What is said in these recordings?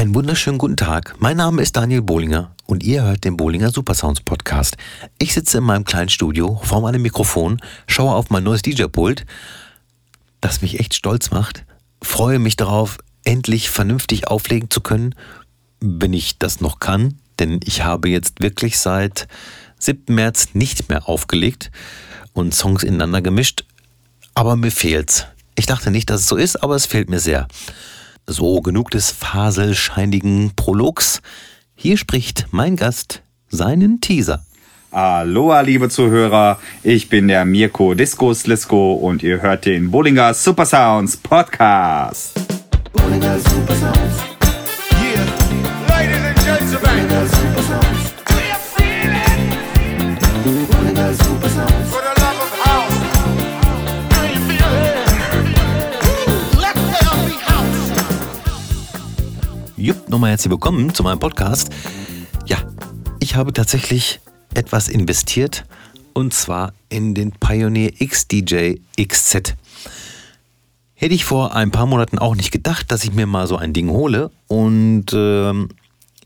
Einen wunderschönen guten Tag. Mein Name ist Daniel Bohlinger und ihr hört den Bohlinger Supersounds Podcast. Ich sitze in meinem kleinen Studio vor meinem Mikrofon, schaue auf mein neues DJ-Pult, das mich echt stolz macht, freue mich darauf, endlich vernünftig auflegen zu können, wenn ich das noch kann, denn ich habe jetzt wirklich seit 7. März nicht mehr aufgelegt und Songs ineinander gemischt, aber mir fehlt's. Ich dachte nicht, dass es so ist, aber es fehlt mir sehr. So, genug des faselscheinigen Prologs. Hier spricht mein Gast seinen Teaser. Aloha, liebe Zuhörer. Ich bin der Mirko Disco Slisko und ihr hört den Bollinger Super Sounds Podcast. Bollinger Super Sounds. Jupp, nochmal herzlich willkommen zu meinem Podcast. Ja, ich habe tatsächlich etwas investiert und zwar in den Pioneer XDJ XZ. Hätte ich vor ein paar Monaten auch nicht gedacht, dass ich mir mal so ein Ding hole und äh, in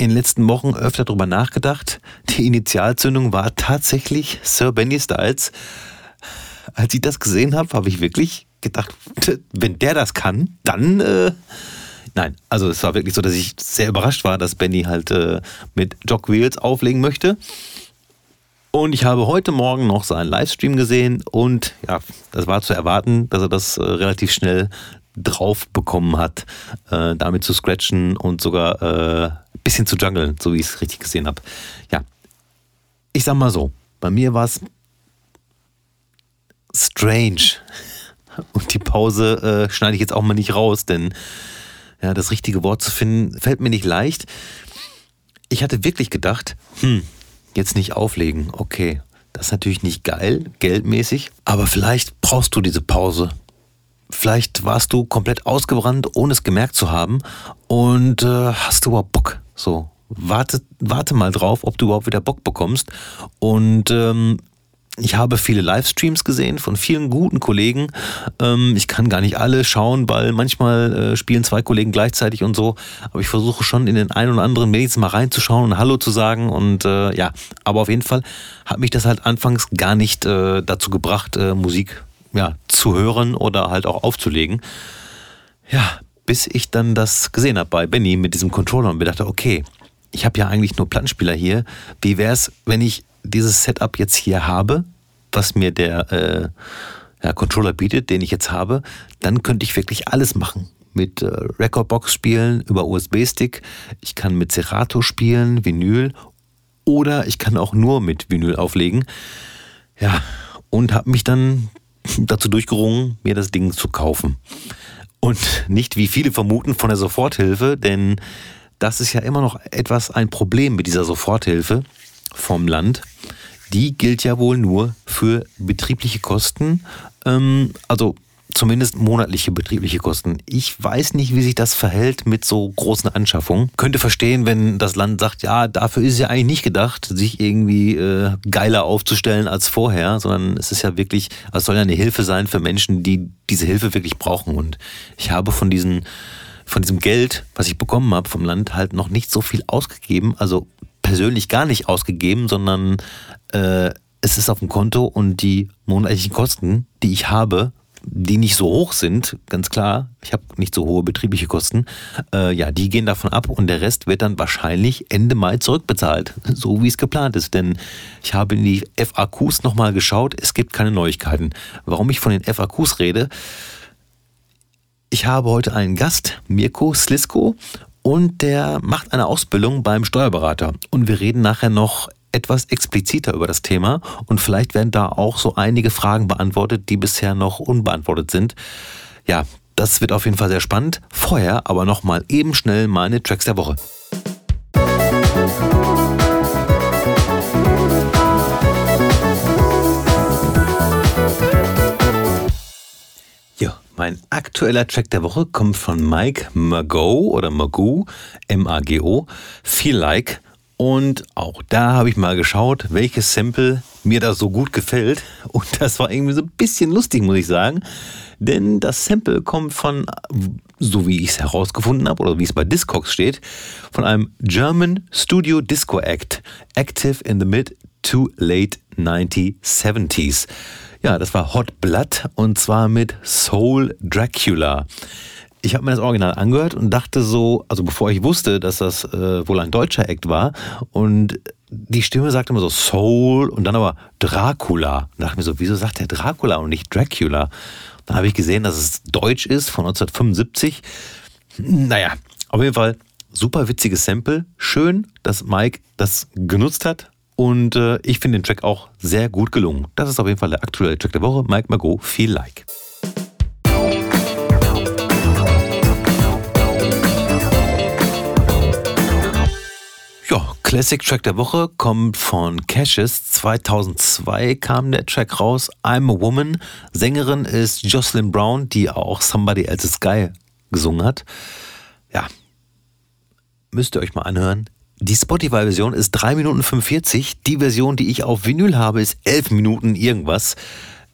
den letzten Wochen öfter darüber nachgedacht. Die Initialzündung war tatsächlich Sir Benny Styles. Als ich das gesehen habe, habe ich wirklich gedacht, wenn der das kann, dann äh, nein. Also es war wirklich so, dass ich sehr überrascht war, dass Benny halt äh, mit Jock Wheels auflegen möchte. Und ich habe heute Morgen noch seinen Livestream gesehen und ja, das war zu erwarten, dass er das äh, relativ schnell drauf bekommen hat, äh, damit zu scratchen und sogar äh, ein bisschen zu jungeln, so wie ich es richtig gesehen habe. Ja, ich sag mal so, bei mir war es strange. Und die Pause äh, schneide ich jetzt auch mal nicht raus, denn ja, das richtige Wort zu finden, fällt mir nicht leicht. Ich hatte wirklich gedacht, hm, jetzt nicht auflegen. Okay, das ist natürlich nicht geil, geldmäßig, aber vielleicht brauchst du diese Pause. Vielleicht warst du komplett ausgebrannt, ohne es gemerkt zu haben und äh, hast du überhaupt Bock. So, warte, warte mal drauf, ob du überhaupt wieder Bock bekommst. Und ähm, ich habe viele Livestreams gesehen von vielen guten Kollegen. Ähm, ich kann gar nicht alle schauen, weil manchmal äh, spielen zwei Kollegen gleichzeitig und so. Aber ich versuche schon in den einen oder anderen wenigstens mal reinzuschauen und Hallo zu sagen. Und äh, ja, aber auf jeden Fall hat mich das halt anfangs gar nicht äh, dazu gebracht, Musik ja, zu hören oder halt auch aufzulegen. Ja, bis ich dann das gesehen habe bei Benny mit diesem Controller und mir dachte, okay, ich habe ja eigentlich nur Plattenspieler hier. Wie wäre es, wenn ich dieses Setup jetzt hier habe, was mir der äh, ja, Controller bietet, den ich jetzt habe, dann könnte ich wirklich alles machen. Mit äh, Recordbox spielen, über USB-Stick, ich kann mit Serato spielen, Vinyl oder ich kann auch nur mit Vinyl auflegen. Ja, und habe mich dann dazu durchgerungen, mir das Ding zu kaufen. Und nicht wie viele vermuten von der Soforthilfe, denn das ist ja immer noch etwas ein Problem mit dieser Soforthilfe vom Land, die gilt ja wohl nur für betriebliche Kosten, ähm, also zumindest monatliche betriebliche Kosten. Ich weiß nicht, wie sich das verhält mit so großen Anschaffungen. Könnte verstehen, wenn das Land sagt, ja, dafür ist ja eigentlich nicht gedacht, sich irgendwie äh, geiler aufzustellen als vorher, sondern es ist ja wirklich, es soll ja eine Hilfe sein für Menschen, die diese Hilfe wirklich brauchen. Und ich habe von diesen von diesem Geld, was ich bekommen habe vom Land, halt noch nicht so viel ausgegeben. Also persönlich gar nicht ausgegeben, sondern äh, es ist auf dem Konto und die monatlichen Kosten, die ich habe, die nicht so hoch sind, ganz klar, ich habe nicht so hohe betriebliche Kosten, äh, ja, die gehen davon ab und der Rest wird dann wahrscheinlich Ende Mai zurückbezahlt, so wie es geplant ist. Denn ich habe in die FAQs nochmal geschaut, es gibt keine Neuigkeiten. Warum ich von den FAQs rede, ich habe heute einen Gast, Mirko Slisko, und der macht eine Ausbildung beim Steuerberater. Und wir reden nachher noch etwas expliziter über das Thema und vielleicht werden da auch so einige Fragen beantwortet, die bisher noch unbeantwortet sind. Ja, das wird auf jeden Fall sehr spannend. Vorher aber nochmal eben schnell meine Tracks der Woche. Mein aktueller Track der Woche kommt von Mike Mago oder Magoo, M-A-G-O, Feel Like. Und auch da habe ich mal geschaut, welches Sample mir da so gut gefällt. Und das war irgendwie so ein bisschen lustig, muss ich sagen. Denn das Sample kommt von, so wie ich es herausgefunden habe, oder wie es bei Discogs steht, von einem German Studio Disco Act, active in the mid to late 1970s. Ja, das war Hot Blood und zwar mit Soul Dracula. Ich habe mir das Original angehört und dachte so, also bevor ich wusste, dass das äh, wohl ein deutscher Act war und die Stimme sagte immer so Soul und dann aber Dracula. Und dachte mir so, wieso sagt der Dracula und nicht Dracula? Dann habe ich gesehen, dass es deutsch ist von 1975. Naja, auf jeden Fall super witziges Sample. Schön, dass Mike das genutzt hat. Und äh, ich finde den Track auch sehr gut gelungen. Das ist auf jeden Fall der aktuelle Track der Woche. Mike Margot, viel Like. Ja, Classic Track der Woche kommt von Cassius. 2002 kam der Track raus. I'm a Woman. Sängerin ist Jocelyn Brown, die auch Somebody Else's Sky gesungen hat. Ja, müsst ihr euch mal anhören. Die Spotify-Version ist 3 Minuten 45. Die Version, die ich auf Vinyl habe, ist 11 Minuten irgendwas.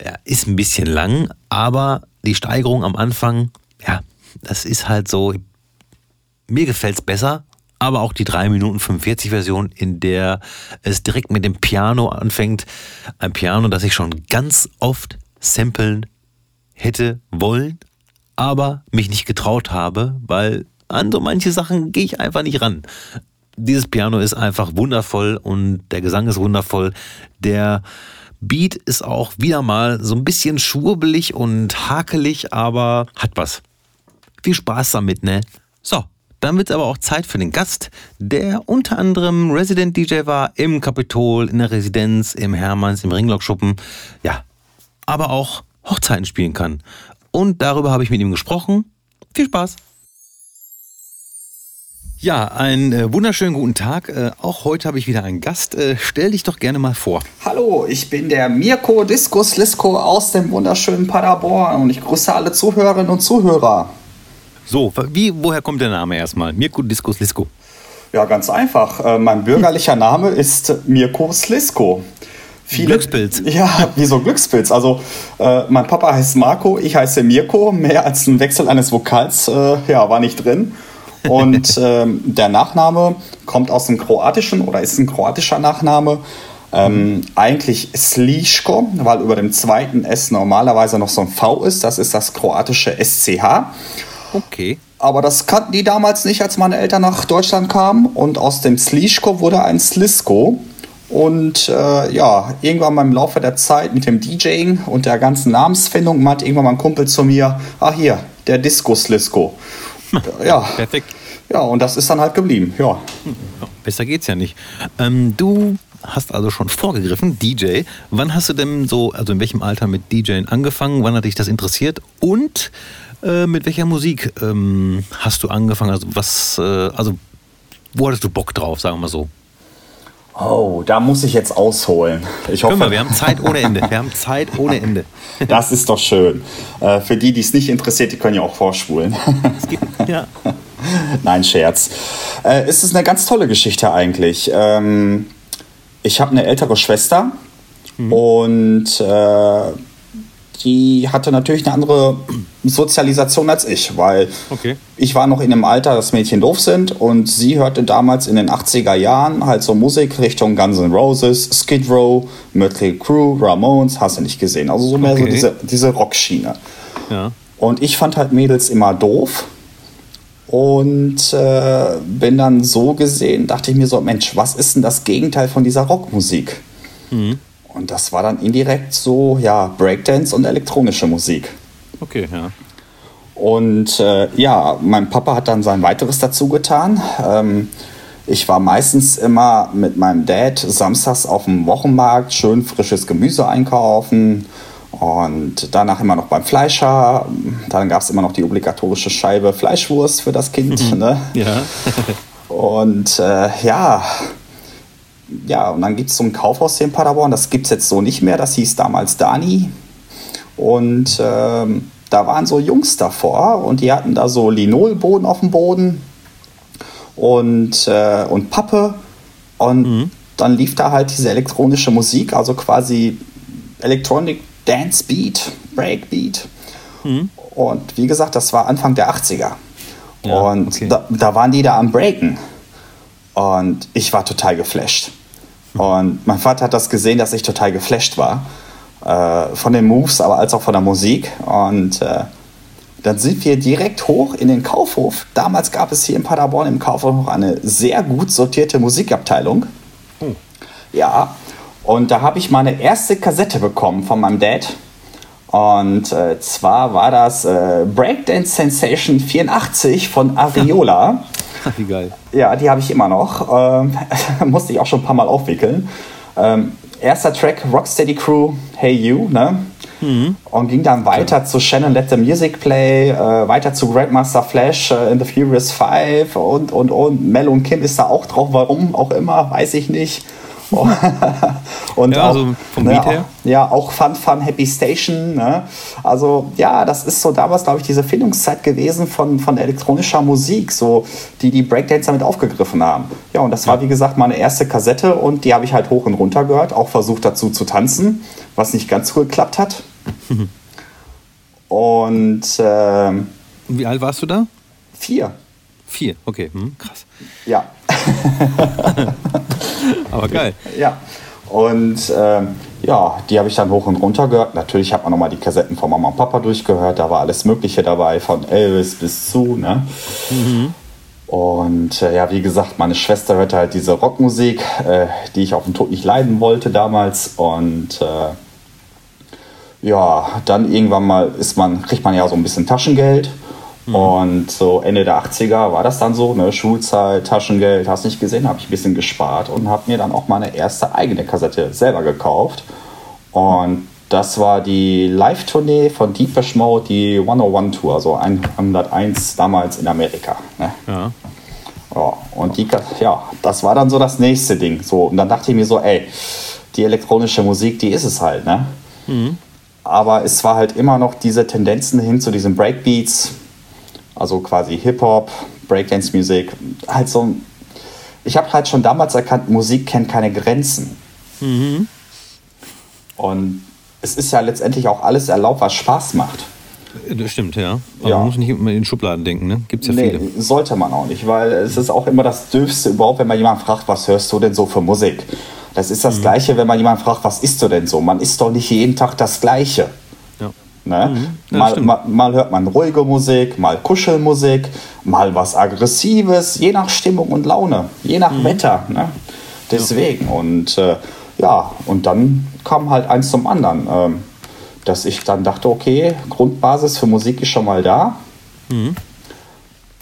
Ja, ist ein bisschen lang, aber die Steigerung am Anfang, ja, das ist halt so. Mir gefällt es besser, aber auch die 3 Minuten 45 Version, in der es direkt mit dem Piano anfängt. Ein Piano, das ich schon ganz oft samplen hätte wollen, aber mich nicht getraut habe, weil an so manche Sachen gehe ich einfach nicht ran. Dieses Piano ist einfach wundervoll und der Gesang ist wundervoll. Der Beat ist auch wieder mal so ein bisschen schwurbelig und hakelig, aber hat was. Viel Spaß damit, ne? So, dann wird es aber auch Zeit für den Gast, der unter anderem Resident DJ war im Kapitol, in der Residenz, im Hermanns, im Ringlockschuppen. Ja, aber auch Hochzeiten spielen kann. Und darüber habe ich mit ihm gesprochen. Viel Spaß! Ja, einen äh, wunderschönen guten Tag. Äh, auch heute habe ich wieder einen Gast. Äh, stell dich doch gerne mal vor. Hallo, ich bin der Mirko Diskus Lisko aus dem wunderschönen Paderborn und ich grüße alle Zuhörerinnen und Zuhörer. So, wie, woher kommt der Name erstmal? Mirko Diskus Lisko. Ja, ganz einfach. Äh, mein bürgerlicher Name ist Mirko Slisko. Viele, Glückspilz. Ja, wie so Glückspilz. Also äh, mein Papa heißt Marco, ich heiße Mirko. Mehr als ein Wechsel eines Vokals äh, ja, war nicht drin. Und ähm, der Nachname kommt aus dem Kroatischen oder ist ein kroatischer Nachname. Ähm, eigentlich Sliško, weil über dem zweiten S normalerweise noch so ein V ist. Das ist das kroatische SCH. Okay. Aber das kannten die damals nicht, als meine Eltern nach Deutschland kamen. Und aus dem Sliško wurde ein Slisko. Und äh, ja, irgendwann mal im Laufe der Zeit mit dem DJing und der ganzen Namensfindung meinte irgendwann mal ein Kumpel zu mir, ah hier, der Disco Slisko. ja. Perfekt. Ja, und das ist dann halt geblieben, ja. Besser geht's ja nicht. Ähm, du hast also schon vorgegriffen, DJ. Wann hast du denn so, also in welchem Alter mit DJing angefangen? Wann hat dich das interessiert? Und äh, mit welcher Musik ähm, hast du angefangen? Also was, äh, also wo hattest du Bock drauf, sagen wir mal so? Oh, da muss ich jetzt ausholen. Ich hoffe, wir, wir haben Zeit ohne Ende. Wir haben Zeit ohne Ende. Das ist doch schön. Äh, für die, die es nicht interessiert, die können ja auch vorspulen. ja. Nein, Scherz. Äh, es ist eine ganz tolle Geschichte eigentlich. Ähm, ich habe eine ältere Schwester mhm. und äh, die hatte natürlich eine andere Sozialisation als ich, weil okay. ich war noch in einem Alter, dass Mädchen doof sind und sie hörte damals in den 80er Jahren halt so Musik Richtung Guns N' Roses, Skid Row, Mötley Crue, Ramones, hast du nicht gesehen. Also so mehr okay. so diese, diese Rockschiene. Ja. Und ich fand halt Mädels immer doof und äh, bin dann so gesehen, dachte ich mir so, Mensch, was ist denn das Gegenteil von dieser Rockmusik? Mhm. Und das war dann indirekt so, ja, Breakdance und elektronische Musik. Okay, ja. Und äh, ja, mein Papa hat dann sein weiteres dazu getan. Ähm, ich war meistens immer mit meinem Dad samstags auf dem Wochenmarkt schön frisches Gemüse einkaufen und danach immer noch beim Fleischer. Dann gab es immer noch die obligatorische Scheibe Fleischwurst für das Kind. Mhm. Ne? Ja. und äh, ja, ja, und dann gibt es so ein Kaufhaus hier in Paderborn, das gibt es jetzt so nicht mehr, das hieß damals Dani. Und ähm, da waren so Jungs davor und die hatten da so Linolboden auf dem Boden und, äh, und Pappe. Und mhm. dann lief da halt diese elektronische Musik, also quasi Electronic Dance Beat, Breakbeat. Mhm. Und wie gesagt, das war Anfang der 80er. Ja, und okay. da, da, waren die da am Breaken. Und ich war total geflasht. Und mein Vater hat das gesehen, dass ich total geflasht war. Äh, von den Moves, aber als auch von der Musik. Und äh, dann sind wir direkt hoch in den Kaufhof. Damals gab es hier in Paderborn im Kaufhof noch eine sehr gut sortierte Musikabteilung. Oh. Ja, und da habe ich meine erste Kassette bekommen von meinem Dad. Und äh, zwar war das äh, Breakdance Sensation 84 von Ariola. Wie geil. Ja, die habe ich immer noch. Ähm, musste ich auch schon ein paar Mal aufwickeln. Ähm, erster Track Rocksteady Crew, Hey You, ne? Mhm. Und ging dann weiter ja. zu Shannon Let the Music Play, äh, weiter zu Grandmaster Flash äh, in The Furious Five und, und, und. Mel und Kim ist da auch drauf, warum auch immer, weiß ich nicht. und ja, auch, also vom ne, Beat her. Ja, auch Fun Fun Happy Station. Ne? Also ja, das ist so damals, glaube ich, diese Findungszeit gewesen von, von elektronischer Musik, so die die Breakdancer mit aufgegriffen haben. Ja, und das war, wie gesagt, meine erste Kassette und die habe ich halt hoch und runter gehört, auch versucht dazu zu tanzen, was nicht ganz so geklappt hat. und ähm, wie alt warst du da? Vier. Vier, okay, hm, krass. Ja. Aber geil. Ja. Und ähm, ja, die habe ich dann hoch und runter gehört. Natürlich hat man nochmal die Kassetten von Mama und Papa durchgehört. Da war alles Mögliche dabei, von Elvis bis zu. Ne? Mhm. Und äh, ja, wie gesagt, meine Schwester hörte halt diese Rockmusik, äh, die ich auf den Tod nicht leiden wollte damals. Und äh, ja, dann irgendwann mal ist man, kriegt man ja so ein bisschen Taschengeld. Mhm. Und so Ende der 80er war das dann so, ne, Schulzeit, Taschengeld, hast nicht gesehen, habe ich ein bisschen gespart und habe mir dann auch meine erste eigene Kassette selber gekauft. Und das war die Live-Tournee von Deepesh Mode, die 101 Tour, also 101 damals in Amerika. Ne? Ja. ja. Und die, ja, das war dann so das nächste Ding. So, und dann dachte ich mir so, ey, die elektronische Musik, die ist es halt, ne? Mhm. Aber es war halt immer noch diese Tendenzen hin zu diesen Breakbeats, also quasi Hip-Hop, Breakdance-Musik. Halt so ich habe halt schon damals erkannt, Musik kennt keine Grenzen. Mhm. Und es ist ja letztendlich auch alles erlaubt, was Spaß macht. Das stimmt, ja. Aber ja. man muss nicht immer in Schubladen denken, ne? Gibt es ja nee, viele. Sollte man auch nicht, weil es ist auch immer das Dürfste überhaupt, wenn man jemanden fragt, was hörst du denn so für Musik? Das ist das mhm. Gleiche, wenn man jemanden fragt, was isst du denn so? Man isst doch nicht jeden Tag das Gleiche. Ne? Mhm, mal, mal, mal, hört man ruhige Musik, mal Kuschelmusik, mal was Aggressives, je nach Stimmung und Laune, je nach mhm. Wetter. Ne? Deswegen. Ja. Und äh, ja, und dann kam halt eins zum anderen. Ähm, dass ich dann dachte, okay, Grundbasis für Musik ist schon mal da. Mhm.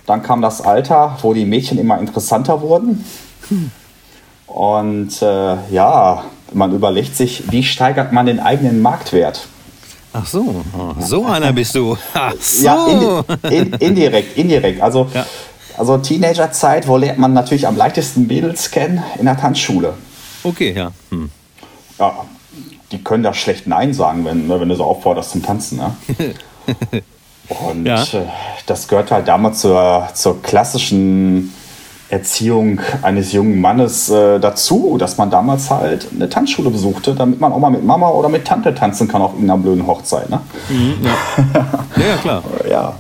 Dann kam das Alter, wo die Mädchen immer interessanter wurden. Mhm. Und äh, ja, man überlegt sich, wie steigert man den eigenen Marktwert? Ach so, so einer bist du. Ach so. Ja, in, in, indirekt, indirekt. Also, ja. also Teenagerzeit, wo lernt man natürlich am leichtesten Mädels kennen? In der Tanzschule. Okay, ja. Hm. Ja, die können da schlecht Nein sagen, wenn, ne, wenn du so aufforderst zum Tanzen. Ne? Und ja. Äh, das gehört halt damals zur, zur klassischen Erziehung eines jungen Mannes äh, dazu, dass man damals halt eine Tanzschule besuchte, damit man auch mal mit Mama oder mit Tante tanzen kann auf irgendeiner blöden Hochzeit. Ne? Mhm, ja. ja, klar. ja.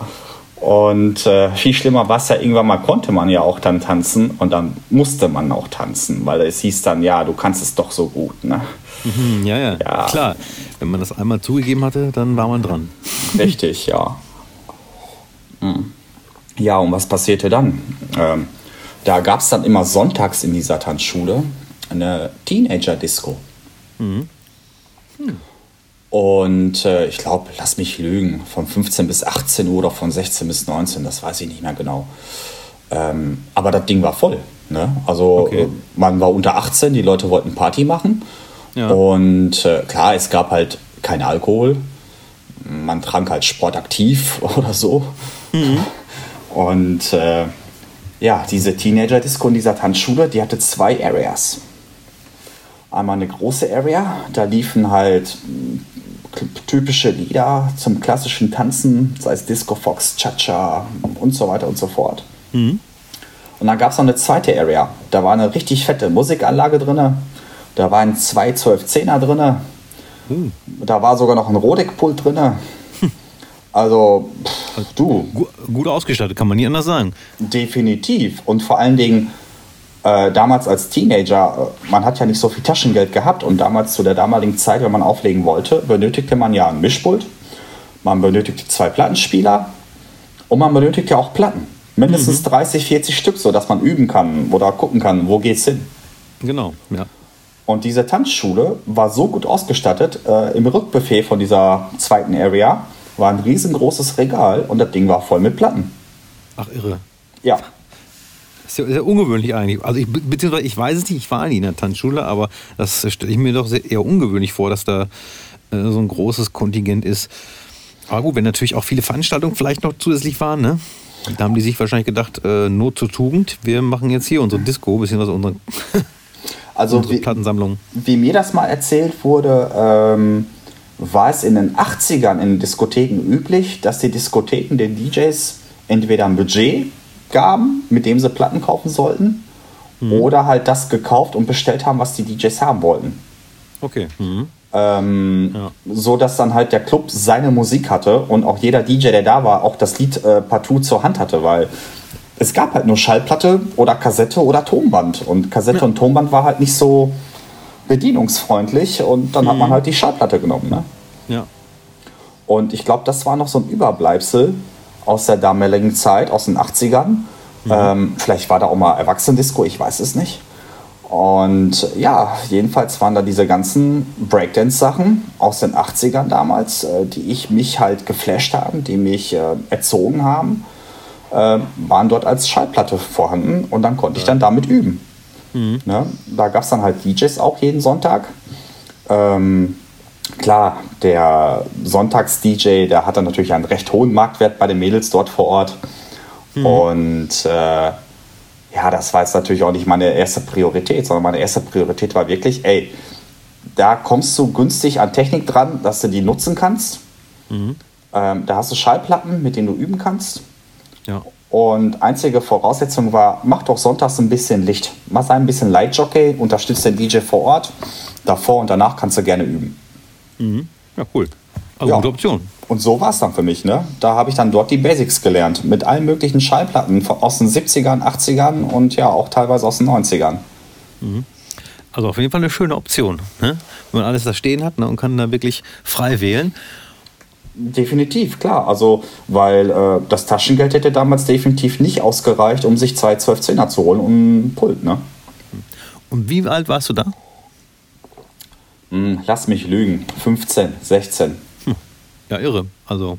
Und äh, viel schlimmer war es ja, irgendwann mal konnte man ja auch dann tanzen und dann musste man auch tanzen, weil es hieß dann, ja, du kannst es doch so gut. Ne? Mhm, ja, ja, ja, klar. Wenn man das einmal zugegeben hatte, dann war man dran. Richtig, ja. Hm. Ja, und was passierte dann? Ähm, da gab es dann immer sonntags in dieser Tanzschule eine Teenager-Disco. Mhm. Hm. Und äh, ich glaube, lass mich lügen, von 15 bis 18 Uhr oder von 16 bis 19, das weiß ich nicht mehr genau. Ähm, aber das Ding war voll. Ne? Also okay. Äh, man war unter 18, die Leute wollten Party machen. Ja. Und äh, klar, es gab halt kein Alkohol. Man trank halt sportaktiv oder so. Mhm. Und äh, ja, diese Teenager-Disco in dieser Tanzschule, die hatte zwei Areas. Einmal eine große Area, da liefen halt hm, typische Lieder zum klassischen Tanzen, sei es Disco Fox, Cha-Cha und so weiter und so fort. Mhm. Und dann gab es noch eine zweite Area. Da war eine richtig fette Musikanlage drin. Da waren zwei 12-10er drin. Uh. Da war sogar noch ein Rodec-Pult drin. Also, pff, du, Gu- Gut ausgestattet, kann man nie anders sagen. definitiv. Und vor allen Dingen, äh, damals als Teenager, äh, man hat ja nicht so viel Taschengeld gehabt. Und damals zu der damaligen Zeit, wenn man auflegen wollte, benötigte man ja ein Mischpult. Man benötigte zwei Plattenspieler. Und man benötigt ja auch Platten. Mindestens 30, 40 Stück, sodass man üben kann oder gucken kann, wo geht's hin. Genau, ja. Und diese Tanzschule war so gut ausgestattet, äh, im Rückbuffet von dieser zweiten Area war ein riesengroßes Regal und das Ding war voll mit Platten. Ach, irre. Ja, Ist ja, ist ja ungewöhnlich eigentlich. Also ich, be- beziehungsweise ich weiß es nicht, ich war nie in der Tanzschule, aber das stelle ich mir doch sehr, eher ungewöhnlich vor, dass da äh, so ein großes Kontingent ist. Aber gut, wenn natürlich auch viele Veranstaltungen vielleicht noch zusätzlich waren, ne? Da haben die sich wahrscheinlich gedacht, äh, Not zur Tugend, wir machen jetzt hier unsere Disco, beziehungsweise unsere, also unsere wie, Plattensammlung. wie mir das mal erzählt wurde, ähm, war es in den 80ern in Diskotheken üblich, dass die Diskotheken den DJs entweder ein Budget gaben, mit dem sie Platten kaufen sollten, oder halt das gekauft und bestellt haben, was die DJs haben wollten. Okay. Mhm. Ähm, Ja. So dass dann halt der Club seine Musik hatte und auch jeder DJ, der da war, auch das Lied äh, partout zur Hand hatte, weil es gab halt nur Schallplatte oder Kassette oder Tonband. Und Kassette und Tonband war halt nicht so bedienungsfreundlich und dann hat man halt die Schallplatte genommen. Ne? Ja. Und ich glaube, das war noch so ein Überbleibsel aus der damaligen Zeit, aus den 80ern. Ähm, vielleicht war da auch mal Erwachsenendisco, ich weiß es nicht. Und ja, jedenfalls waren da diese ganzen Breakdance-Sachen aus den 80ern damals, äh, die ich mich halt geflasht haben, die mich äh, erzogen haben, äh, waren dort als Schallplatte vorhanden und dann konnte ich dann damit üben. Ne? Da gab es dann halt DJs auch jeden Sonntag. Ähm, klar, der Sonntags-DJ, der hat dann natürlich einen recht hohen Marktwert bei den Mädels dort vor Ort. Und äh, ja, das war jetzt natürlich auch nicht meine erste Priorität, sondern meine erste Priorität war wirklich, ey, da kommst du günstig an Technik dran, dass du die nutzen kannst. Ähm, da hast du Schallplatten, mit denen du üben kannst. Ja. Und einzige Voraussetzung war, mach doch sonntags ein bisschen Licht. Mach sei ein bisschen Lightjockey, unterstützt den DJ vor Ort. Davor und danach kannst du gerne üben. Ja, cool. Also Ja. gute Option. Und so war es dann für mich. Ne? Da habe ich dann dort die Basics gelernt. Mit allen möglichen Schallplatten von- aus den 70ern, 80ern und ja auch teilweise aus den 90ern. Also auf jeden Fall eine schöne Option, ne? wenn man alles da stehen hat ne? und kann da wirklich frei wählen. Definitiv, klar. Also, weil äh, das Taschengeld hätte damals definitiv nicht ausgereicht, um sich zwei 12-10er zu holen und einen Pult. Ne? Und wie alt warst du da? Hm, lass mich lügen. 15, 16. Ja, irre. Also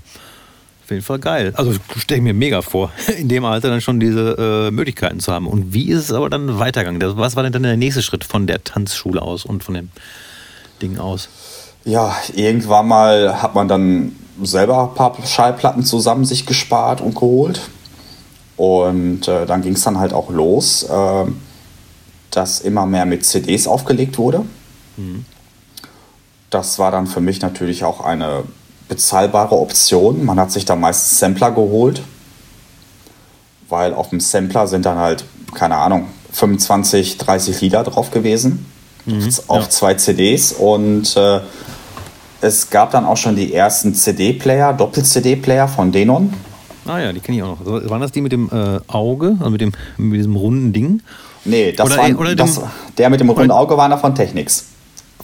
auf jeden Fall geil. Also stelle ich mir mega vor, in dem Alter dann schon diese äh, Möglichkeiten zu haben. Und wie ist es aber dann weitergegangen? Was war denn dann der nächste Schritt von der Tanzschule aus und von dem Ding aus? Ja, irgendwann mal hat man dann selber ein paar Schallplatten zusammen sich gespart und geholt. Und äh, dann ging es dann halt auch los, äh, dass immer mehr mit CDs aufgelegt wurde. Das war dann für mich natürlich auch eine bezahlbare Option. Man hat sich dann meistens Sampler geholt, weil auf dem Sampler sind dann halt, keine Ahnung, 25, 30 Lieder drauf gewesen. auf ja. zwei CDs und äh, es gab dann auch schon die ersten CD-Player, Doppel-CD-Player von Denon. Ah ja, die kenne ich auch noch. Waren das die mit dem äh, Auge, also mit, dem, mit diesem runden Ding? Nee, das dem- der mit dem runden Auge war noch von Technics.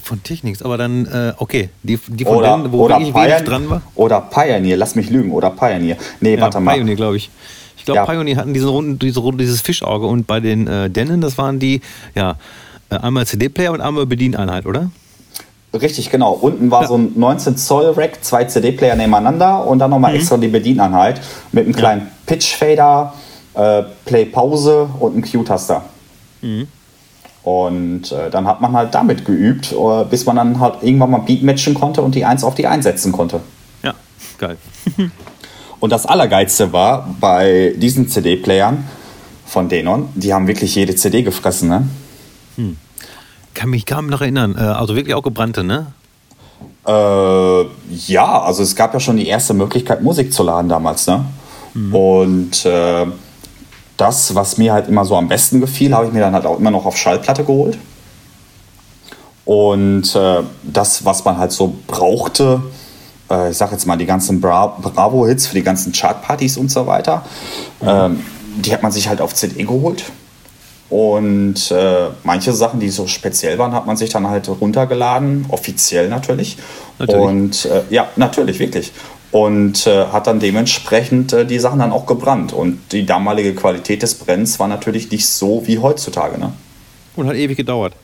Von Technics, aber dann, äh, okay, die, die von Oder, denen, wo oder, wirklich Pioneer, dran war. oder Pioneer, lass mich lügen, oder Pioneer. Nee, Ja, warte mal. Pioneer, glaube ich. Ich glaube, Ja. Pioneer hatten diesen runden, diese, dieses Fischauge und bei den äh, Dennen, das waren die, ja, äh, einmal CD-Player und einmal Bedieneinheit, oder? Richtig, genau. Unten war Ja. so ein 19 Zoll Rack, zwei CD-Player nebeneinander und dann nochmal Mhm. extra die Bedieneinheit mit einem kleinen Pitch-Fader, äh, Play-Pause und einem Q-Taster. Mhm. Und äh, dann hat man halt damit geübt, äh, bis man dann halt irgendwann mal Beat matchen konnte und die eins auf die einsetzen konnte. Ja, geil. Und das Allergeilste war bei diesen CD-Playern von Denon, die haben wirklich jede CD gefressen, ne? Kann mich kaum noch erinnern. Äh, also wirklich auch gebrannte, ne? Äh, ja, also es gab ja schon die erste Möglichkeit, Musik zu laden damals, ne? Und äh, das, was mir halt immer so am besten gefiel, habe ich mir dann halt auch immer noch auf Schallplatte geholt. Und äh, das, was man halt so brauchte, äh, ich sag jetzt mal die ganzen Bra Bravo-Hits für die ganzen Chartpartys und so weiter, mhm. ähm, die hat man sich halt auf CD geholt. Und äh, manche Sachen, die so speziell waren, hat man sich dann halt runtergeladen, offiziell natürlich. natürlich. Und äh, ja, natürlich, wirklich. Und äh, hat dann dementsprechend äh, die Sachen dann auch gebrannt. Und die damalige Qualität des Brennens war natürlich nicht so wie heutzutage. Ne? Und hat ewig gedauert.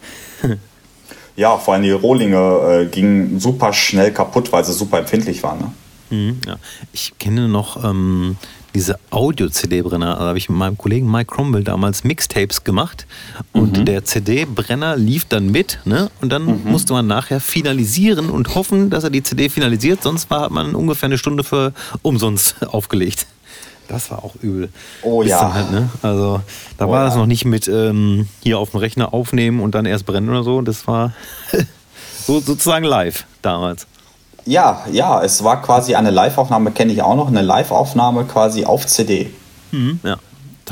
ja, vor allem die Rohlinge äh, gingen super schnell kaputt, weil sie super empfindlich waren. Ne? Mhm, ja. Ich kenne noch ähm, diese Audio-CD-Brenner. Da habe ich mit meinem Kollegen Mike Cromwell damals Mixtapes gemacht und mhm. der CD-Brenner lief dann mit ne? und dann mhm. musste man nachher finalisieren und hoffen, dass er die CD finalisiert, sonst war, hat man ungefähr eine Stunde für umsonst aufgelegt. Das war auch übel. Oh Bis ja. Halt, ne? Also da oh, war ja. das noch nicht mit ähm, hier auf dem Rechner aufnehmen und dann erst brennen oder so. Das war so, sozusagen live damals. Ja, ja, es war quasi eine Live-Aufnahme, kenne ich auch noch, eine Live-Aufnahme quasi auf CD. Mhm, ja.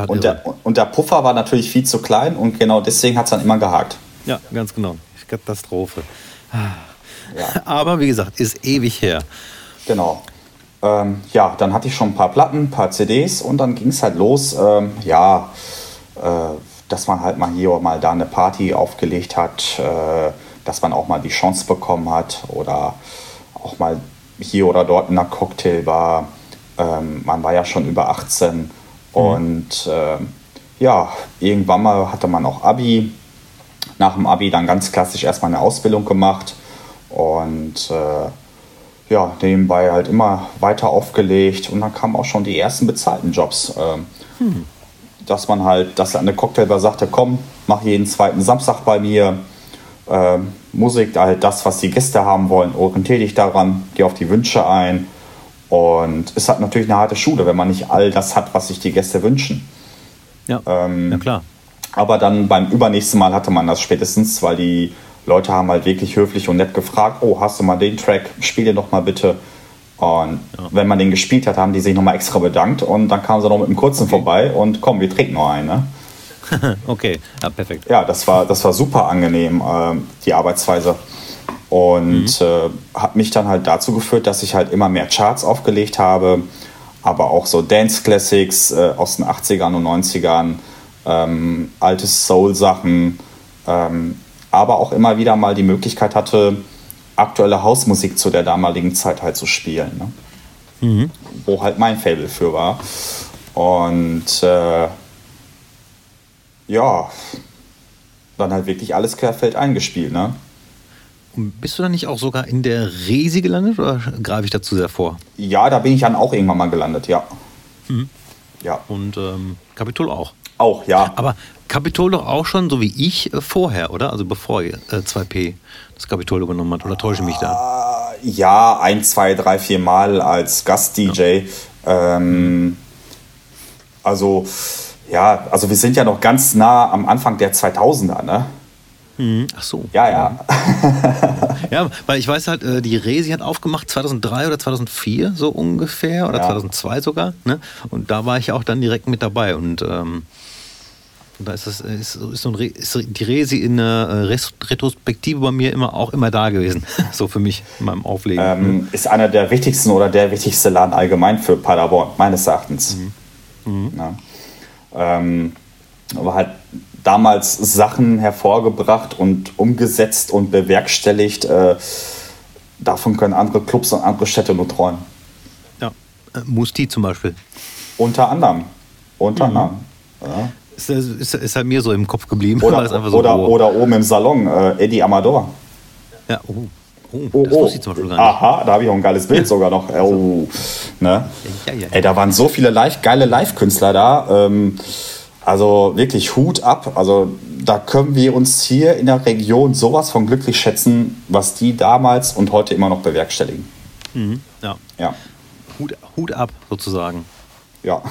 Und der, und der Puffer war natürlich viel zu klein und genau deswegen hat es dann immer gehakt. Ja, ganz genau. Katastrophe. Ja. Aber wie gesagt, ist ewig her. Genau. Ähm, ja, dann hatte ich schon ein paar Platten, ein paar CDs und dann ging es halt los. Ähm, ja, äh, dass man halt mal hier oder mal da eine Party aufgelegt hat, äh, dass man auch mal die Chance bekommen hat oder auch mal hier oder dort in einer Cocktailbar. Ähm, man war ja schon über 18 mhm. und äh, ja, irgendwann mal hatte man auch Abi. Nach dem Abi dann ganz klassisch erstmal eine Ausbildung gemacht und äh, ja, nebenbei halt immer weiter aufgelegt und dann kamen auch schon die ersten bezahlten Jobs. Äh, mhm. Dass man halt, dass eine Cocktailbar sagte, komm, mach jeden zweiten Samstag bei mir. Ähm, Musik, halt das, was die Gäste haben wollen, orientiere dich daran, geh auf die Wünsche ein. Und es hat natürlich eine harte Schule, wenn man nicht all das hat, was sich die Gäste wünschen. Ja, ähm, ja klar. Aber dann beim übernächsten Mal hatte man das spätestens, weil die Leute haben halt wirklich höflich und nett gefragt, oh, hast du mal den Track, spiel den doch mal bitte. Und ja. wenn man den gespielt hat, haben die sich nochmal extra bedankt und dann kamen sie noch mit einem kurzen okay. vorbei und komm, wir trinken noch einen. Ne? okay, ja, perfekt. Ja, das war, das war super angenehm, äh, die Arbeitsweise. Und mhm. äh, hat mich dann halt dazu geführt, dass ich halt immer mehr Charts aufgelegt habe, aber auch so Dance Classics äh, aus den 80ern und 90ern, ähm, alte Soul-Sachen, ähm, aber auch immer wieder mal die Möglichkeit hatte, aktuelle Hausmusik zu der damaligen Zeit halt zu spielen. Ne? Mhm. Wo halt mein Fable für war. Und äh, ja, dann halt wirklich alles querfeld eingespielt, ne? Und bist du dann nicht auch sogar in der Resi gelandet oder greife ich dazu sehr vor? Ja, da bin ich dann auch irgendwann mal gelandet, ja. Mhm. Ja. Und ähm, Kapitol auch. Auch, ja. Aber Kapitol doch auch schon, so wie ich, äh, vorher, oder? Also bevor äh, 2P das Kapitol übernommen hat. Oder täusche ich mich da? Äh, ja, ein, zwei, drei, vier Mal als Gast-DJ. Ja. Ähm, also ja, also wir sind ja noch ganz nah am Anfang der 2000er, ne? Mhm. Ach so. Ja, ja. ja, weil ich weiß halt, äh, die Resi hat aufgemacht 2003 oder 2004 so ungefähr oder ja. 2002 sogar. Ne? Und da war ich auch dann direkt mit dabei und ähm, da ist, das, ist, ist, so ein, ist die Resi in der äh, Retrospektive bei mir immer auch immer da gewesen. so für mich in meinem Auflegen. Ähm, ist einer der wichtigsten oder der wichtigste Laden allgemein für Paderborn, meines Erachtens. Mhm. Mhm. Ja. Ähm, aber halt damals Sachen hervorgebracht und umgesetzt und bewerkstelligt. Äh, davon können andere Clubs und andere Städte nur träumen. Ja, äh, Musti zum Beispiel. Unter anderem. Unter mhm. anderem. Ja. Ist, ist, ist, halt mir so im Kopf geblieben. Oder, so oder, oder, oben im Salon, äh, Eddie Amador. Ja, oh. Oh, oh, das oh. wusste ich zum Beispiel gar nicht. Aha, da habe ich auch ein geiles Bild sogar noch. Oh, ne? Ja, ja, ja. Ey, da waren so viele live, geile Live-Künstler da. Ähm, also wirklich Hut ab. Also da können wir uns hier in der Region sowas von glücklich schätzen, was die damals und heute immer noch bewerkstelligen. Mhm, ja. ja. Hut, Hut ab sozusagen. Ja.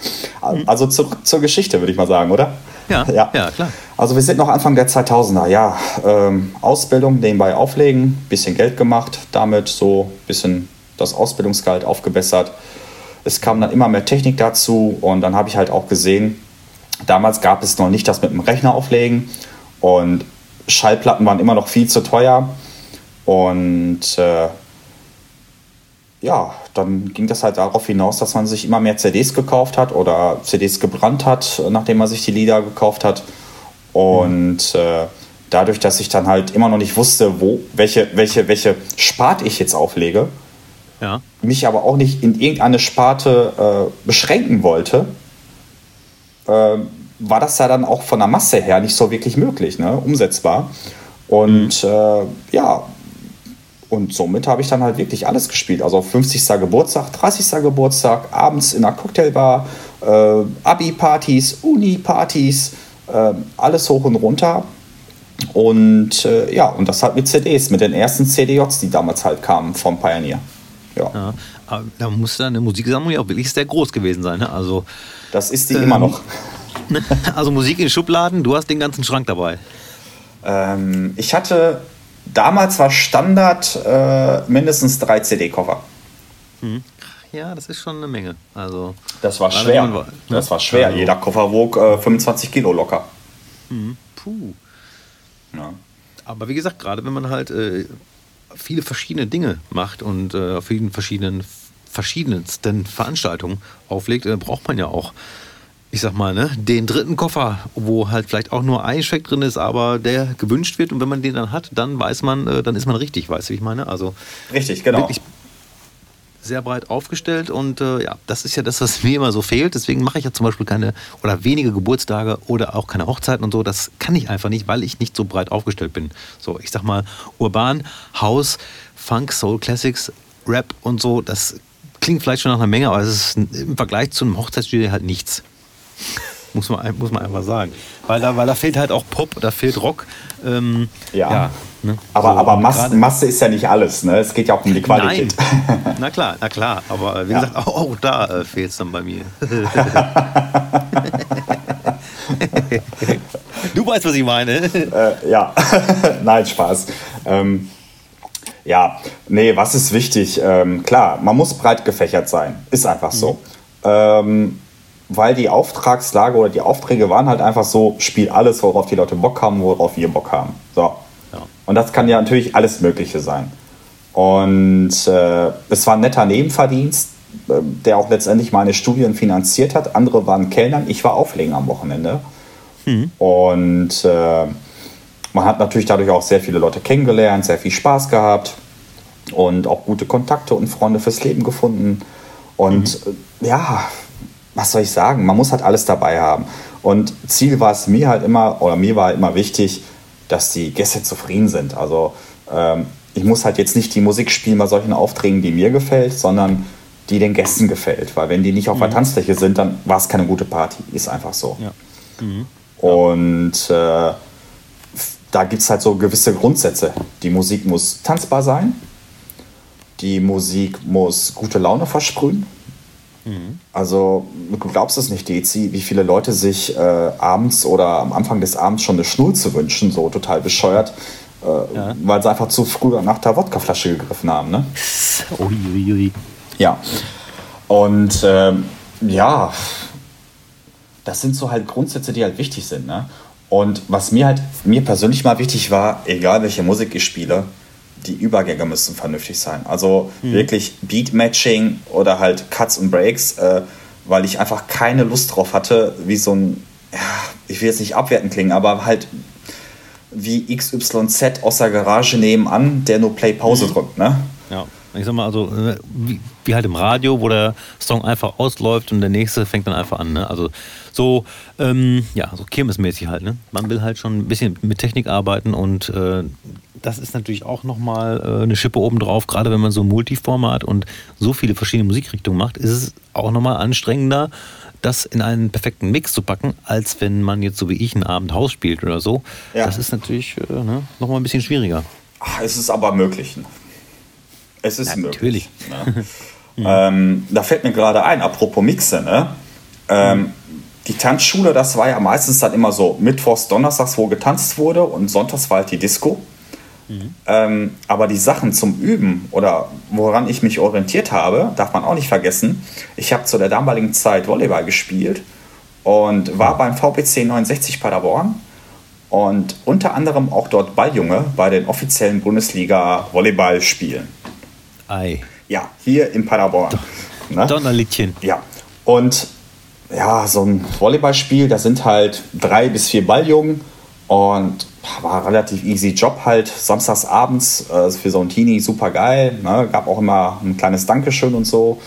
also zu, zur Geschichte würde ich mal sagen, oder? Ja, ja, ja, klar. Also wir sind noch Anfang der 2000er, ja. Ähm, Ausbildung nebenbei auflegen, bisschen Geld gemacht, damit so ein bisschen das Ausbildungsgehalt aufgebessert. Es kam dann immer mehr Technik dazu und dann habe ich halt auch gesehen, Damals gab es noch nicht das mit dem Rechner auflegen und Schallplatten waren immer noch viel zu teuer. Und äh, ja, dann ging das halt darauf hinaus, dass man sich immer mehr CDs gekauft hat oder CDs gebrannt hat, nachdem man sich die Lieder gekauft hat. Und äh, dadurch, dass ich dann halt immer noch nicht wusste, wo, welche, welche, welche Sparte ich jetzt auflege, ja. mich aber auch nicht in irgendeine Sparte äh, beschränken wollte, äh, war das ja dann auch von der Masse her nicht so wirklich möglich, ne? umsetzbar. Und mhm. Äh, ja, und somit habe ich dann halt wirklich alles gespielt. Also 50. Geburtstag, 30. Geburtstag, abends in der Cocktailbar, äh, Abi-Partys, Uni-Partys, äh, alles hoch und runter. Und äh, ja, und das halt mit CDs, mit den ersten CDJs, die damals halt kamen vom Pioneer. Ja. ja aber da muss deine Musiksammlung ja auch wirklich sehr groß gewesen sein. Ne? Also, das ist die ähm, immer noch. Also Musik in Schubladen, du hast den ganzen Schrank dabei. Ähm, ich hatte damals war Standard äh, mindestens drei CD-Koffer. Hm. Ja, das ist schon eine Menge. Also, das war schwer. War, ne? Das war schwer. Also, Jeder Koffer wog äh, 25 Kilo locker. Mhm. Puh. Ja. Aber wie gesagt, gerade wenn man halt äh, viele verschiedene Dinge macht und äh, auf vielen verschiedenen verschiedensten Veranstaltungen auflegt, äh, braucht man ja auch ich sag mal, ne, den dritten Koffer, wo halt vielleicht auch nur ein Scheck drin ist, aber der gewünscht wird. Und wenn man den dann hat, dann weiß man, äh, dann ist man richtig, weißt du, wie ich meine? Also richtig, genau. Wirklich sehr breit aufgestellt und äh, ja, das ist ja das, was mir immer so fehlt. Deswegen mache ich ja zum Beispiel keine oder wenige Geburtstage oder auch keine Hochzeiten und so. Das kann ich einfach nicht, weil ich nicht so breit aufgestellt bin. So, ich sag mal, urban, House, Funk, Soul Classics, Rap und so, das klingt vielleicht schon nach einer Menge, aber es ist im Vergleich zu einem Hochzeitsstudio halt nichts. muss, man, muss man einfach sagen. Weil da, weil da fehlt halt auch Pop, da fehlt Rock. Ähm, ja. ja ne? Aber, so, aber Masse, Masse, ist ja nicht alles. Ne? Es geht ja auch um die Qualität. Nein. Na klar, na klar. Aber wie ja. gesagt, auch, auch da äh, fehlt es dann bei mir. du weißt, was ich meine. Äh, ja, nein, Spaß. Ähm, ja, nee, was ist wichtig? Ähm, klar, man muss breit gefächert sein. Ist einfach so. Mhm. Ähm, weil die Auftragslage oder die Aufträge waren halt einfach so, spiel alles, worauf die Leute Bock haben, worauf wir Bock haben. So. Ja. Und das kann ja natürlich alles Mögliche sein. Und äh, es war ein netter Nebenverdienst, äh, der auch letztendlich meine Studien finanziert hat. Andere waren Kellnern, ich war Auflegen am Wochenende. Mhm. Und äh, man hat natürlich dadurch auch sehr viele Leute kennengelernt, sehr viel Spaß gehabt und auch gute Kontakte und Freunde fürs Leben gefunden. Und mhm. ja, was soll ich sagen, man muss halt alles dabei haben. Und Ziel war es mir halt immer, oder mir war halt immer wichtig, dass die Gäste zufrieden sind. Also ähm, ich muss halt jetzt nicht die Musik spielen bei solchen Aufträgen, die mir gefällt, sondern die den Gästen gefällt. Weil wenn die nicht auf mhm. der Tanzfläche sind, dann war es keine gute Party. Ist einfach so. Ja. Mhm. Und äh, da gibt es halt so gewisse Grundsätze. Die Musik muss tanzbar sein. Die Musik muss gute Laune versprühen. Mhm. Also, du glaubst es nicht, Dezi, wie viele Leute sich äh, abends oder am Anfang des Abends schon eine Schnulze wünschen, so total bescheuert, äh, ja. weil sie einfach zu früh nach der Wodkaflasche gegriffen haben. Ne? Uiuiui. Ja. Und ähm, ja, das sind so halt Grundsätze, die halt wichtig sind. Ne? Und was mir halt, mir persönlich mal wichtig war, egal welche Musik ich spiele, die Übergänge müssen vernünftig sein. Also mhm. wirklich Beat-Matching oder halt Cuts und Breaks, äh, weil ich einfach keine Lust drauf hatte, wie so ein, ja, ich will jetzt nicht abwertend klingen, aber halt wie XYZ aus der Garage nebenan, der nur Play-Pause mhm. drückt, ne? Ja. Ich sag mal, also äh, wie, wie, halt im Radio, wo der Song einfach ausläuft und der nächste fängt dann einfach an. Ne? Also so, ähm, ja, so kirmesmäßig halt. Ne? Man will halt schon ein bisschen mit Technik arbeiten und äh, das ist natürlich auch nochmal äh, eine Schippe obendrauf. Gerade wenn man so ein Multiformat und so viele verschiedene Musikrichtungen macht, ist es auch nochmal anstrengender, das in einen perfekten Mix zu packen, als wenn man jetzt so wie ich einen Abend Haus spielt oder so. Ja. Das ist natürlich äh, ne, nochmal ein bisschen schwieriger. Ach, es ist aber möglich. Es ist ja, möglich. Natürlich. Ne? ähm, da fällt mir gerade ein, apropos Mixe, ne? Ähm, die Tanzschule, das war ja meistens dann immer so mittwochs, donnerstags, wo getanzt wurde und sonntags war halt die Disco. Mhm. Ähm, aber die Sachen zum Üben oder woran ich mich orientiert habe, darf man auch nicht vergessen. Ich habe zu der damaligen Zeit Volleyball gespielt und war beim VPC 69 Paderborn und unter anderem auch dort Balljunge bei den offiziellen Bundesliga-Volleyballspielen. Ei. Ja, hier in Paderborn. Ne? Donnerlittchen. Ja, und ja, so ein Volleyballspiel, da sind halt drei bis vier Balljungen und war relativ easy Job halt. Samstags abends äh, für so ein Teenie super geil. Ne? Gab auch immer ein kleines Dankeschön und so.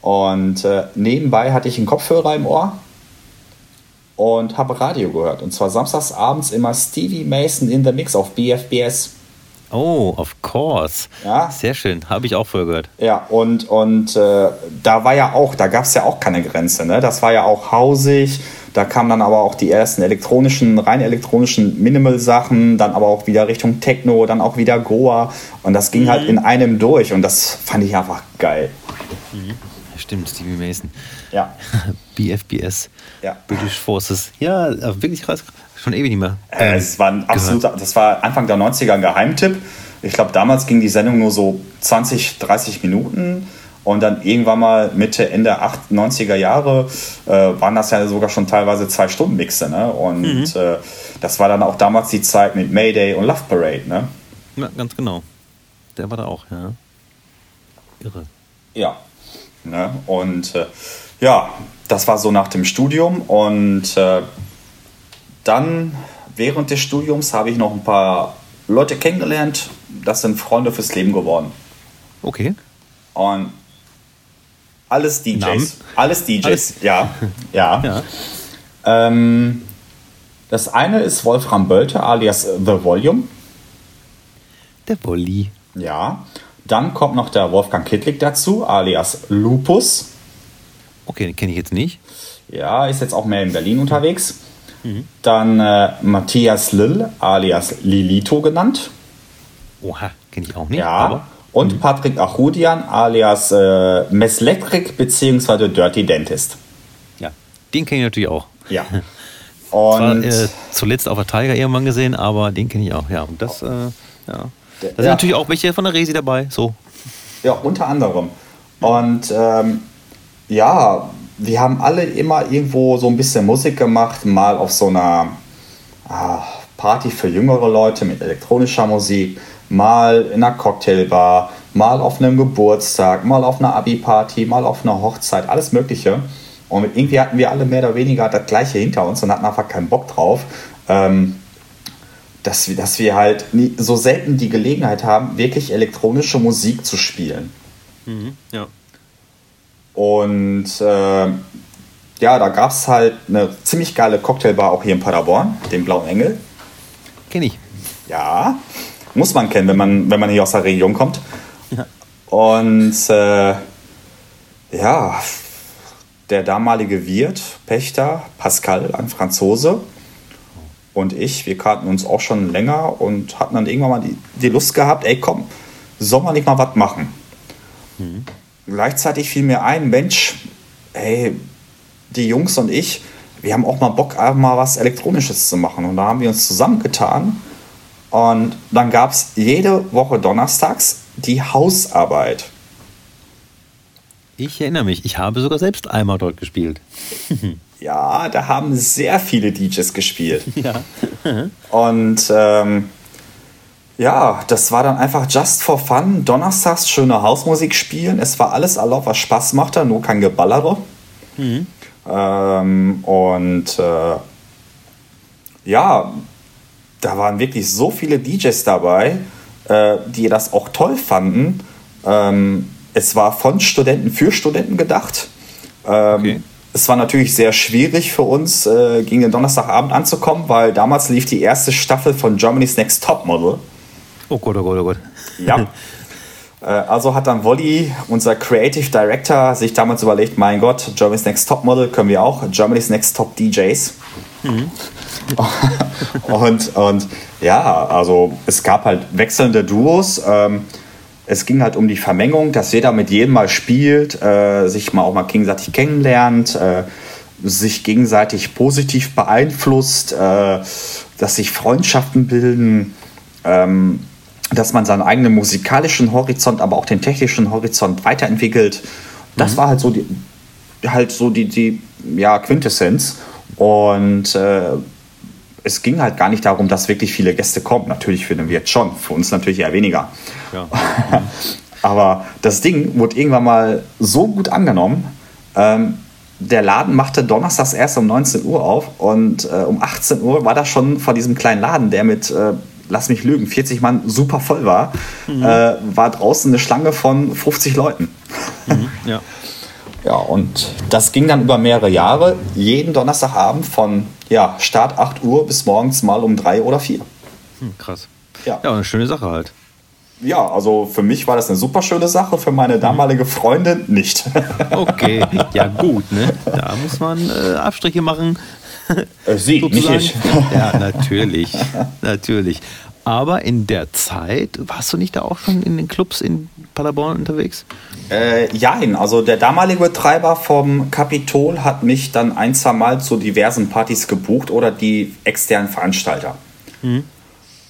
Und äh, nebenbei hatte ich einen Kopfhörer im Ohr und habe Radio gehört. Und zwar samstags abends immer Stevie Mason in the Mix auf BFBS. Oh, of course. Ja. Sehr schön. Habe ich auch vorher gehört. Ja, und, und äh, da war ja auch, da gab es ja auch keine Grenze. Ne? Das war ja auch hausig. Da kamen dann aber auch die ersten elektronischen, rein elektronischen Minimal-Sachen, dann aber auch wieder Richtung Techno, dann auch wieder Goa. Und das ging halt in einem durch und das fand ich einfach geil. Stimmt, Stevie Mason. Ja. BFBS. Ja. British Forces. Ja, wirklich krass. Schon ewig nicht mehr. Äh, es war ein absoluter, das war Anfang der 90er ein Geheimtipp. Ich glaube, damals ging die Sendung nur so 20, 30 Minuten. Und dann irgendwann mal Mitte, Ende 8, 90er Jahre äh, waren das ja sogar schon teilweise zwei Stunden Mixe. Ne? Und äh, das war dann auch damals die Zeit mit Mayday und Love Parade. Ne? Ja, ganz genau. Der war da auch, ja. Irre. Ja. Ne? Und äh, ja, das war so nach dem Studium. Und äh, dann während des Studiums habe ich noch ein paar Leute kennengelernt. Das sind Freunde fürs Leben geworden. Okay. Und alles DJs. Namen? Alles DJs, Alles- ja. Ja. Ja. Ähm, das eine ist Wolfram Bölte alias The Volume. Der Wolli. Ja. Dann kommt noch der Wolfgang Kittlik dazu, alias Lupus. Okay, den kenne ich jetzt nicht. Ja, ist jetzt auch mehr in Berlin unterwegs. Dann äh, Matthias Lill, alias Lilito genannt. Oha, kenne ich auch nicht. Ja. Aber Und Patrick Achudian, alias äh, Meslektrik bzw. Dirty Dentist. ja, den kenne ich natürlich auch. Ja. Zwar, Und äh, zuletzt auf der Tiger irgendwann gesehen, aber den kenne ich auch. Ja, und das, äh, ja. Da sind Ja. natürlich auch welche von der Resi dabei. So. Ja, unter anderem. Und ähm, ja, wir haben alle immer irgendwo so ein bisschen Musik gemacht, mal auf so einer ah, Party für jüngere Leute mit elektronischer Musik, mal in einer Cocktailbar, mal auf einem Geburtstag, mal auf einer Abi-Party, mal auf einer Hochzeit, alles Mögliche. Und irgendwie hatten wir alle mehr oder weniger das Gleiche hinter uns und hatten einfach keinen Bock drauf. Ähm, dass wir, dass wir halt nie, so selten die Gelegenheit haben, wirklich elektronische Musik zu spielen. Ja. Und äh, ja, da gab es halt eine ziemlich geile Cocktailbar auch hier in Paderborn, den Blauen Engel. Kenne ich. Ja, muss man kennen, wenn man, wenn man hier aus der Region kommt. Ja. Und äh, ja, der damalige Wirt, Pächter, Pascal, ein Franzose, und ich, wir kannten uns auch schon länger und hatten dann irgendwann mal die, die Lust gehabt, ey komm, soll man nicht mal was machen? Gleichzeitig fiel mir ein, Mensch, ey, die Jungs und ich, wir haben auch mal Bock, mal was Elektronisches zu machen. Und da haben wir uns zusammengetan. Und dann gab es jede Woche donnerstags die Hausarbeit. Ich erinnere mich, ich habe sogar selbst einmal dort gespielt. Ja, da haben sehr viele DJs gespielt. Ja. Und ähm, ja, das war dann einfach just for fun. Donnerstags schöne Hausmusik spielen. Es war alles erlaubt, was Spaß machte, nur kein Geballere. Ähm, und äh, ja, da waren wirklich so viele DJs dabei, äh, die das auch toll fanden. Ähm, es war von Studenten für Studenten gedacht. Ähm, Okay. Es war natürlich sehr schwierig für uns, äh, gegen den Donnerstagabend anzukommen, weil damals lief die erste Staffel von Germany's Next Topmodel. Oh Gott, oh Gott, oh Gott. Ja. Äh, Also hat dann Wolli, unser Creative Director, sich damals überlegt, mein Gott, Germany's Next Top Model können wir auch, Germany's Next Top DJs. und, und ja, also es gab halt wechselnde Duos. Ähm, es ging halt um die Vermengung, dass jeder mit jedem mal spielt, äh, sich mal auch mal gegenseitig kennenlernt, äh, sich gegenseitig positiv beeinflusst, äh, dass sich Freundschaften bilden. Ähm, dass man seinen eigenen musikalischen Horizont, aber auch den technischen Horizont weiterentwickelt. Das war halt so die, halt so die, die ja, Quintessenz. Und äh, es ging halt gar nicht darum, dass wirklich viele Gäste kommen. Natürlich finden wir jetzt schon, für uns natürlich eher weniger. Ja. Aber das Ding wurde irgendwann mal so gut angenommen. Ähm, der Laden machte donnerstags erst um 19 Uhr auf und äh, um 18 Uhr war das schon vor diesem kleinen Laden, der mit, äh, lass mich lügen, 40 Mann super voll war, mhm. äh, war draußen eine Schlange von 50 Leuten. Mhm, ja. Ja, und das ging dann über mehrere Jahre, jeden Donnerstagabend von ja, Start 8 Uhr bis morgens mal um 3 oder 4. Hm, krass. Ja. ja, eine schöne Sache halt ja, also für mich war das eine super schöne Sache, für meine damalige Freundin nicht. Okay, ja gut, ne? Da muss man äh, Abstriche machen. Äh, sie, nicht ich. Ja, natürlich, natürlich. Aber in der Zeit, warst du nicht da auch schon in den Clubs in Paderborn unterwegs? Äh, nein, also der damalige Betreiber vom Kapitol hat mich dann ein, zwei Mal zu diversen Partys gebucht oder die externen Veranstalter. Mhm.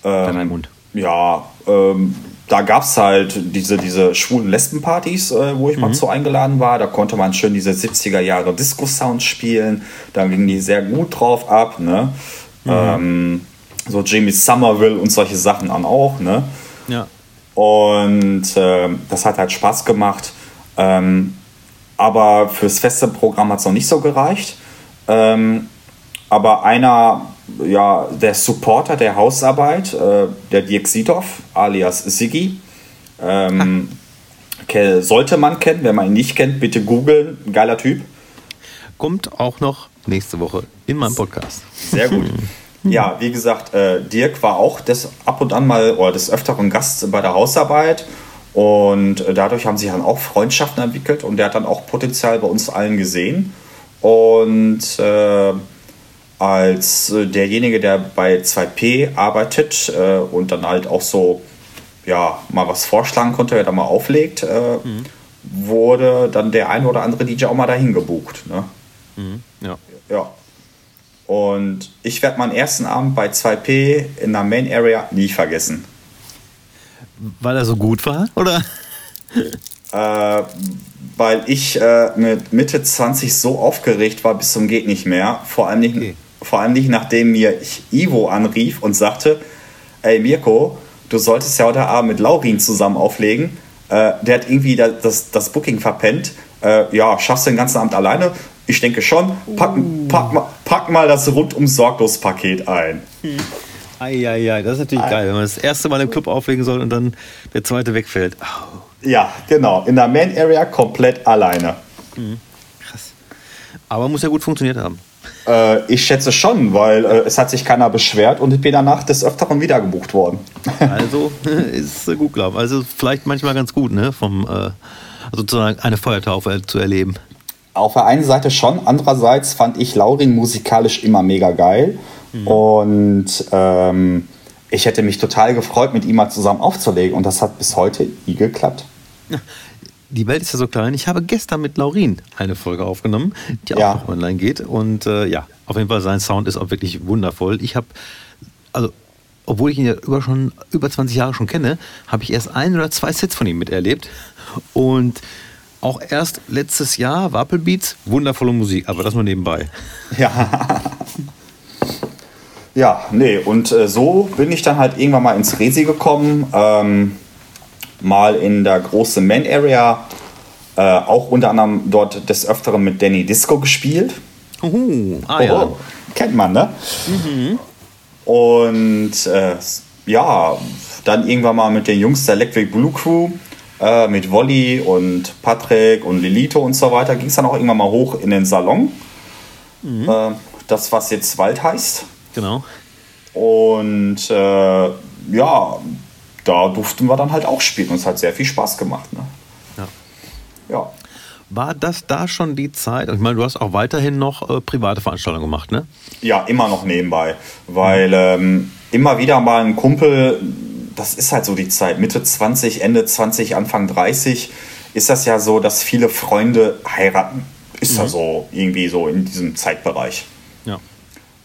Ähm, Mund. Ja, ähm, da gab es halt diese, diese schwulen Lesbenpartys, äh, wo ich mhm. mal zu eingeladen war. Da konnte man schön diese 70er Jahre Disco-Sounds spielen. Da gingen die sehr gut drauf ab. Ne? Mhm. Ähm, so Jamie Somerville und solche Sachen dann auch. Ne? Ja. Und äh, das hat halt Spaß gemacht. Ähm, aber fürs feste Programm hat es noch nicht so gereicht. Ähm, aber einer ja, der Supporter der Hausarbeit, äh, der Dirk Siedhoff, alias Siggi. Ähm, sollte man kennen, wenn man ihn nicht kennt, bitte googeln. Geiler Typ. Kommt auch noch nächste Woche in meinem Podcast. Sehr gut. Ja, wie gesagt, äh, Dirk war auch des ab und an mal oder des öfteren Gast bei der Hausarbeit und äh, dadurch haben sich dann auch Freundschaften entwickelt und der hat dann auch Potenzial bei uns allen gesehen und äh, als äh, derjenige, der bei 2P arbeitet äh, und dann halt auch so ja, mal was vorschlagen konnte, wer da mal auflegt, äh, mhm. wurde dann der ein oder andere DJ auch mal dahin gebucht. Ne? Mhm. Ja. ja. Und ich werde meinen ersten Abend bei 2P in der Main Area nie vergessen. Weil er so gut war, oder? äh, weil ich äh, mit Mitte 20 so aufgeregt war bis zum geht nicht mehr. Vor allem nicht, okay vor allem nicht, nachdem mir Ivo anrief und sagte, ey Mirko, du solltest ja heute Abend mit Laurin zusammen auflegen. Äh, der hat irgendwie das, das, Booking verpennt. Äh, ja, schaffst du den ganzen Abend alleine? Ich denke schon. Pack, pack, pack mal das rundum sorglos Paket ein. Eieiei, das ist natürlich Ei. geil, wenn man das erste Mal im Club auflegen soll und dann der zweite wegfällt. Oh. Ja, genau. In der Main Area komplett alleine. Mhm. Krass. Aber muss ja gut funktioniert haben. Äh, ich schätze schon, weil äh, es hat sich keiner beschwert und ich bin danach des Öfteren wieder gebucht worden. Also ist gut, glaube ich. Also vielleicht manchmal ganz gut, ne? Vom, äh, sozusagen eine Feuertaufe zu erleben. Auf der einen Seite schon, andererseits fand ich Laurin musikalisch immer mega geil. Mhm. Und ähm, ich hätte mich total gefreut, mit ihm mal zusammen aufzulegen. Und das hat bis heute nie geklappt. die Welt ist ja so klein. Ich habe gestern mit Laurin eine Folge aufgenommen, die auch noch online geht. Und äh, ja, auf jeden Fall sein Sound ist auch wirklich wundervoll. Ich habe, also, obwohl ich ihn ja über schon über 20 Jahre schon kenne, habe ich erst ein oder zwei Sets von ihm miterlebt. Und auch erst letztes Jahr Wappelbeats, wundervolle Musik, aber das nur nebenbei. Ja. Ja, nee, und äh, so bin ich dann halt irgendwann mal ins Resi gekommen. Ähm, mal in der großen Man Area, äh, auch unter anderem dort des Öfteren mit Danny Disco gespielt. Uhu, ah, ja. Oh, kennt man, ne? Mhm. Und äh, ja, dann irgendwann mal mit den Jungs der Electric Blue Crew, äh, mit Wolli und Patrick und Lilito und so weiter, ging es dann auch irgendwann mal hoch in den Salon. Mhm. Äh, das, was jetzt Wald heißt. Genau. Und äh, ja, da durften wir dann halt auch spielen und es hat sehr viel Spaß gemacht. Ne? Ja. ja. War das da schon die Zeit? Ich meine, du hast auch weiterhin noch äh, private Veranstaltungen gemacht, ne? Ja, immer noch nebenbei. Weil ähm, immer wieder mal ein Kumpel, das ist halt so die Zeit, Mitte 20, Ende 20, Anfang 30, ist das ja so, dass viele Freunde heiraten. Ist mhm. ja so irgendwie so in diesem Zeitbereich. Ja.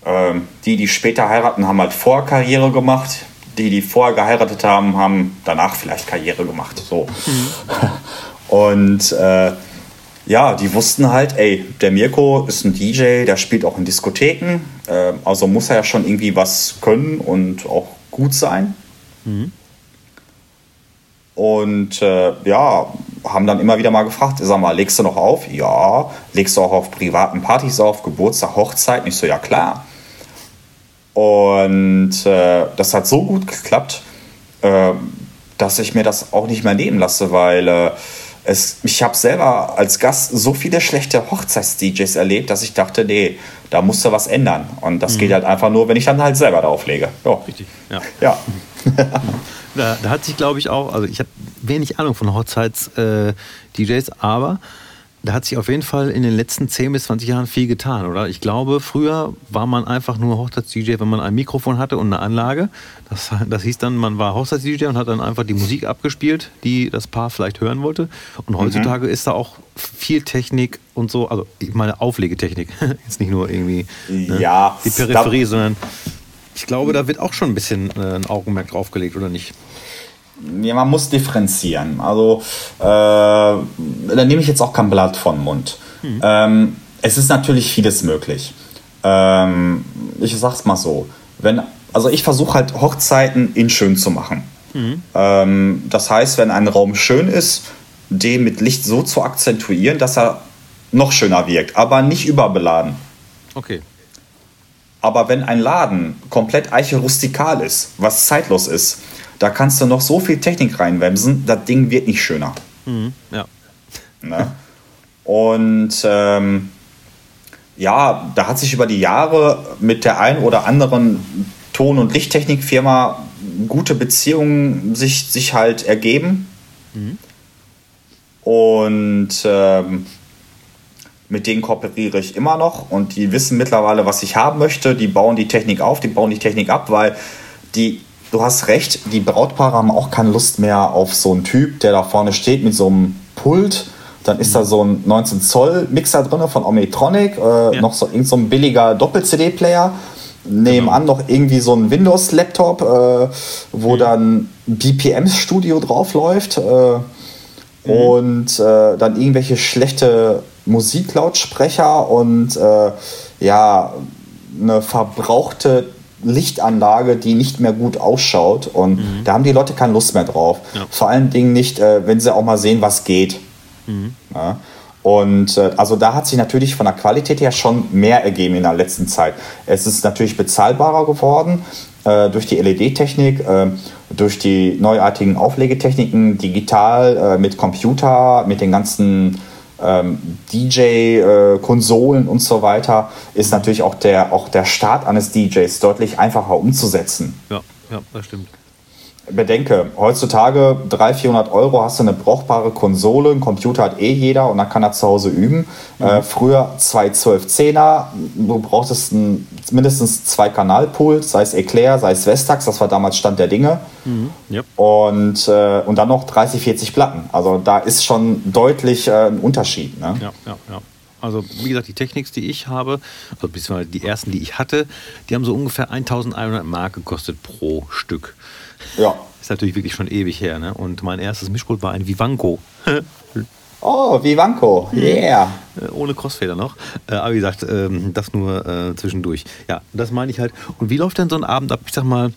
Ähm, die, die später heiraten, haben halt Vorkarriere gemacht die, die vorher geheiratet haben, haben danach vielleicht Karriere gemacht. So. Mhm. Und äh, ja, die wussten halt, ey, der Mirko ist ein DJ, der spielt auch in Diskotheken, äh, also muss er ja schon irgendwie was können und auch gut sein. Mhm. Und äh, ja, haben dann immer wieder mal gefragt, sag mal, legst du noch auf? Ja. Legst du auch auf privaten Partys auf, Geburtstag, Hochzeit? Ich so, ja klar. Und äh, das hat so gut geklappt, äh, dass ich mir das auch nicht mehr nehmen lasse, weil äh, es, ich habe selber als Gast so viele schlechte Hochzeits-DJs erlebt, dass ich dachte, nee, da musst du was ändern. Und das mhm. geht halt einfach nur, wenn ich dann halt selber da auflege. Ja. Richtig, ja. ja. da, da, hat sich, glaube ich, auch, also ich habe wenig Ahnung von Hochzeits-DJs, äh, aber da hat sich auf jeden Fall in den letzten 10 bis 20 Jahren viel getan, oder? Ich glaube, früher war man einfach nur Hochzeits-DJ, wenn man ein Mikrofon hatte und eine Anlage. Das, das hieß dann, man war Hochzeits-DJ und hat dann einfach die Musik abgespielt, die das Paar vielleicht hören wollte. Und heutzutage mhm. ist da auch viel Technik und so, also ich meine Auflegetechnik, jetzt nicht nur irgendwie ne, ja, die Peripherie, sondern ich glaube, da wird auch schon ein bisschen äh, ein Augenmerk draufgelegt, oder nicht? Ja, man muss differenzieren. Also, äh, da nehme ich jetzt auch kein Blatt von Mund. Mhm. Ähm, es ist natürlich vieles möglich. Ähm, ich sag's mal so. Wenn, also, ich versuche halt Hochzeiten in schön zu machen. Mhm. Ähm, das heißt, wenn ein Raum schön ist, den mit Licht so zu akzentuieren, dass er noch schöner wirkt, aber nicht überbeladen. Okay. Aber wenn ein Laden komplett eiche rustikal ist, was zeitlos ist, da kannst du noch so viel Technik reinwemsen, das Ding wird nicht schöner. Mhm, ja. Ne? Und ähm, ja, da hat sich über die Jahre mit der einen oder anderen Ton- und Lichttechnikfirma gute Beziehungen sich, sich halt ergeben. Mhm. Und ähm, mit denen kooperiere ich immer noch und die wissen mittlerweile, was ich haben möchte. Die bauen die Technik auf, die bauen die Technik ab, weil die du hast recht, die Brautpaare haben auch keine Lust mehr auf so einen Typ, der da vorne steht mit so einem Pult. Dann ist da so ein 19 Zoll Mixer drin von Omnitronic, äh, ja. noch so, irgend so ein billiger Doppel-CD-Player. Nebenan genau. noch irgendwie so ein Windows-Laptop, äh, wo mhm. dann BPM-Studio draufläuft. Äh, mhm. Und äh, dann irgendwelche schlechte Musiklautsprecher und äh, ja, eine verbrauchte Lichtanlage, die nicht mehr gut ausschaut. Und mhm. da haben die Leute keine Lust mehr drauf. Ja. Vor allen Dingen nicht, äh, wenn sie auch mal sehen, was geht. Mhm. Ja. Und äh, also da hat sich natürlich von der Qualität her schon mehr ergeben in der letzten Zeit. Es ist natürlich bezahlbarer geworden äh, durch die LED-Technik, äh, durch die neuartigen Auflegetechniken, digital, äh, mit Computer, mit den ganzen DJ-Konsolen äh, und so weiter, ist natürlich auch der, auch der Start eines DJs deutlich einfacher umzusetzen. Ja, ja, das stimmt bedenke, heutzutage 300, 400 Euro hast du eine brauchbare Konsole, ein Computer hat eh jeder und dann kann er zu Hause üben. Mhm. Äh, früher zwei 12-10er, du brauchtest ein, mindestens zwei Kanalpools, sei es Eclair, sei es Vestax, das war damals Stand der Dinge. Mhm. Yep. Und, äh, und dann noch 30, 40 Platten. Also da ist schon deutlich äh, ein Unterschied. Ne? Ja, ja, ja. Also wie gesagt, die Techniks, die ich habe, also beziehungsweise die ersten, die ich hatte, die haben so ungefähr 1100 Mark gekostet pro Stück. Ja. Ist natürlich wirklich schon ewig her. Ne? Und mein erstes Mischpult war ein Vivanco. oh, Vivanco, yeah. Äh, ohne Crossfader noch. Äh, aber wie gesagt, ähm, das nur äh, zwischendurch. Ja, das meine ich halt. Und wie läuft denn so ein Abend ab? Ich sag mal,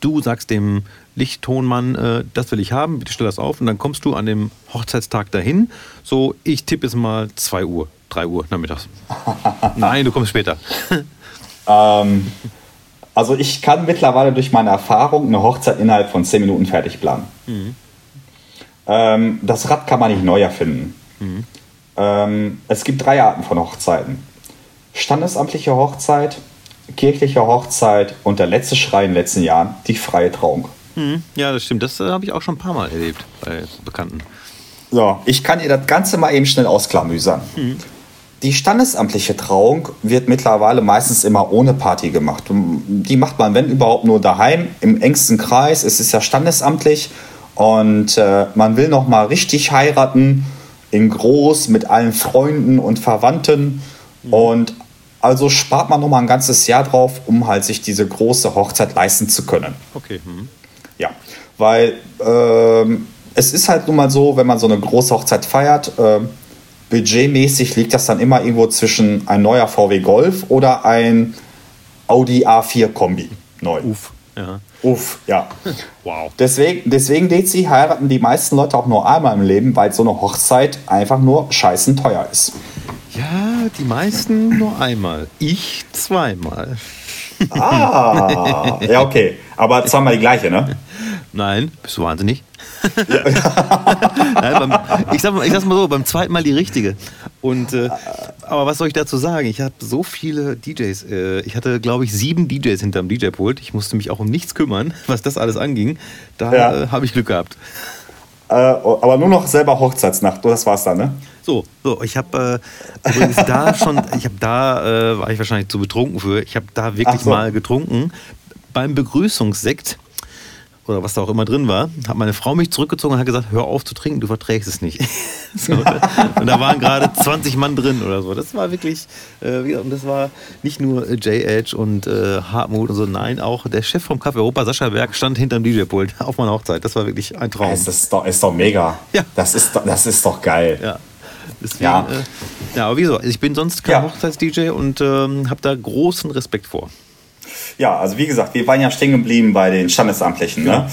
du sagst dem Lichttonmann, das will ich haben, bitte stell das auf. Und dann kommst du an dem Hochzeitstag dahin. So, ich tippe es mal 2 Uhr, 3 Uhr nachmittags. Nein, du kommst später. ähm, also ich kann mittlerweile durch meine Erfahrung eine Hochzeit innerhalb von 10 Minuten fertig planen. Mhm. Ähm, das Rad kann man nicht neu erfinden. Mhm. Ähm, es gibt drei Arten von Hochzeiten. Standesamtliche Hochzeit, kirchliche Hochzeit und der letzte Schrei in den letzten Jahren, die freie Trauung. Mhm. Ja, das stimmt. Das äh, habe ich auch schon ein paar Mal erlebt bei Bekannten. So, ich kann ihr das Ganze mal eben schnell ausklamüsern. Die standesamtliche Trauung wird mittlerweile meistens immer ohne Party gemacht. Die macht man, wenn überhaupt, nur daheim, im engsten Kreis. Es ist ja standesamtlich und äh, man will noch mal richtig heiraten, in groß, mit allen Freunden und Verwandten. Mhm. Und also spart man noch mal ein ganzes Jahr drauf, um halt sich diese große Hochzeit leisten zu können. Okay. Mhm. Ja, weil ähm, es ist halt nun mal so, wenn man so eine große Hochzeit feiert, äh, budgetmäßig liegt das dann immer irgendwo zwischen ein neuer VW Golf oder ein Audi A4 Kombi. Neu. Uff, ja. Uff, ja. Wow. Deswegen, deswegen Dezi, heiraten die meisten Leute auch nur einmal im Leben, weil so eine Hochzeit einfach nur scheißen teuer ist. Ja, die meisten nur einmal. Ich zweimal. Ah, ja, okay. Aber zweimal die gleiche, ne? Nein, bist du wahnsinnig? Nein, beim, ich, sag ich sag's mal so, beim zweiten Mal die richtige. Und, äh, aber was soll ich dazu sagen? Ich habe so viele DJs. Äh, ich hatte, glaube ich, sieben DJs hinterm DJ-Pult. Ich musste mich auch um nichts kümmern, was das alles anging. Da Ja. äh, habe ich Glück gehabt. Äh, aber nur noch selber Hochzeitsnacht, das war's dann, ne? So, so, ich habe äh, übrigens da schon, ich habe da, äh, war ich wahrscheinlich zu betrunken für, ich habe da wirklich so. mal getrunken. Beim Begrüßungssekt oder was da auch immer drin war, hat meine Frau mich zurückgezogen und hat gesagt, hör auf zu trinken, du verträgst es nicht. so, und da waren gerade 20 Mann drin oder so. Das war wirklich, äh, wie gesagt, und das war nicht nur äh, J-Edge und äh, Hartmut und so, nein, auch der Chef vom Café Europa, Sascha Berg, stand hinterm DJ-Pult auf meiner Hochzeit. Das war wirklich ein Traum. Es ist doch, ist doch mega. Ja. Das ist, doch- das ist doch geil. Ja. Deswegen, Ja. Äh, ja, aber wieso? Ich bin sonst kein Ja. Hochzeits-DJ und ähm, habe da großen Respekt vor. Ja, also wie gesagt, wir waren ja stehen geblieben bei den Standesamtlichen. Ne?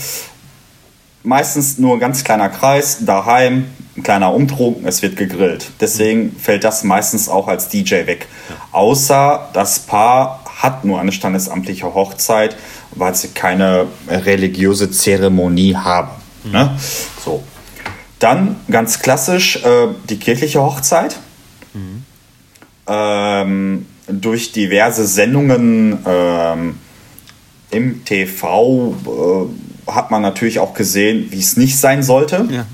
Meistens nur ein ganz kleiner Kreis, daheim, ein kleiner Umtrunk, es wird gegrillt. Deswegen fällt das meistens auch als DJ weg. Außer das Paar hat nur eine standesamtliche Hochzeit, weil sie keine religiöse Zeremonie haben. Ne? So. Dann ganz klassisch äh, die kirchliche Hochzeit. Ähm, durch diverse Sendungen ähm, im TV äh, hat man natürlich auch gesehen, wie es nicht sein sollte. Ja.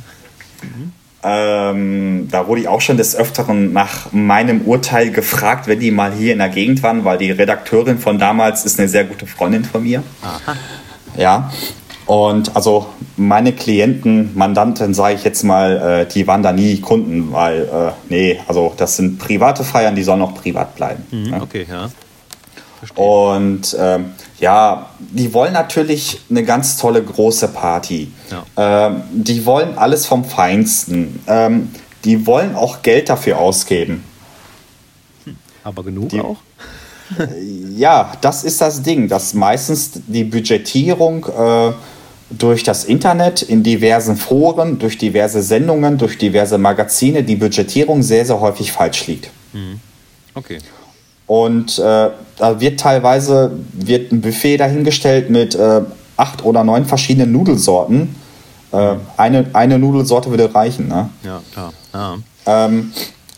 Ähm, da wurde ich auch schon des Öfteren nach meinem Urteil gefragt, wenn die mal hier in der Gegend waren, weil die Redakteurin von damals ist eine sehr gute Freundin von mir. Ja. Und also meine Klienten, Mandanten, sage ich jetzt mal, äh, die waren da nie Kunden, weil, äh, nee, also das sind private Feiern, die sollen auch privat bleiben. Mhm, ne? Okay, ja. Und ähm, ja, die wollen natürlich eine ganz tolle große Party. Ähm, die wollen alles vom Feinsten. Ähm, die wollen auch Geld dafür ausgeben. Aber genug Die- auch? Ja, das ist das Ding, dass meistens die Budgetierung äh, durch das Internet in diversen Foren, durch diverse Sendungen, durch diverse Magazine, die Budgetierung sehr, sehr häufig falsch liegt. Okay. Und äh, da wird teilweise wird ein Buffet dahingestellt mit äh, acht oder neun verschiedenen Nudelsorten. Äh, eine, eine Nudelsorte würde reichen. Ne? Ja, klar. Ja. Ähm,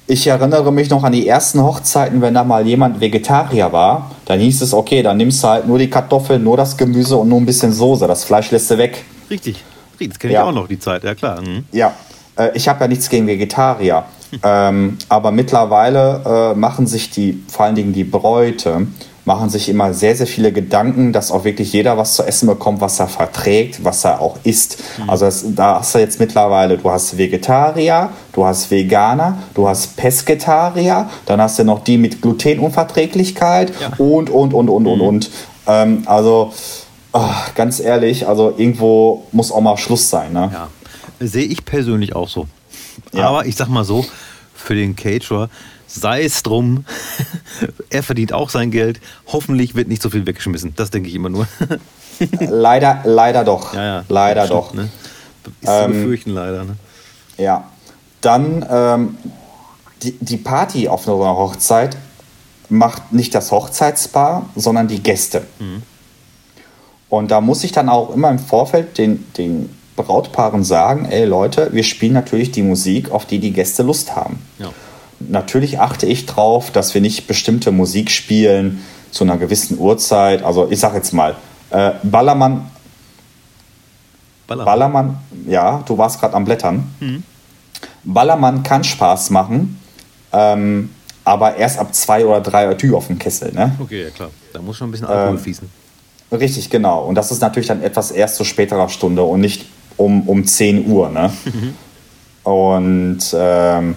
ich erinnere mich noch an die ersten Hochzeiten, wenn da mal jemand Vegetarier war, dann hieß es, okay, dann nimmst du halt nur die Kartoffeln, nur das Gemüse und nur ein bisschen Soße. Das Fleisch lässt du weg. Richtig. Das kenne ich Ja. auch noch, die Zeit. Ja, klar. Mhm. Ja, äh, ich habe ja nichts gegen Vegetarier. ähm, aber mittlerweile äh, machen sich die, vor allen Dingen die Bräute, machen sich immer sehr, sehr viele Gedanken, dass auch wirklich jeder was zu essen bekommt, was er verträgt, was er auch isst. Also das, da hast du jetzt mittlerweile, du hast Vegetarier, du hast Veganer, du hast Pesketarier, dann hast du noch die mit Glutenunverträglichkeit Ja. und, und, und, und, und, und. Ähm, also, ah, ganz ehrlich, also irgendwo muss auch mal Schluss sein. Ne? Ja. Sehe ich persönlich auch so. Ja. Aber ich sag mal so, für den Caterer sei es drum, er verdient auch sein Geld. Hoffentlich wird nicht so viel weggeschmissen. Das denke ich immer nur. Leider, leider doch. ja, ja. Leider Stimmt, doch. Ne? Ist zu Ähm, befürchten, leider. Ne? Ja. Dann ähm, die, die Party auf einer Hochzeit macht nicht das Hochzeitspaar, sondern die Gäste. Mhm. Und da muss ich dann auch immer im Vorfeld den, den Brautpaaren sagen, ey Leute, wir spielen natürlich die Musik, auf die die Gäste Lust haben. Ja. Natürlich achte ich drauf, dass wir nicht bestimmte Musik spielen zu einer gewissen Uhrzeit. Also ich sag jetzt mal, äh, Ballermann Baller. Ballermann, ja, du warst gerade am Blättern. Mhm. Ballermann kann Spaß machen, ähm, aber erst ab zwei oder drei Tür auf dem Kessel, ne? Okay, ja klar. Da muss schon ein bisschen Alkohol Ähm, fließen. Richtig, genau. Und das ist natürlich dann etwas erst zu späterer Stunde und nicht um, um 10 Uhr, ne? Und ähm,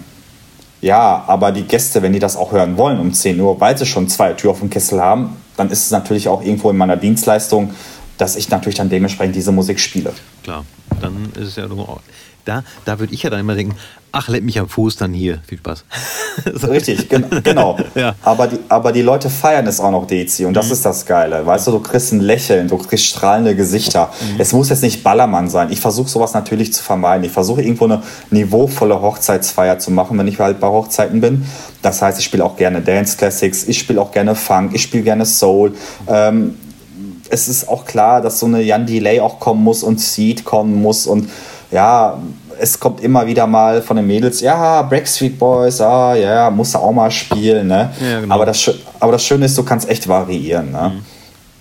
ja, aber die Gäste, wenn die das auch hören wollen um 10 Uhr, weil sie schon zwei Tür auf dem Kessel haben, dann ist es natürlich auch irgendwo in meiner Dienstleistung, dass ich natürlich dann dementsprechend diese Musik spiele. Klar. dann ist es ja nur. Da, da würde ich ja dann immer denken, ach, leck mich am Fuß, dann hier. Viel Spaß. Richtig, gen genau. Ja. aber, die, aber die Leute feiern es auch noch, Dezi. Und Mhm. das ist das Geile. Weißt du, du kriegst ein Lächeln, du kriegst strahlende Gesichter. Mhm. Es muss jetzt nicht Ballermann sein. Ich versuche sowas natürlich zu vermeiden. Ich versuche irgendwo eine niveauvolle Hochzeitsfeier zu machen, wenn ich halt bei Hochzeiten bin. Das heißt, ich spiele auch gerne Dance Classics, ich spiele auch gerne Funk, ich spiele gerne Soul. Ähm, es ist auch klar, dass so eine Jan Delay auch kommen muss und Seed kommen muss und ja, es kommt immer wieder mal von den Mädels, ja, Backstreet Boys, ah, ja, musst du auch mal spielen, ne? Ja, genau. aber, das, aber das Schöne ist, du kannst echt variieren, ne?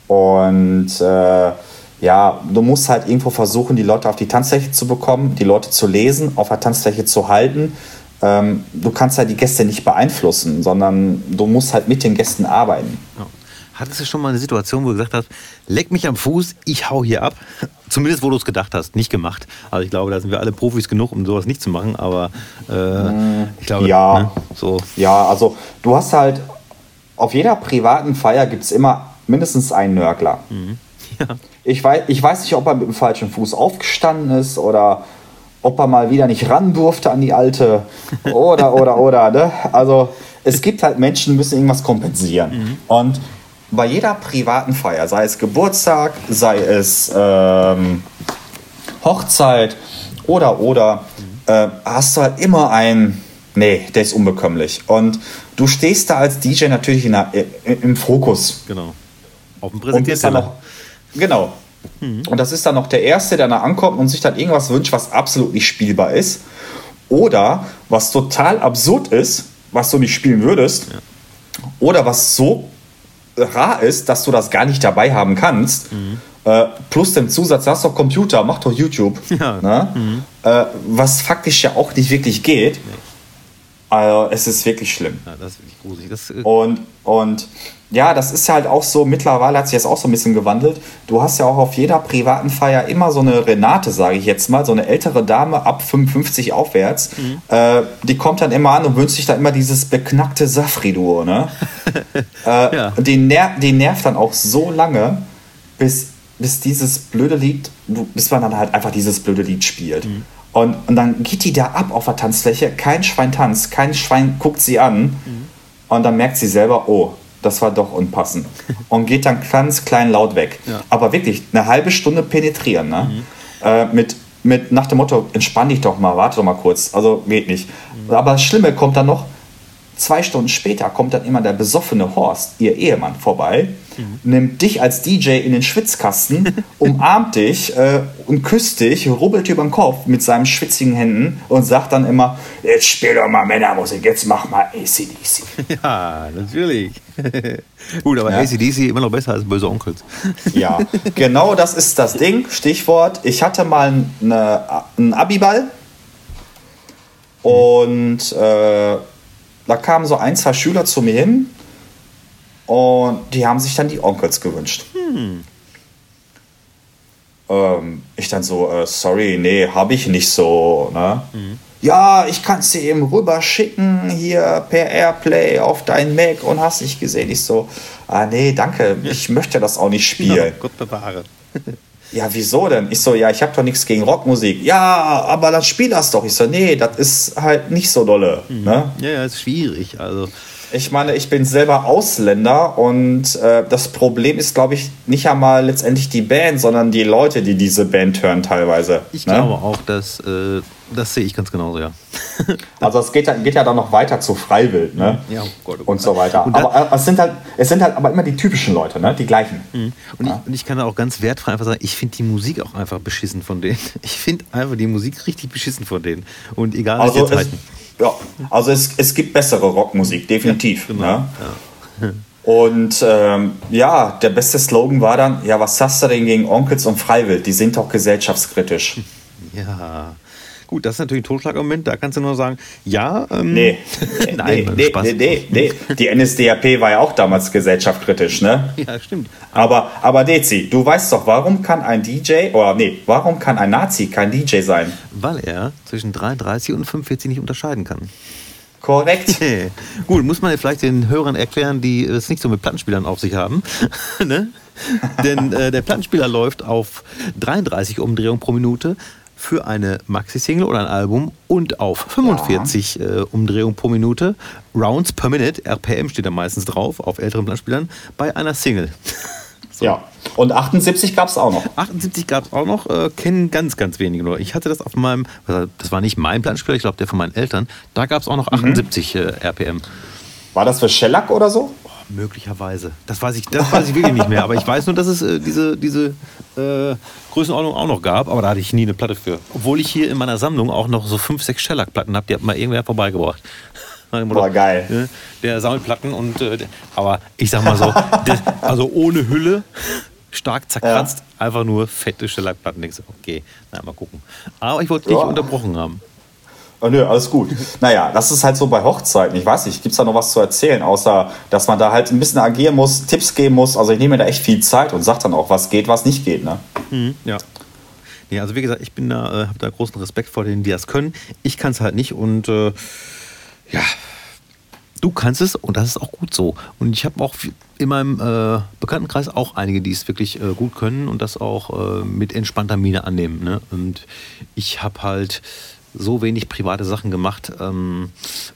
Und äh, ja, du musst halt irgendwo versuchen, die Leute auf die Tanzfläche zu bekommen, die Leute zu lesen, auf der Tanzfläche zu halten. Ähm, du kannst halt die Gäste nicht beeinflussen, sondern du musst halt mit den Gästen arbeiten. Ja. Hattest du schon mal eine Situation, wo du gesagt hast, leck mich am Fuß, ich hau hier ab? Zumindest, wo du es gedacht hast, nicht gemacht. Also ich glaube, da sind wir alle Profis genug, um sowas nicht zu machen, aber äh, ich glaube, ja. ne, so. Ja, also du hast halt, auf jeder privaten Feier gibt es immer mindestens einen Nörgler. Ja. Ich, weiß, ich weiß nicht, ob er mit dem falschen Fuß aufgestanden ist oder ob er mal wieder nicht ran durfte an die alte oder, oder, oder. Ne? Also es gibt halt Menschen, die müssen irgendwas kompensieren. Und bei jeder privaten Feier, sei es Geburtstag, sei es ähm, Hochzeit oder oder äh, hast du halt immer ein, nee, der ist unbekömmlich. Und du stehst da als DJ natürlich in der, im Fokus. Genau. Auf dem Präsentierteller. noch, genau. Und das ist dann noch der Erste, der da ankommt und sich dann irgendwas wünscht, was absolut nicht spielbar ist. Oder was total absurd ist, was du nicht spielen würdest. Oder was so rar ist, dass du das gar nicht dabei haben kannst. Äh, plus dem Zusatz, hast doch Computer, mach doch YouTube. Ja. Ne? Äh, was faktisch ja auch nicht wirklich geht. Also, es ist wirklich schlimm. Ja, das ist wirklich gruselig. Das, äh, Und, und ja, das ist halt auch so, mittlerweile hat sich das auch so ein bisschen gewandelt. Du hast ja auch auf jeder privaten Feier immer so eine Renate, sage ich jetzt mal, so eine ältere Dame ab 55 aufwärts. Äh, die kommt dann immer an und wünscht sich dann immer dieses beknackte Safri-Duo, ne? äh, Ja. und die, ner die nervt dann auch so lange, bis, bis dieses blöde Lied, bis man dann halt einfach dieses blöde Lied spielt. Und, und dann geht die da ab auf der Tanzfläche, kein Schwein tanzt, kein Schwein guckt sie an. Und dann merkt sie selber, oh, das war doch unpassend. Und geht dann ganz klein laut weg. Ja. Aber wirklich eine halbe Stunde penetrieren. Ne? Äh, mit, mit nach dem Motto, entspann dich doch mal, warte doch mal kurz. Also geht nicht. Aber das Schlimme kommt dann noch, zwei Stunden später kommt dann immer der besoffene Horst, ihr Ehemann, vorbei, nimmt dich als DJ in den Schwitzkasten, umarmt dich äh, und küsst dich, rubbelt über den Kopf mit seinen schwitzigen Händen und sagt dann immer, jetzt spiel doch mal Männermusik, jetzt mach mal ACDC. ja, natürlich. Gut, aber Ja. ACDC immer noch besser als böse Onkels. Ja, genau das ist das Ding. Stichwort, ich hatte mal eine, einen Abiball und äh, da kamen so ein, zwei Schüler zu mir hin und die haben sich dann die Onkels gewünscht. Ähm, ich dann so, äh, sorry, nee, habe ich nicht so. Ne? Ja, ich kann es dir eben rüber schicken, hier per Airplay auf dein Mac und hast nicht gesehen. Ich so, ah nee, danke, ich möchte das auch nicht spielen. Gott bewahre. Ja, wieso denn? Ich so, ja, ich habe doch nichts gegen Rockmusik. Ja, aber dann spiel das doch. Ich so, nee, das ist halt nicht so dolle. Ne? Ja, ja, ist schwierig. Also, Ich meine, ich bin selber Ausländer und äh, das Problem ist, glaube ich, nicht einmal letztendlich die Band, sondern die Leute, die diese Band hören teilweise. ich ne? glaube auch, dass äh, das sehe ich ganz genauso, ja. Also es geht, ja- geht ja dann noch weiter zu Freiwild, ne? Ja, oh Gott, oh Gott. Und so weiter. Und aber äh, es sind halt, es sind halt aber immer die typischen Leute, ne? Die gleichen. Und ich, und ich kann da auch ganz wertfrei einfach sagen, ich finde die Musik auch einfach beschissen von denen. Ich finde einfach die Musik richtig beschissen von denen. Und egal, was Also, jetzt es, halten. ja, also es, es gibt bessere Rockmusik, definitiv. Genau. ne? Und ähm, ja, der beste Slogan war dann, ja, was hast du denn gegen Onkels und Freiwild? Die sind doch gesellschaftskritisch. Ja. Gut, das ist natürlich ein Totschlagargument. Da kannst du nur sagen, ja, ähm, Nee, Nein, nee, Mann, nee, nee, nee. Die NSDAP war ja auch damals gesellschaftskritisch, ne? Ja, stimmt. Aber, aber Dezi, du weißt doch, warum kann ein DJ, oder nee, warum kann ein Nazi kein DJ sein? Weil er zwischen 33 und 45 nicht unterscheiden kann. Korrekt. Gut, muss man ja vielleicht den Hörern erklären, die es nicht so mit Plattenspielern auf sich haben. ne? Denn äh, der Plattenspieler läuft auf 33 Umdrehungen pro Minute. Für eine Maxi-Single oder ein Album und auf 45 ja. äh, Umdrehungen pro Minute. Rounds per Minute, RPM steht da meistens drauf, auf älteren Plattenspielern, bei einer Single. so. Ja. Und 78 gab es auch noch. 78 gab es auch noch, äh, kennen ganz, ganz wenige nur. Ich hatte das auf meinem, das war nicht mein Plattenspieler, ich glaube der von meinen Eltern, da gab es auch noch 78 mhm. äh, RPM. War das für Shellac oder so? Möglicherweise. Das weiß ich, das weiß ich wirklich nicht mehr. Aber ich weiß nur, dass es äh, diese, diese äh, Größenordnung auch noch gab. Aber da hatte ich nie eine Platte für. Obwohl ich hier in meiner Sammlung auch noch so fünf, sechs Shellac-Platten habe. Die hat mal irgendwer vorbeigebracht. Boah, geil. Ne, der sammelt Platten und. Äh, aber ich sag mal so, das, also ohne Hülle, stark zerkratzt, ja. einfach nur fette Shellac-Platten. Okay, na, mal gucken. Aber ich wollte dich ja. unterbrochen haben. Oh, nö, alles gut. naja, das ist halt so bei Hochzeiten. Ich weiß nicht, gibt es da noch was zu erzählen, außer dass man da halt ein bisschen agieren muss, Tipps geben muss. Also ich nehme mir da echt viel Zeit und sage dann auch, was geht, was nicht geht. Ne? Mhm, ja. Ja, also wie gesagt, ich bin da, äh, habe da großen Respekt vor denen, die das können. Ich kann es halt nicht und äh, ja, du kannst es und das ist auch gut so. Und ich habe auch in meinem äh, Bekanntenkreis auch einige, die es wirklich äh, gut können und das auch äh, mit entspannter Miene annehmen. Ne? Und ich habe halt so wenig private Sachen gemacht ähm,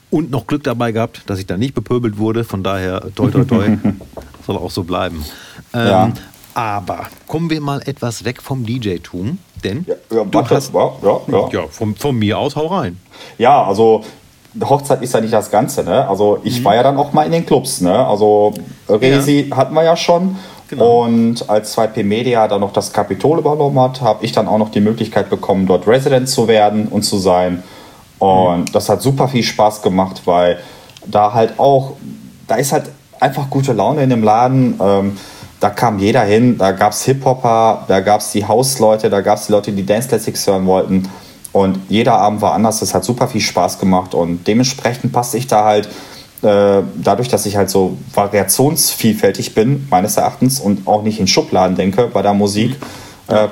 und noch Glück dabei gehabt, dass ich da nicht bepöbelt wurde. Von daher, toi, toi, toi, soll auch so bleiben. Ähm, ja. Aber kommen wir mal etwas weg vom DJ-Tum, denn ja, ja, du hast, ja, ja, ja. von, von mir aus hau rein. Ja, also Hochzeit ist ja nicht das Ganze, ne? Also ich mhm. war ja dann auch mal in den Clubs, ne? Also Resi ja. hatten wir ja schon Genau. Und als 2P Media dann noch das Kapitol übernommen hat, habe ich dann auch noch die Möglichkeit bekommen, dort Resident zu werden und zu sein. Und mhm. das hat super viel Spaß gemacht, weil da halt auch, da ist halt einfach gute Laune in dem Laden. Ähm, da kam jeder hin, da gab es Hip-Hopper, da gab es die Hausleute, da gab es die Leute, die Dance Classics hören wollten. Und jeder Abend war anders, das hat super viel Spaß gemacht. Und dementsprechend passte ich da halt äh, dadurch, dass ich halt so variationsvielfältig bin, meines Erachtens, und auch nicht in Schubladen denke bei der Musik, mhm. äh,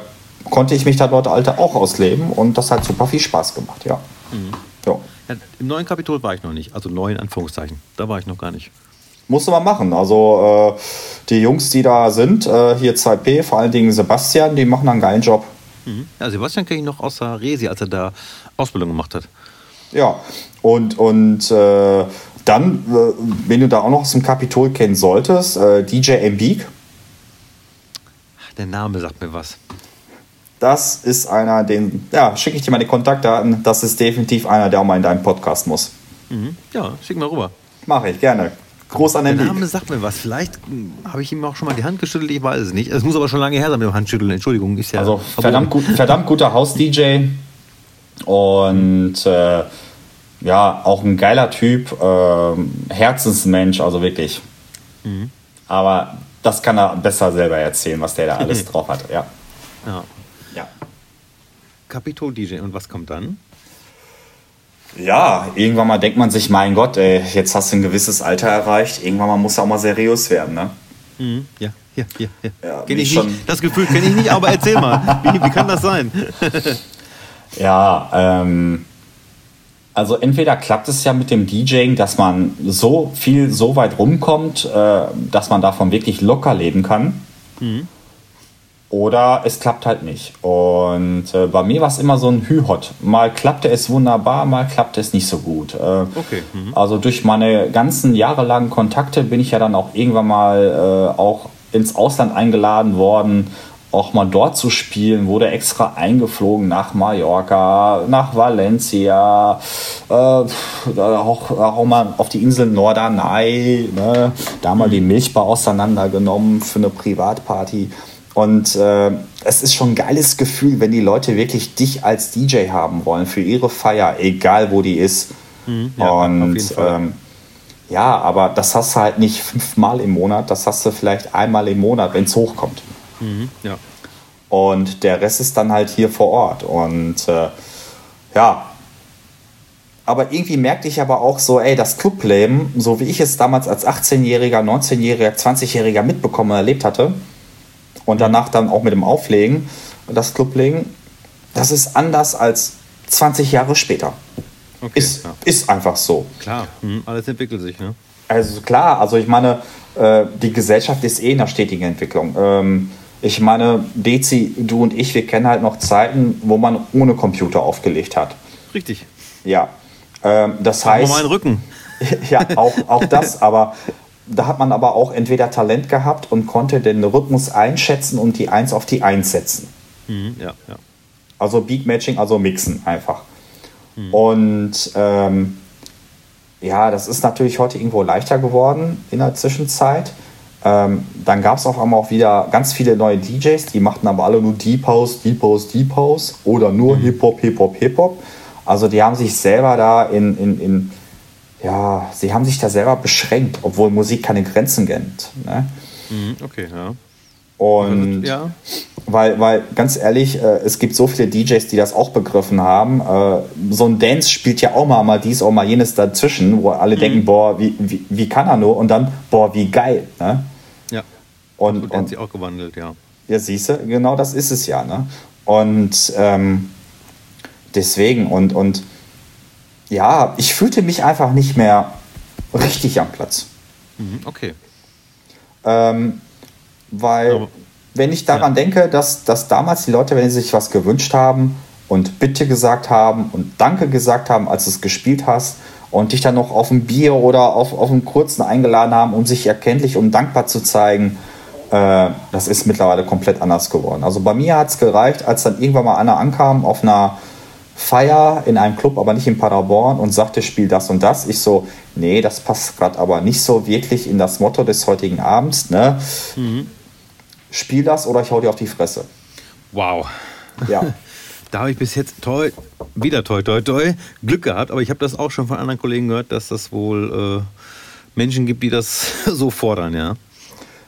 konnte ich mich da dort Alter auch ausleben und das hat super viel Spaß gemacht, ja. Mhm. ja. ja. Im neuen Kapitol war ich noch nicht, also neu in Anführungszeichen, da war ich noch gar nicht. Musste man machen. Also äh, die Jungs, die da sind, äh, hier 2P, vor allen Dingen Sebastian, die machen einen geilen Job. Mhm. Ja, Sebastian kenne ich noch aus der Resi, als er da Ausbildung gemacht hat. Ja, und, und äh, dann, äh, wenn du da auch noch aus dem Kapitol kennen solltest, äh, DJ Embiid. Der Name sagt mir was. Das ist einer, den, ja, schicke ich dir mal die Kontaktdaten. Das ist definitiv einer, der auch mal in deinem Podcast muss. Mhm. Ja, schick mal rüber. Mache ich, gerne. Groß an den Der Name sagt mir was. Vielleicht hm, habe ich ihm auch schon mal die Hand geschüttelt, ich weiß es nicht. Es muss aber schon lange her sein mit dem Handschütteln. Entschuldigung, ist ja. Also verdammt, gut, verdammt guter Haus-DJ. Und äh, ja, auch ein geiler Typ, äh, Herzensmensch, also wirklich. Mhm. Aber das kann er besser selber erzählen, was der da alles drauf hat, ja. Ja. ja. Capitol DJ, und was kommt dann? Ja, irgendwann mal denkt man sich, mein Gott, ey, jetzt hast du ein gewisses Alter erreicht, irgendwann mal muss er auch mal seriös werden, ne? Mhm. Ja, ja, ja. ja. ja kenn ich schon nicht. Das Gefühl kenne ich nicht, aber erzähl mal, wie, wie kann das sein? ja, ähm, also entweder klappt es ja mit dem DJing, dass man so viel, so weit rumkommt, äh, dass man davon wirklich locker leben kann. Mhm. Oder es klappt halt nicht. Und äh, bei mir war es immer so ein Hü-Hot. Mal klappte es wunderbar, mal klappte es nicht so gut. Äh, okay. Mhm. Also durch meine ganzen jahrelangen Kontakte bin ich ja dann auch irgendwann mal äh, auch ins Ausland eingeladen worden auch mal dort zu spielen, wurde extra eingeflogen nach Mallorca, nach Valencia, äh, auch, auch mal auf die Insel Norderney, ne? da mal die Milchbar auseinandergenommen für eine Privatparty. Und äh, es ist schon ein geiles Gefühl, wenn die Leute wirklich dich als DJ haben wollen für ihre Feier, egal wo die ist. Mhm, ja, Und ähm, ja, aber das hast du halt nicht fünfmal im Monat, das hast du vielleicht einmal im Monat, wenn es hochkommt. Mhm, ja. Und der Rest ist dann halt hier vor Ort. Und äh, ja, aber irgendwie merkte ich aber auch so, ey, das Clubleben, so wie ich es damals als 18-Jähriger, 19-Jähriger, 20-Jähriger mitbekommen und erlebt hatte, und danach dann auch mit dem Auflegen, das Clublegen, das ist anders als 20 Jahre später. Okay, ist, ja. ist einfach so. Klar, mhm, alles entwickelt sich, ne? Also klar, also ich meine, äh, die Gesellschaft ist eh in einer stetigen Entwicklung. Ich meine, Dezi, du und ich, wir kennen halt noch Zeiten, wo man ohne Computer aufgelegt hat. Richtig. Ja. Ähm, das heißt. meinen Rücken. ja, auch, auch das, aber da hat man aber auch entweder Talent gehabt und konnte den Rhythmus einschätzen und die Eins auf die Eins setzen. Mhm, ja, ja. Also Beat Matching, also mixen einfach. Mhm. Und ähm, ja, das ist natürlich heute irgendwo leichter geworden in der Zwischenzeit. Ähm, dann gab es auf einmal auch wieder ganz viele neue DJs, die machten aber alle nur Deep House, Deep House, Deep House oder nur mhm. Hip-Hop, Hip-Hop, Hip-Hop. Also die haben sich selber da in, in, in, ja, sie haben sich da selber beschränkt, obwohl Musik keine Grenzen kennt. Ne? Mhm, okay, ja. Und ja. Weil, weil ganz ehrlich, äh, es gibt so viele DJs, die das auch begriffen haben. Äh, so ein Dance spielt ja auch mal, mal dies, auch mal jenes dazwischen, wo alle mhm. denken, boah, wie, wie, wie kann er nur? Und dann, boah, wie geil. Ne? Ja. Und, und, und sich auch gewandelt, ja. Ja, siehst du, genau das ist es ja. Ne? Und ähm, deswegen, und, und ja, ich fühlte mich einfach nicht mehr richtig am Platz. Mhm, okay. Ähm, weil, Aber, wenn ich daran ja. denke, dass, dass damals die Leute, wenn sie sich was gewünscht haben und Bitte gesagt haben und Danke gesagt haben, als du es gespielt hast und dich dann noch auf ein Bier oder auf, auf einen kurzen eingeladen haben, um sich erkenntlich und dankbar zu zeigen, äh, das ist mittlerweile komplett anders geworden. Also bei mir hat es gereicht, als dann irgendwann mal einer ankam auf einer Feier in einem Club, aber nicht in Paderborn und sagte, spiel das und das. Ich so, nee, das passt gerade aber nicht so wirklich in das Motto des heutigen Abends. Ne? Mhm spiel das oder ich hau dir auf die Fresse. Wow. Ja. da habe ich bis jetzt toi, wieder toi, toi, toi Glück gehabt, aber ich habe das auch schon von anderen Kollegen gehört, dass das wohl äh, Menschen gibt, die das so fordern, ja.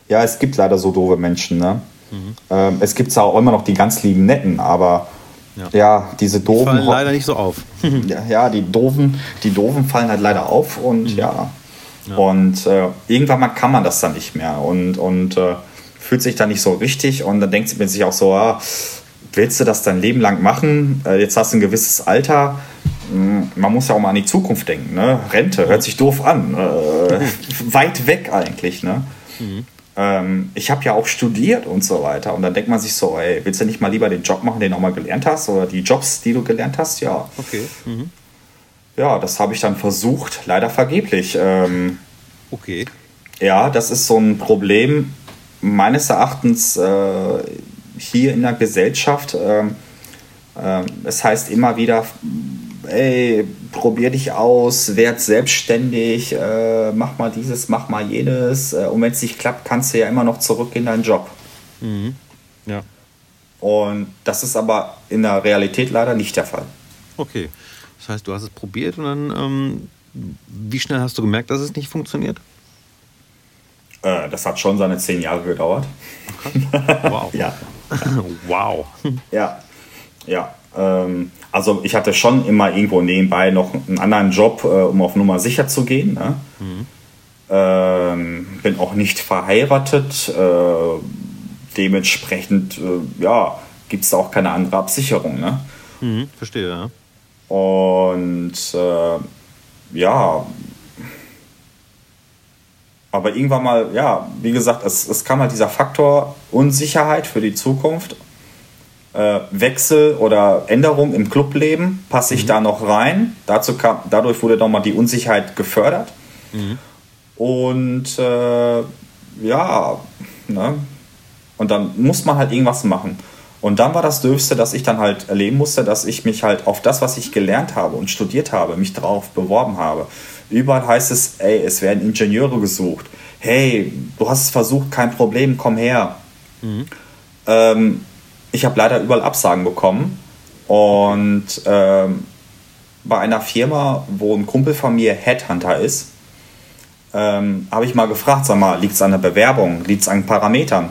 Ja, es gibt leider so doofe Menschen, ne? Mhm. Ähm, es gibt auch immer noch die ganz lieben Netten, aber ja, ja diese doofen. Die fallen leider nicht so auf. ja, ja, die doofen, die doofen fallen halt leider auf und mhm. ja. ja. Und äh, irgendwann mal kann man das dann nicht mehr. Und, und äh, fühlt sich da nicht so richtig und dann denkt man sich auch so, ah, willst du das dein Leben lang machen? Äh, jetzt hast du ein gewisses Alter. Hm, man muss ja auch mal an die Zukunft denken. Ne? Rente hört sich doof an. Äh, weit weg eigentlich. Ne? Mhm. Ähm, ich habe ja auch studiert und so weiter. Und dann denkt man sich so, ey, willst du nicht mal lieber den Job machen, den du auch mal gelernt hast? Oder die Jobs, die du gelernt hast? Ja. Okay. Mhm. Ja, das habe ich dann versucht, leider vergeblich. Ähm, okay. Ja, das ist so ein Problem, meines Erachtens äh, hier in der Gesellschaft, äh, äh, es heißt immer wieder, ey, probier dich aus, werd selbstständig, äh, mach mal dieses, mach mal jenes. Äh, und wenn es nicht klappt, kannst du ja immer noch zurück in deinen Job. Mhm. Ja. Und das ist aber in der Realität leider nicht der Fall. Okay. Das heißt, du hast es probiert und dann, ähm, wie schnell hast du gemerkt, dass es nicht funktioniert? Äh, das hat schon seine zehn Jahre gedauert. Wow. ja. wow. Ja, ja. Ähm, also ich hatte schon immer irgendwo nebenbei noch einen anderen Job, äh, um auf Nummer sicher zu gehen. Ne? Mhm. Ähm, bin auch nicht verheiratet. Äh, dementsprechend, äh, ja, gibt es auch keine andere Absicherung. Ne? Mhm, verstehe, ja. Und äh, ja, aber irgendwann mal, ja, wie gesagt, es, es kam halt dieser Faktor Unsicherheit für die Zukunft. Äh, Wechsel oder Änderung im Clubleben, passe ich mhm. da noch rein? Dazu kam, dadurch wurde nochmal die Unsicherheit gefördert. Mhm. Und äh, ja, ne? Und dann muss man halt irgendwas machen. Und dann war das Dürfste, dass ich dann halt erleben musste, dass ich mich halt auf das, was ich gelernt habe und studiert habe, mich drauf beworben habe. Überall heißt es, ey, es werden Ingenieure gesucht. Hey, du hast es versucht, kein Problem, komm her. Mhm. Ähm, ich habe leider überall Absagen bekommen. Und ähm, bei einer Firma, wo ein Kumpel von mir Headhunter ist, ähm, habe ich mal gefragt, sag mal, liegt es an der Bewerbung, liegt es an Parametern?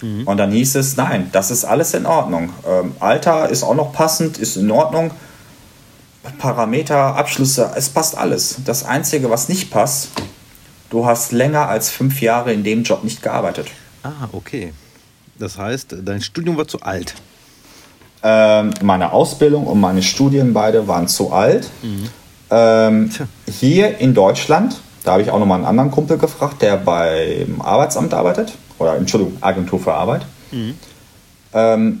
Mhm. Und dann hieß es, nein, das ist alles in Ordnung. Ähm, Alter ist auch noch passend, ist in Ordnung. Parameter, Abschlüsse, es passt alles. Das Einzige, was nicht passt, du hast länger als fünf Jahre in dem Job nicht gearbeitet. Ah, okay. Das heißt, dein Studium war zu alt. Ähm, meine Ausbildung und meine Studien beide waren zu alt. Mhm. Ähm, hier in Deutschland Da habe ich auch nochmal einen anderen Kumpel gefragt, der beim Arbeitsamt arbeitet. Oder Entschuldigung, Agentur für Arbeit. Mhm. Ähm,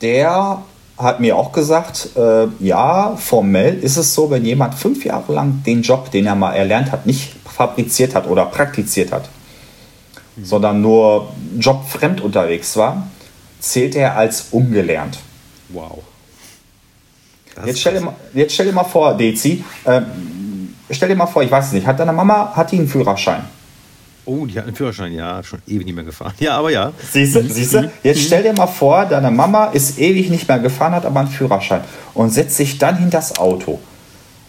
der hat mir auch gesagt, äh, ja, formell ist es so, wenn jemand fünf Jahre lang den Job, den er mal erlernt hat, nicht fabriziert hat oder praktiziert hat, mhm. sondern nur jobfremd unterwegs war, zählt er als ungelernt. Wow. Jetzt stell, dir mal, jetzt stell dir mal vor, Dezi, äh, stell dir mal vor, ich weiß es nicht, hat deine Mama, hat die einen Führerschein? Oh, die hat einen Führerschein, ja, schon ewig nicht mehr gefahren. Ja, aber ja. Siehst du, siehst du? Jetzt stell dir mal vor, deine Mama ist ewig nicht mehr gefahren, hat aber einen Führerschein und setzt sich dann hinters Auto.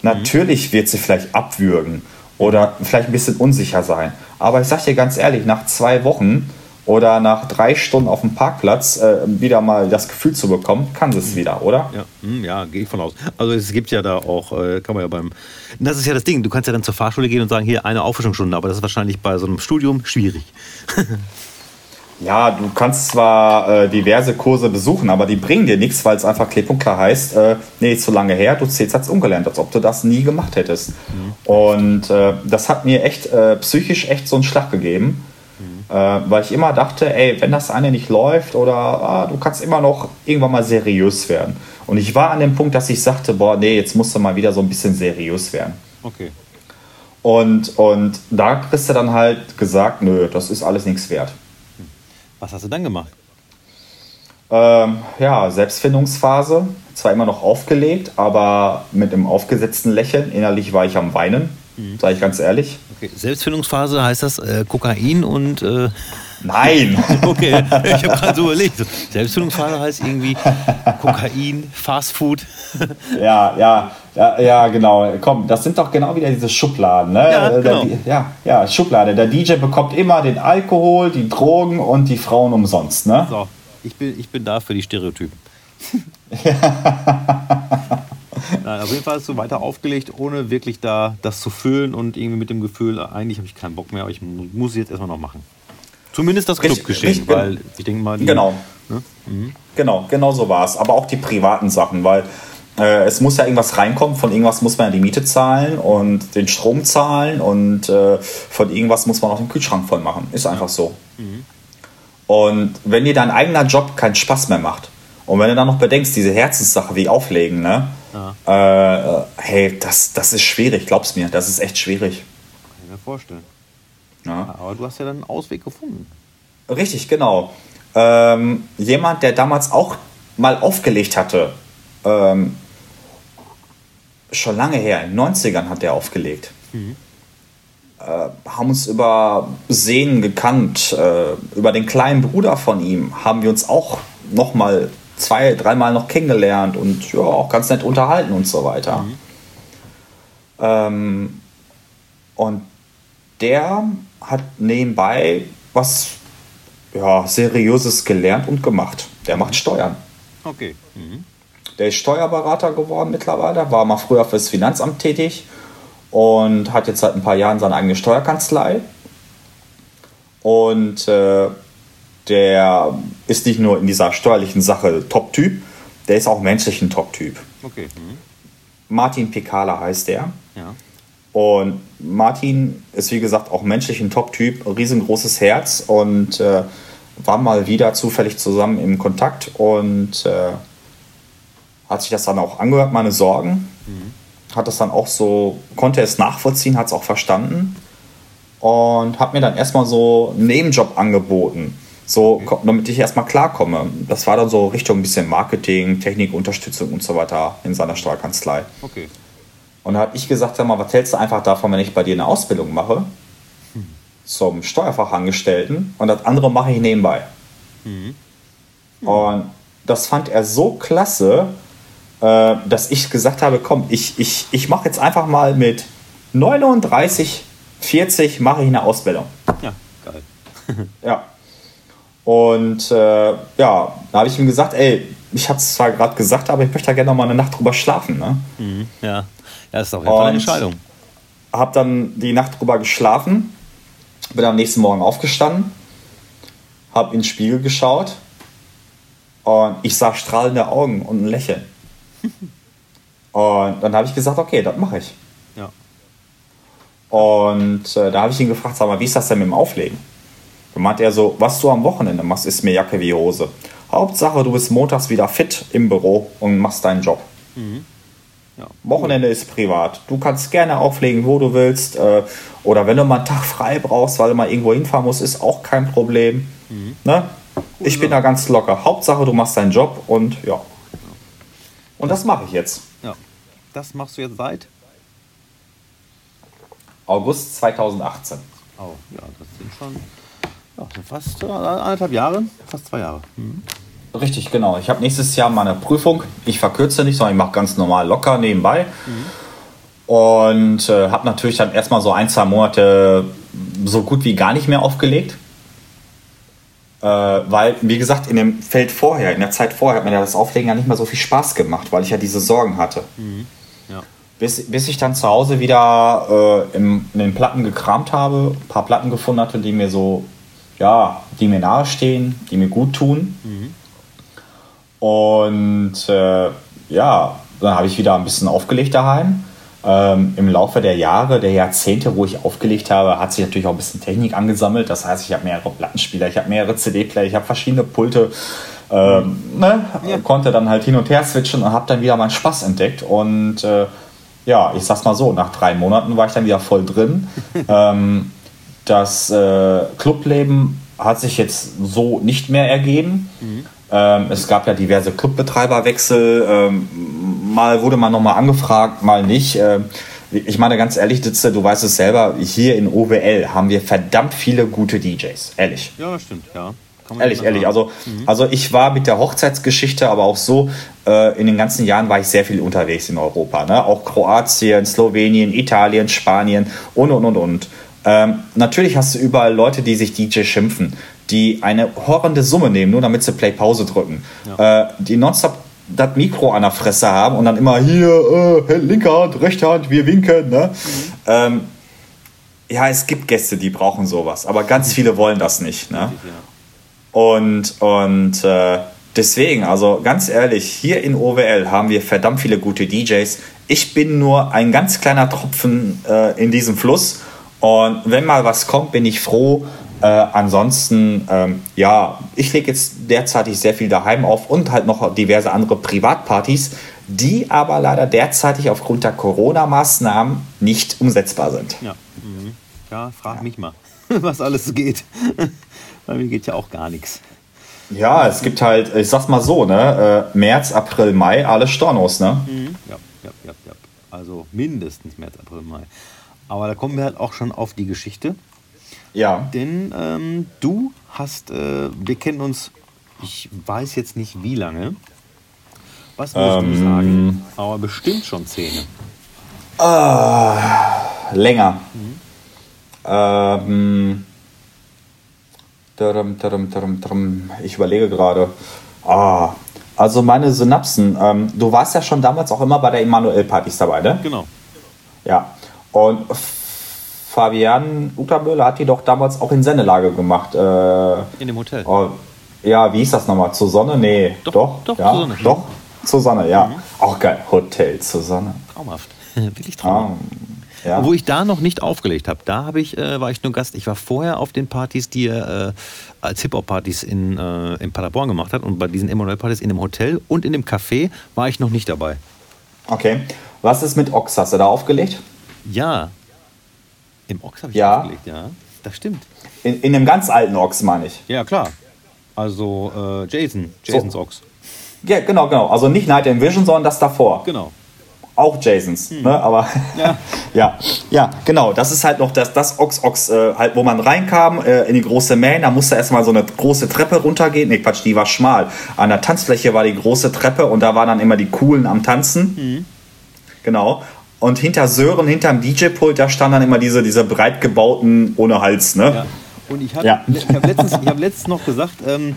Natürlich wird sie vielleicht abwürgen oder vielleicht ein bisschen unsicher sein. Aber ich sag dir ganz ehrlich, nach zwei Wochen oder nach drei Stunden auf dem Parkplatz äh, wieder mal das Gefühl zu bekommen, kann es wieder, oder? Ja, hm, ja gehe ich von aus. Also es gibt ja da auch, äh, kann man ja beim, das ist ja das Ding, du kannst ja dann zur Fahrschule gehen und sagen, hier eine Auffrischungsstunde, aber das ist wahrscheinlich bei so einem Studium schwierig. ja, du kannst zwar äh, diverse Kurse besuchen, aber die bringen dir nichts, weil es einfach klipp und klar heißt, äh, nee, zu lange her, du zählst als ungelernt, als ob du das nie gemacht hättest. Mhm. Und äh, das hat mir echt äh, psychisch echt so einen Schlag gegeben weil ich immer dachte, ey, wenn das eine nicht läuft oder ah, du kannst immer noch irgendwann mal seriös werden. Und ich war an dem Punkt, dass ich sagte, boah, nee, jetzt musst du mal wieder so ein bisschen seriös werden. Okay. Und, und da kriegst du dann halt gesagt, nö, das ist alles nichts wert. Was hast du dann gemacht? Ähm, ja, Selbstfindungsphase. Zwar immer noch aufgelegt, aber mit einem aufgesetzten Lächeln. Innerlich war ich am Weinen. Mhm. Sage ich ganz ehrlich. Okay. Selbstfindungsphase heißt das äh, Kokain und. Äh Nein! okay, ich habe gerade so überlegt. Selbstfindungsphase heißt irgendwie Kokain, Fastfood. ja, ja, ja, ja, genau. Komm, das sind doch genau wieder diese Schubladen. Ne? Ja, genau. Der, ja, ja, Schublade. Der DJ bekommt immer den Alkohol, die Drogen und die Frauen umsonst. Ne? So, ich bin, ich bin da für die Stereotypen. Nein, auf jeden Fall hast du weiter aufgelegt, ohne wirklich da das zu fühlen und irgendwie mit dem Gefühl, eigentlich habe ich keinen Bock mehr, aber ich muss es jetzt erstmal noch machen. Zumindest das Clubgeschehen, weil ich denke mal. Die, genau. Ne? Mhm. Genau, genau so war es. Aber auch die privaten Sachen, weil äh, es muss ja irgendwas reinkommen, von irgendwas muss man ja die Miete zahlen und den Strom zahlen und äh, von irgendwas muss man auch den Kühlschrank voll machen. Ist einfach so. Mhm. Und wenn dir dein eigener Job keinen Spaß mehr macht und wenn du dann noch bedenkst, diese Herzenssache wie Auflegen, ne? Ja. Äh, hey, das, das ist schwierig, glaub's mir. Das ist echt schwierig. Kann ich mir vorstellen. Ja. Aber du hast ja dann einen Ausweg gefunden. Richtig, genau. Ähm, jemand, der damals auch mal aufgelegt hatte, ähm, schon lange her, in den 90ern hat er aufgelegt. Mhm. Äh, haben uns über Sehen gekannt, äh, über den kleinen Bruder von ihm haben wir uns auch nochmal zwei, dreimal noch kennengelernt und ja, auch ganz nett unterhalten und so weiter. Mhm. Ähm, und der hat nebenbei was ja, Seriöses gelernt und gemacht. Der macht Steuern. Okay. Mhm. Der ist Steuerberater geworden mittlerweile, war mal früher fürs Finanzamt tätig und hat jetzt seit ein paar Jahren seine eigene Steuerkanzlei. Und äh, der ist nicht nur in dieser steuerlichen Sache Top-Typ, der ist auch menschlich ein Top-Typ. Okay. Mhm. Martin Pekala heißt der. Ja. Und Martin ist, wie gesagt, auch menschlich ein Top-Typ, riesengroßes Herz und äh, war mal wieder zufällig zusammen im Kontakt und äh, hat sich das dann auch angehört, meine Sorgen. Mhm. Hat das dann auch so, konnte es nachvollziehen, hat es auch verstanden und hat mir dann erstmal so einen Nebenjob angeboten. So, damit ich erstmal klarkomme. Das war dann so Richtung ein bisschen Marketing, Technikunterstützung und so weiter in seiner Steuerkanzlei. Okay. Und da habe ich gesagt, sag mal, was hältst du einfach davon, wenn ich bei dir eine Ausbildung mache? Hm. Zum Steuerfachangestellten und das andere mache ich nebenbei. Mhm. Mhm. Und das fand er so klasse, äh, dass ich gesagt habe, komm, ich, ich, ich mache jetzt einfach mal mit 39, 40 mache ich eine Ausbildung. Ja, geil. ja. Und äh, ja, da habe ich ihm gesagt, ey, ich habe es zwar gerade gesagt, aber ich möchte da gerne noch mal eine Nacht drüber schlafen. Ne? Mhm, ja. ja, ist auch eine Entscheidung. Habe dann die Nacht drüber geschlafen, bin am nächsten Morgen aufgestanden, habe in den Spiegel geschaut und ich sah strahlende Augen und ein Lächeln. und dann habe ich gesagt, okay, das mache ich. Ja. Und äh, da habe ich ihn gefragt, sag mal, wie ist das denn mit dem Auflegen? Dann meint er so, was du am Wochenende machst, ist mir Jacke wie Hose. Hauptsache, du bist montags wieder fit im Büro und machst deinen Job. Ja. Wochenende ist privat. Du kannst gerne auflegen, wo du willst. Äh, oder wenn du mal einen Tag frei brauchst, weil du mal irgendwo hinfahren musst, ist auch kein Problem. Ne? Ich bin da ganz locker. Hauptsache, du machst deinen Job und ja. Und das mache ich jetzt. Ja. Das machst du jetzt seit? August 2018. Oh, ja, das sind schon ja, fast äh, anderthalb Jahre, fast zwei Jahre. Mhm. Richtig, genau. Ich habe nächstes Jahr meine Prüfung. Ich verkürze nicht, sondern ich mache ganz normal locker nebenbei. Und äh, habe natürlich dann erstmal so ein, zwei Monate so gut wie gar nicht mehr aufgelegt. Äh, weil, wie gesagt, in dem Feld vorher, in der Zeit vorher, hat mir das Auflegen ja nicht mehr so viel Spaß gemacht, weil ich ja diese Sorgen hatte. Ja. Bis, bis ich dann zu Hause wieder äh, im, in den Platten gekramt habe, ein paar Platten gefunden hatte, die mir so, ja, die mir nahestehen, die mir gut tun. Und äh, ja, dann habe ich wieder ein bisschen aufgelegt daheim. Ähm, Im Laufe der Jahre, der Jahrzehnte, wo ich aufgelegt habe, hat sich natürlich auch ein bisschen Technik angesammelt. Das heißt, ich habe mehrere Plattenspieler, ich habe mehrere CD-Player, ich habe verschiedene Pulte. Ähm, ne? Konnte dann halt hin und her switchen und habe dann wieder meinen Spaß entdeckt. Und äh, ja, ich sag's mal so, nach drei Monaten war ich dann wieder voll drin. ähm, das äh, Clubleben hat sich jetzt so nicht mehr ergeben. Ähm, es gab ja diverse Clubbetreiberwechsel. Ähm, mal wurde man nochmal angefragt, mal nicht. Ähm, ich meine ganz ehrlich, Ditze, du weißt es selber, hier in OWL haben wir verdammt viele gute DJs. Ehrlich. ja, stimmt, ja. Ehrlich, ehrlich. Also, also ich war mit der Hochzeitsgeschichte, aber auch so, äh, in den ganzen Jahren war ich sehr viel unterwegs in Europa. Ne? Auch Kroatien, Slowenien, Italien, Spanien und, und, und, und. Ähm, natürlich hast du überall Leute, die sich DJ schimpfen, die eine horrende Summe nehmen, nur damit sie Play-Pause drücken. Äh, die nonstop das Mikro an der Fresse haben und dann immer hier, äh, linke Hand, rechte Hand, wir winken. Ne? Ähm, ja, es gibt Gäste, die brauchen sowas, aber ganz viele wollen das nicht. Ne? Ja. Und, und äh, deswegen, also ganz ehrlich, hier in OWL haben wir verdammt viele gute DJs. Ich bin nur ein ganz kleiner Tropfen äh, in diesem Fluss. Und wenn mal was kommt, bin ich froh. Äh, ansonsten, ähm, ja, ich lege jetzt derzeitig sehr viel daheim auf und halt noch diverse andere Privatpartys, die aber leider derzeitig aufgrund der Corona-Maßnahmen nicht umsetzbar sind. Ja, mhm. ja frag mich mal, was alles so geht. Bei mir geht ja auch gar nichts. Ja, es gibt halt, ich sag's mal so, ne, äh, März, April, Mai, alle Stornos, ne? Ja, ja, ja, ja. Also mindestens März, April, Mai. Aber da kommen wir halt auch schon auf die Geschichte. Ja. Denn ähm, du hast, äh, wir kennen uns, ich weiß jetzt nicht wie lange. Was würdest Ähm. du sagen? Aber bestimmt schon Zähne. Länger. Ähm, tadam, tadam, tadam, tadam. ich überlege gerade. Ah, also meine Synapsen. Ähm, du warst ja schon damals auch immer bei der Emanuel-Partys dabei, ne? Genau. Ja. Und Fabian Uterböhle hat die doch damals auch in Sendelage gemacht. Äh, In dem Hotel. Oh, ja, wie hieß das nochmal? Zur Sonne? Nee, Doch, doch. doch, ja, zur Sonne. Doch, zur Sonne, ja. Auch geil. Hotel zur Sonne. Traumhaft. Wirklich Ah, traumhaft. ja. Wo ich da noch nicht aufgelegt habe, da habe ich, äh, war ich nur Gast. Ich war vorher auf den Partys, die er äh, als Hip-Hop-Partys in, äh, in Paderborn gemacht hat. Und bei diesen Emanuel-Partys in dem Hotel und in dem Café war ich noch nicht dabei. Okay. Was ist mit Ox? Hast du da aufgelegt? Ja. Im Ochs habe ich Ja. aufgelegt, ja. Das stimmt. In, in einem ganz alten Ox, meine ich. Ja, klar. Also äh, Jason, Jasons Ochs. Ja, genau, genau. Also nicht Night in Vision, sondern das davor. Genau. Auch Jasons, ne? Aber Ja. ja, ja, genau. Das ist halt noch das, das Ox Ox, äh, halt, wo man reinkam äh, in die große Main. Da musste erstmal so eine große Treppe runtergehen. Nee, Quatsch, die war schmal. An der Tanzfläche war die große Treppe und da waren dann immer die Coolen am Tanzen. Genau. Und hinter Sören, hinterm DJ-Pult, da standen dann immer diese, diese breit gebauten ohne Hals, ne? Ja. Und ich habe Ja. ich hab letztens, ich hab letztens noch gesagt, ähm,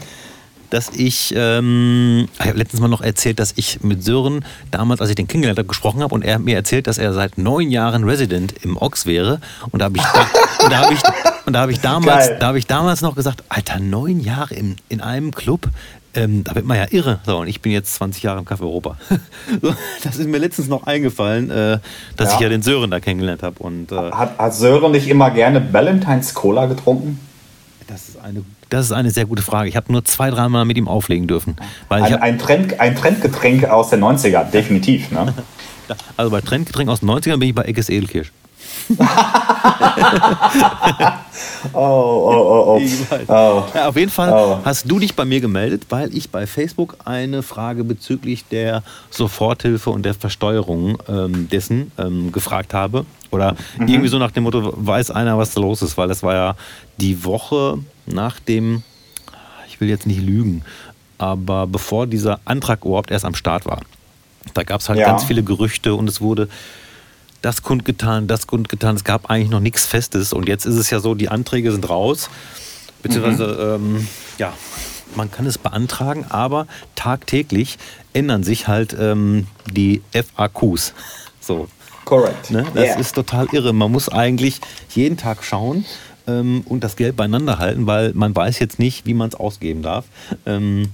dass ich, ähm, ich habe letztens mal noch erzählt, dass ich mit Sören damals, als ich den kennengelernt habe, gesprochen habe und er hat mir erzählt, dass er seit neun Jahren Resident im Ox wäre. Und da habe ich, da, und da habe ich, Und da habe ich, damals, da hab ich damals noch gesagt, Alter, neun Jahre in, in einem Club, ähm, da wird man ja irre. So, und ich bin jetzt 20 Jahre im Café Europa. so, das ist mir letztens noch eingefallen, äh, dass ja. ich ja den Sören da kennengelernt habe. äh, hat, hat Sören nicht immer gerne Valentines Cola getrunken? Das ist eine, das ist eine sehr gute Frage. Ich habe nur zwei, dreimal mit ihm auflegen dürfen. Weil ein, ein, Trend, ein Trendgetränk aus den 90ern, definitiv. Ne? also bei Trendgetränk aus den 90ern bin ich bei Eckes Edelkirsch. Oh, oh, oh, oh. oh. Ja, auf jeden Fall oh. hast du dich bei mir gemeldet, weil ich bei Facebook eine Frage bezüglich der Soforthilfe und der Versteuerung ähm, dessen ähm, gefragt habe. Oder mhm. irgendwie so nach dem Motto, weiß einer, was da los ist, weil das war ja die Woche nach dem, ich will jetzt nicht lügen, aber bevor dieser Antrag überhaupt erst am Start war. Da gab es halt ja. ganz viele Gerüchte und es wurde das kundgetan, das kundgetan. Es gab eigentlich noch nichts Festes. Und jetzt ist es ja so, die Anträge sind raus. Beziehungsweise, mhm. ähm, ja, man kann es beantragen, aber tagtäglich ändern sich halt ähm, die FAQs. So. Korrekt. Ne? Das yeah. ist total irre. Man muss eigentlich jeden Tag schauen ähm, und das Geld beieinander halten, weil man weiß jetzt nicht, wie man es ausgeben darf. Ähm,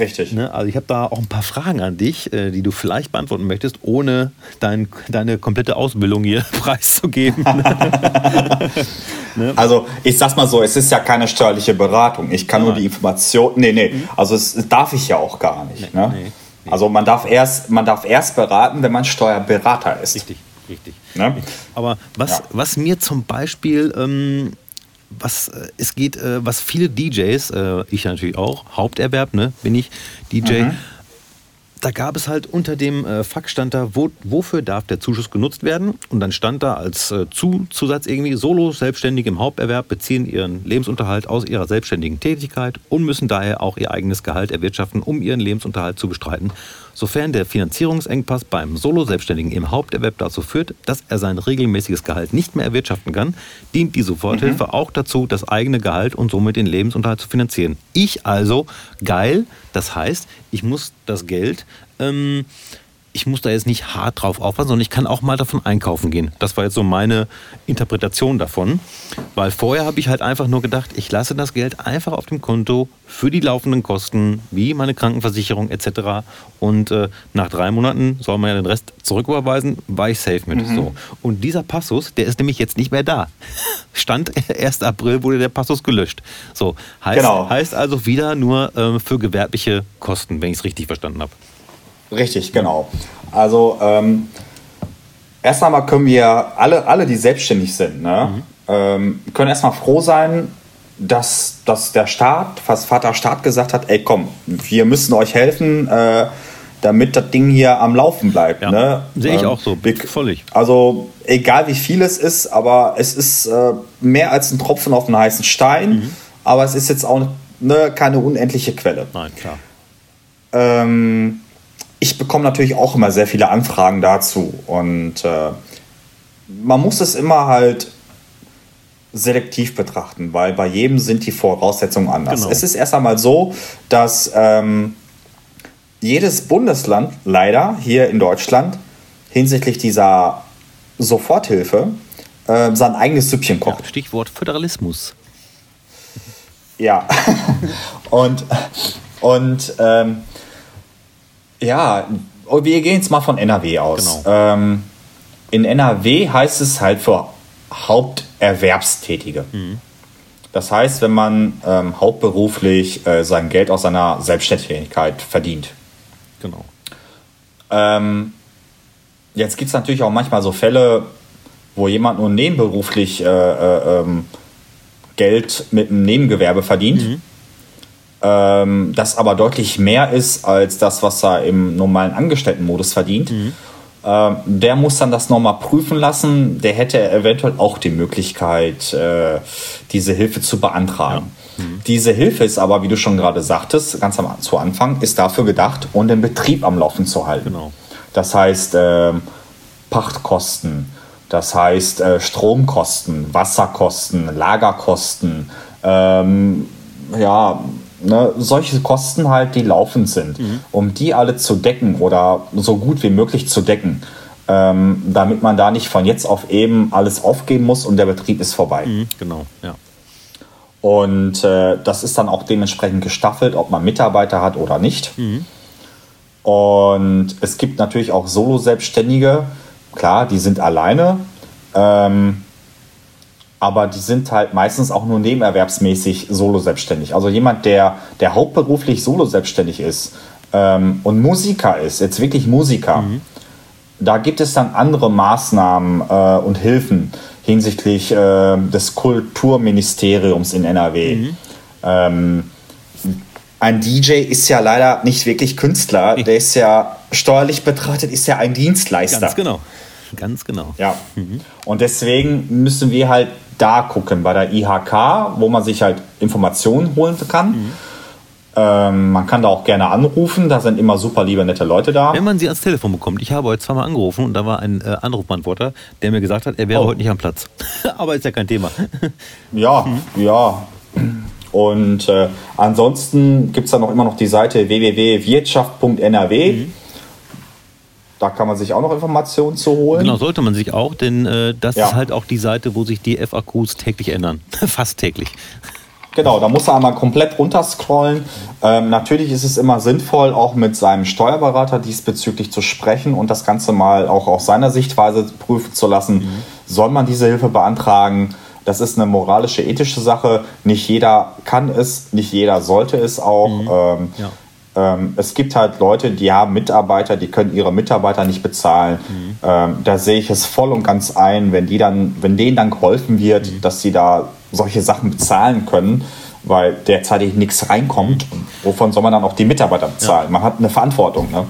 Richtig. Ne, also ich habe da auch ein paar Fragen an dich, äh, die du vielleicht beantworten möchtest, ohne dein, deine komplette Ausbildung hier preiszugeben. ne? Also ich sag's mal so, es ist ja keine steuerliche Beratung. Ich kann ja. nur die Information. Nee, nee, mhm. also es darf ich ja auch gar nicht. Nee, ne? nee, nee. Also man darf, erst, man darf erst beraten, wenn man Steuerberater ist. Richtig, richtig. Ne? Aber was, ja. was mir zum Beispiel ähm, was äh, es geht, äh, was viele DJs, äh, ich natürlich auch, Haupterwerb, ne, bin ich DJ. Mhm. Da gab es halt unter dem äh, Fakt stand da, wo, wofür darf der Zuschuss genutzt werden? Und dann stand da als äh, Zu Zusatz irgendwie, Solo Selbstständige im Haupterwerb beziehen ihren Lebensunterhalt aus ihrer selbstständigen Tätigkeit und müssen daher auch ihr eigenes Gehalt erwirtschaften, um ihren Lebensunterhalt zu bestreiten. Sofern der Finanzierungsengpass beim Solo-Selbstständigen im Haupterwerb dazu führt, dass er sein regelmäßiges Gehalt nicht mehr erwirtschaften kann, dient die Soforthilfe mhm. auch dazu, das eigene Gehalt und somit den Lebensunterhalt zu finanzieren. Ich also, geil, das heißt, ich muss das Geld ähm, ich muss da jetzt nicht hart drauf aufpassen, sondern ich kann auch mal davon einkaufen gehen. Das war jetzt so meine Interpretation davon. Weil vorher habe ich halt einfach nur gedacht, ich lasse das Geld einfach auf dem Konto für die laufenden Kosten, wie meine Krankenversicherung etc. Und äh, nach drei Monaten soll man ja den Rest zurücküberweisen, war ich safe mit. Mhm. So. Und dieser Passus, der ist nämlich jetzt nicht mehr da. Stand 1. April wurde der Passus gelöscht. So, heißt, genau. heißt also wieder nur äh, für gewerbliche Kosten, wenn ich es richtig verstanden habe. Richtig, genau. Also ähm, erst einmal können wir alle, alle die selbstständig sind, ne, mhm. ähm, können erstmal froh sein, dass, dass der Staat, was Vater Staat gesagt hat, ey komm, wir müssen euch helfen, äh, damit das Ding hier am Laufen bleibt. Ja, ne? Sehe ich ähm, auch so, völlig. Also egal wie viel es ist, aber es ist äh, mehr als ein Tropfen auf einen heißen Stein, mhm. aber es ist jetzt auch ne, keine unendliche Quelle. Nein, klar. Ähm, ich bekomme natürlich auch immer sehr viele Anfragen dazu. Und äh, man muss es immer halt selektiv betrachten, weil bei jedem sind die Voraussetzungen anders. Genau. Es ist erst einmal so, dass ähm, jedes Bundesland leider hier in Deutschland hinsichtlich dieser Soforthilfe äh, sein eigenes Süppchen kocht. Ja, Stichwort Föderalismus. Ja, und, und ähm, ja, oh, wir gehen jetzt mal von NRW aus. Genau. Ähm, in NRW heißt es halt für Haupterwerbstätige. Mhm. Das heißt, wenn man ähm, hauptberuflich äh, sein Geld aus seiner Selbstständigkeit verdient. Genau. Ähm, jetzt gibt es natürlich auch manchmal so Fälle, wo jemand nur nebenberuflich äh, äh, ähm, Geld mit einem Nebengewerbe verdient. Mhm ähm, das aber deutlich mehr ist als das, was er im normalen Angestelltenmodus verdient. Mhm. Ähm, der muss dann das nochmal prüfen lassen. Der hätte eventuell auch die Möglichkeit, äh, diese Hilfe zu beantragen. Ja. Mhm. Diese Hilfe ist aber, wie du schon gerade sagtest, ganz am zu Anfang, ist dafür gedacht, um den Betrieb am Laufen zu halten. Genau. Das heißt, äh, Pachtkosten, das heißt äh, Stromkosten, Wasserkosten, Lagerkosten, ähm, ja, Ne, solche Kosten halt, die laufend sind, mhm. um die alle zu decken oder so gut wie möglich zu decken, ähm, damit man da nicht von jetzt auf eben alles aufgeben muss und der Betrieb ist vorbei. Mhm, genau, ja. Und äh, das ist dann auch dementsprechend gestaffelt, ob man Mitarbeiter hat oder nicht. Mhm. Und es gibt natürlich auch Solo-Selbstständige, klar, die sind alleine, ähm, aber die sind halt meistens auch nur nebenerwerbsmäßig Solo-Selbstständig. Also jemand, der, der hauptberuflich Solo-Selbstständig ist ähm, und Musiker ist, jetzt wirklich Musiker, Mhm. da gibt es dann andere Maßnahmen äh, und Hilfen hinsichtlich äh, des Kulturministeriums in NRW. Mhm. Ähm, ein DJ ist ja leider nicht wirklich Künstler, der ist ja steuerlich betrachtet, ist ja ein Dienstleister. Ganz genau. Ganz genau. Ja. Und deswegen müssen wir halt da gucken, bei der IHK, wo man sich halt Informationen holen kann. Ähm, man kann da auch gerne anrufen, da sind immer super liebe, nette Leute da. Wenn man sie ans Telefon bekommt, ich habe heute zweimal angerufen und da war ein äh, Anrufbeantworter, der mir gesagt hat, er wäre Oh. heute nicht am Platz. Aber ist ja kein Thema. Ja, ja. Und äh, ansonsten gibt es dann noch immer noch die Seite www.wirtschaft.nrw. Da kann man sich auch noch Informationen zu holen. Genau, sollte man sich auch, denn äh, das Ja. ist halt auch die Seite, wo sich die FAQs täglich ändern. Fast täglich. Genau, da muss er einmal komplett runterscrollen. Ähm, natürlich ist es immer sinnvoll, auch mit seinem Steuerberater diesbezüglich zu sprechen und das Ganze mal auch aus seiner Sichtweise prüfen zu lassen. Soll man diese Hilfe beantragen? Das ist eine moralische, ethische Sache. Nicht jeder kann es, nicht jeder sollte es auch. Ähm, Ja. Ähm, es gibt halt Leute, die haben Mitarbeiter, die können ihre Mitarbeiter nicht bezahlen. Ähm, da sehe ich es voll und ganz ein, wenn die dann, wenn denen dann geholfen wird, dass sie da solche Sachen bezahlen können, weil derzeitig nichts reinkommt. Wovon soll man dann auch die Mitarbeiter bezahlen? Man hat eine Verantwortung. Ne?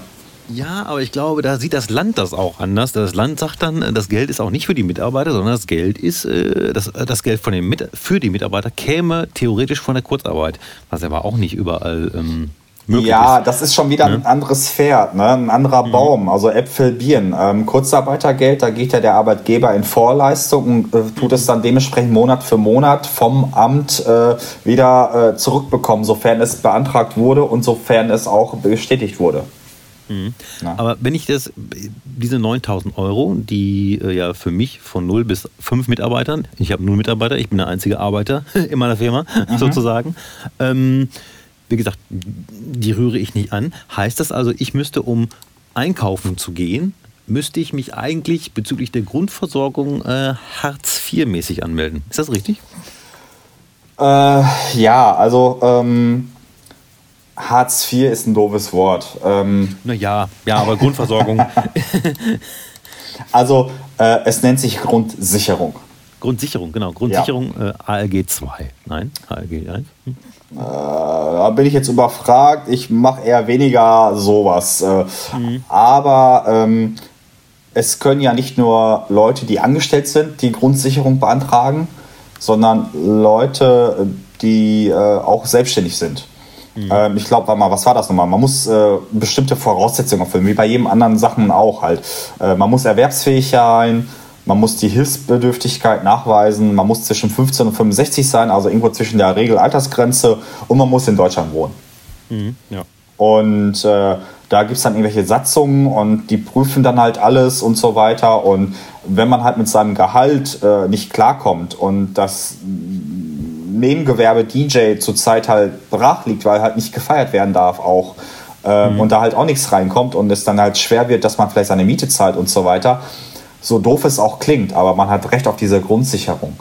Ja, aber ich glaube, da sieht das Land das auch anders. Das Land sagt dann, das Geld ist auch nicht für die Mitarbeiter, sondern das Geld ist, äh, das, das Geld von den Mit für die Mitarbeiter käme theoretisch von der Kurzarbeit, was aber auch nicht überall ähm, möglich Ja, ist. das ist schon wieder ein anderes Pferd, ne? ein anderer Baum, also Äpfel, Birnen. Ähm, Kurzarbeitergeld, da geht ja der Arbeitgeber in Vorleistung und äh, tut es dann dementsprechend Monat für Monat vom Amt äh, wieder äh, zurückbekommen, sofern es beantragt wurde und sofern es auch bestätigt wurde. Ja. Aber wenn ich das, diese 9000 Euro, die äh, ja für mich von 0 bis 5 Mitarbeitern, ich habe nur Mitarbeiter, ich bin der einzige Arbeiter in meiner Firma sozusagen, ähm, wie gesagt, die rühre ich nicht an. Heißt das also, ich müsste, um einkaufen zu gehen, müsste ich mich eigentlich bezüglich der Grundversorgung äh, Hartz IV-mäßig anmelden. Ist das richtig? Äh, ja, also ähm, Hartz IV ist ein doofes Wort. Ähm, Naja, ja, aber Grundversorgung, also äh, es nennt sich Grundsicherung. Grundsicherung, genau. Grundsicherung äh, ALG 2. Nein, ALG 1. Hm. Da bin ich jetzt überfragt. Ich mache eher weniger sowas. Äh, Aber ähm, es können ja nicht nur Leute, die angestellt sind, die Grundsicherung beantragen, sondern Leute, die äh, auch selbstständig sind. Ähm, ich glaube, mal, was war das nochmal? Man muss äh, bestimmte Voraussetzungen erfüllen, wie bei jedem anderen Sachen auch halt. Äh, man muss erwerbsfähig sein, man muss die Hilfsbedürftigkeit nachweisen, man muss zwischen 15 und 65 sein, also irgendwo zwischen der Regelaltersgrenze und man muss in Deutschland wohnen. Mhm, ja. Und äh, da gibt es dann irgendwelche Satzungen und die prüfen dann halt alles und so weiter. Und wenn man halt mit seinem Gehalt äh, nicht klarkommt und das Nebengewerbe DJ zurzeit halt brach liegt, weil halt nicht gefeiert werden darf auch ähm, und da halt auch nichts reinkommt und es dann halt schwer wird, dass man vielleicht seine Miete zahlt und so weiter, so doof es auch klingt, aber man hat Recht auf diese Grundsicherung.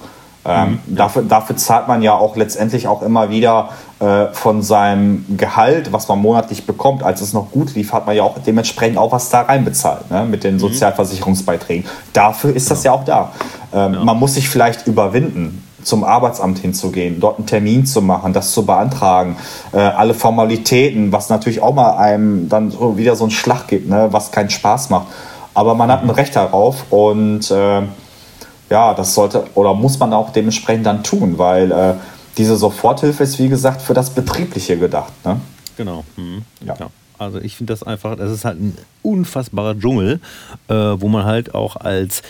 Ähm, dafür, dafür zahlt man ja auch letztendlich auch immer wieder äh, von seinem Gehalt, was man monatlich bekommt. Als es noch gut lief, hat man ja auch dementsprechend auch was da reinbezahlt, ne? mit den Sozialversicherungsbeiträgen. Dafür ist das ja auch da. Ähm, Man muss sich vielleicht überwinden, zum Arbeitsamt hinzugehen, dort einen Termin zu machen, das zu beantragen, äh, alle Formalitäten, was natürlich auch mal einem dann wieder so einen Schlag gibt, ne? was keinen Spaß macht. Aber man hat ein Recht darauf und äh, ja, das sollte oder muss man auch dementsprechend dann tun, weil äh, diese Soforthilfe ist, wie gesagt, für das Betriebliche gedacht. Ne? Genau. Mhm. Ja. Ja. Also ich finde das einfach, das ist halt ein unfassbarer Dschungel, äh, wo man halt auch als,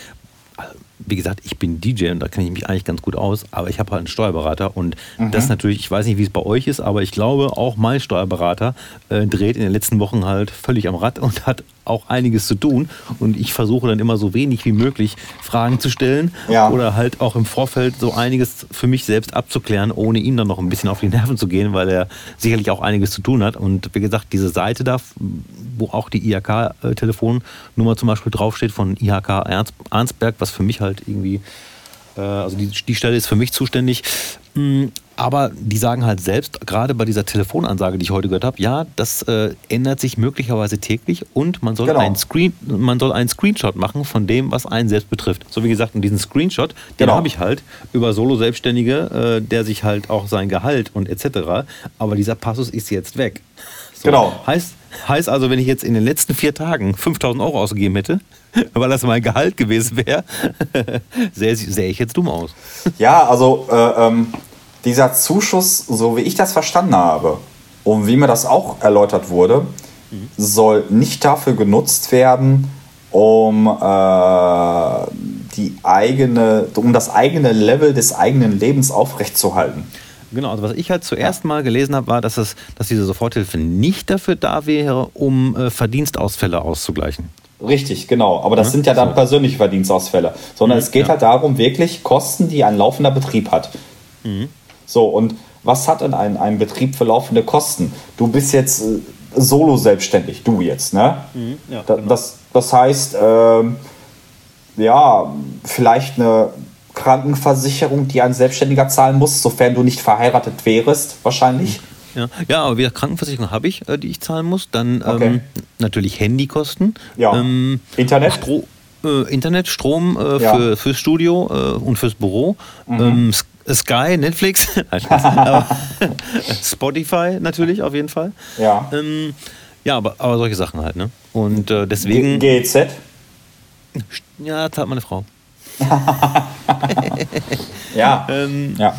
also, wie gesagt, ich bin DJ und da kenne ich mich eigentlich ganz gut aus, aber ich habe halt einen Steuerberater und das natürlich, ich weiß nicht, wie es bei euch ist, aber ich glaube, auch mein Steuerberater äh, dreht in den letzten Wochen halt völlig am Rad und hat auch einiges zu tun und ich versuche dann immer so wenig wie möglich Fragen zu stellen Ja. oder halt auch im Vorfeld so einiges für mich selbst abzuklären, ohne ihm dann noch ein bisschen auf die Nerven zu gehen, weil er sicherlich auch einiges zu tun hat. Und wie gesagt, diese Seite da, wo auch die IHK-Telefonnummer zum Beispiel draufsteht von IHK Arnsberg, was für mich halt irgendwie äh, also die, die Stelle ist für mich zuständig. Aber die sagen halt selbst, gerade bei dieser Telefonansage, die ich heute gehört habe, ja, das äh, ändert sich möglicherweise täglich und man soll, Genau. einen Screen, man soll einen Screenshot machen von dem, was einen selbst betrifft. So wie gesagt, und diesen Screenshot, den Genau. habe ich halt über Solo-Selbstständige, äh, der sich halt auch sein Gehalt und etc. Aber dieser Passus ist jetzt weg. So. Genau. Heißt, heißt also, wenn ich jetzt in den letzten vier Tagen 5000 Euro ausgegeben hätte, weil das mein Gehalt gewesen wäre, sähe sähe ich jetzt dumm aus. Ja, also äh, ähm, dieser Zuschuss, so wie ich das verstanden habe und wie mir das auch erläutert wurde, soll nicht dafür genutzt werden, um äh, die eigene, um das eigene Level des eigenen Lebens aufrechtzuerhalten. Genau, also was ich halt zuerst mal gelesen habe, war, dass, es, dass diese Soforthilfe nicht dafür da wäre, um äh, Verdienstausfälle auszugleichen. Richtig, genau. Aber das Ja, sind ja dann so. persönliche Verdienstausfälle. Sondern Mhm, es geht ja. halt darum, wirklich Kosten, die ein laufender Betrieb hat. Mhm. So, und was hat denn ein, ein Betrieb für laufende Kosten? Du bist jetzt äh, solo selbstständig, du jetzt, ne? Mhm, ja, da, genau. das, das heißt, ähm, ja, vielleicht eine Krankenversicherung, die ein Selbstständiger zahlen muss, sofern du nicht verheiratet wärst, wahrscheinlich. Ja, ja aber wieder Krankenversicherung habe ich, äh, die ich zahlen muss. Dann Okay. ähm, natürlich Handykosten. Ja. Ähm, Internet? Stro äh, Internet, Strom äh, Ja. Mhm. für, fürs Studio äh, und fürs Büro. Ähm, S- Sky, Netflix, Spotify natürlich auf jeden Fall. Ja. Ähm, ja, aber, aber solche Sachen halt, ne? Und äh, deswegen, G- GEZ? ja, zahlt meine Frau. Ja. Ähm, ja.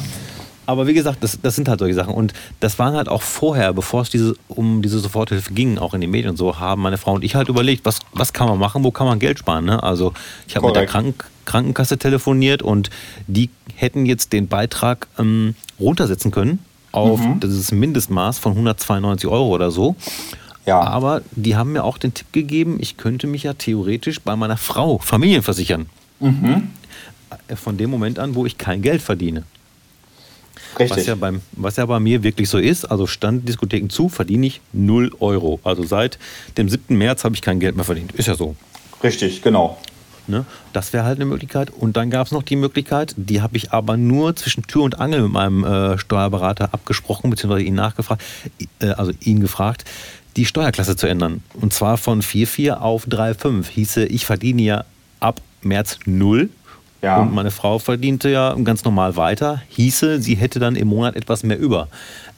Aber wie gesagt, das, das sind halt solche Sachen. Und das waren halt auch vorher, bevor es diese, um diese Soforthilfe ging, auch in den Medien und so, haben meine Frau und ich halt überlegt, was, was kann man machen, wo kann man Geld sparen. Ne? Also ich habe mit der. Krank Krankenkasse telefoniert und die hätten jetzt den Beitrag ähm, runtersetzen können auf Mhm. dieses Mindestmaß von 192 Euro oder so. Ja. Aber die haben mir auch den Tipp gegeben, ich könnte mich ja theoretisch bei meiner Frau familienversichern. Mhm. Äh, Von dem Moment an, wo ich kein Geld verdiene. Richtig. Was ja, beim, was ja bei mir wirklich so ist, also stand Diskotheken zu, verdiene ich 0 Euro. Also seit dem 7. März habe ich kein Geld mehr verdient. Ist ja so. Richtig, genau. Ne? Das wäre halt eine Möglichkeit. Und dann gab es noch die Möglichkeit, die habe ich aber nur zwischen Tür und Angel mit meinem äh, Steuerberater abgesprochen, beziehungsweise ihn nachgefragt, äh, also ihn gefragt, die Steuerklasse zu ändern. Und zwar von 4,4 auf 3,5. Hieße, ich verdiene ja ab März 0. Ja. Und meine Frau verdiente ja ganz normal weiter. Hieße, sie hätte dann im Monat etwas mehr über.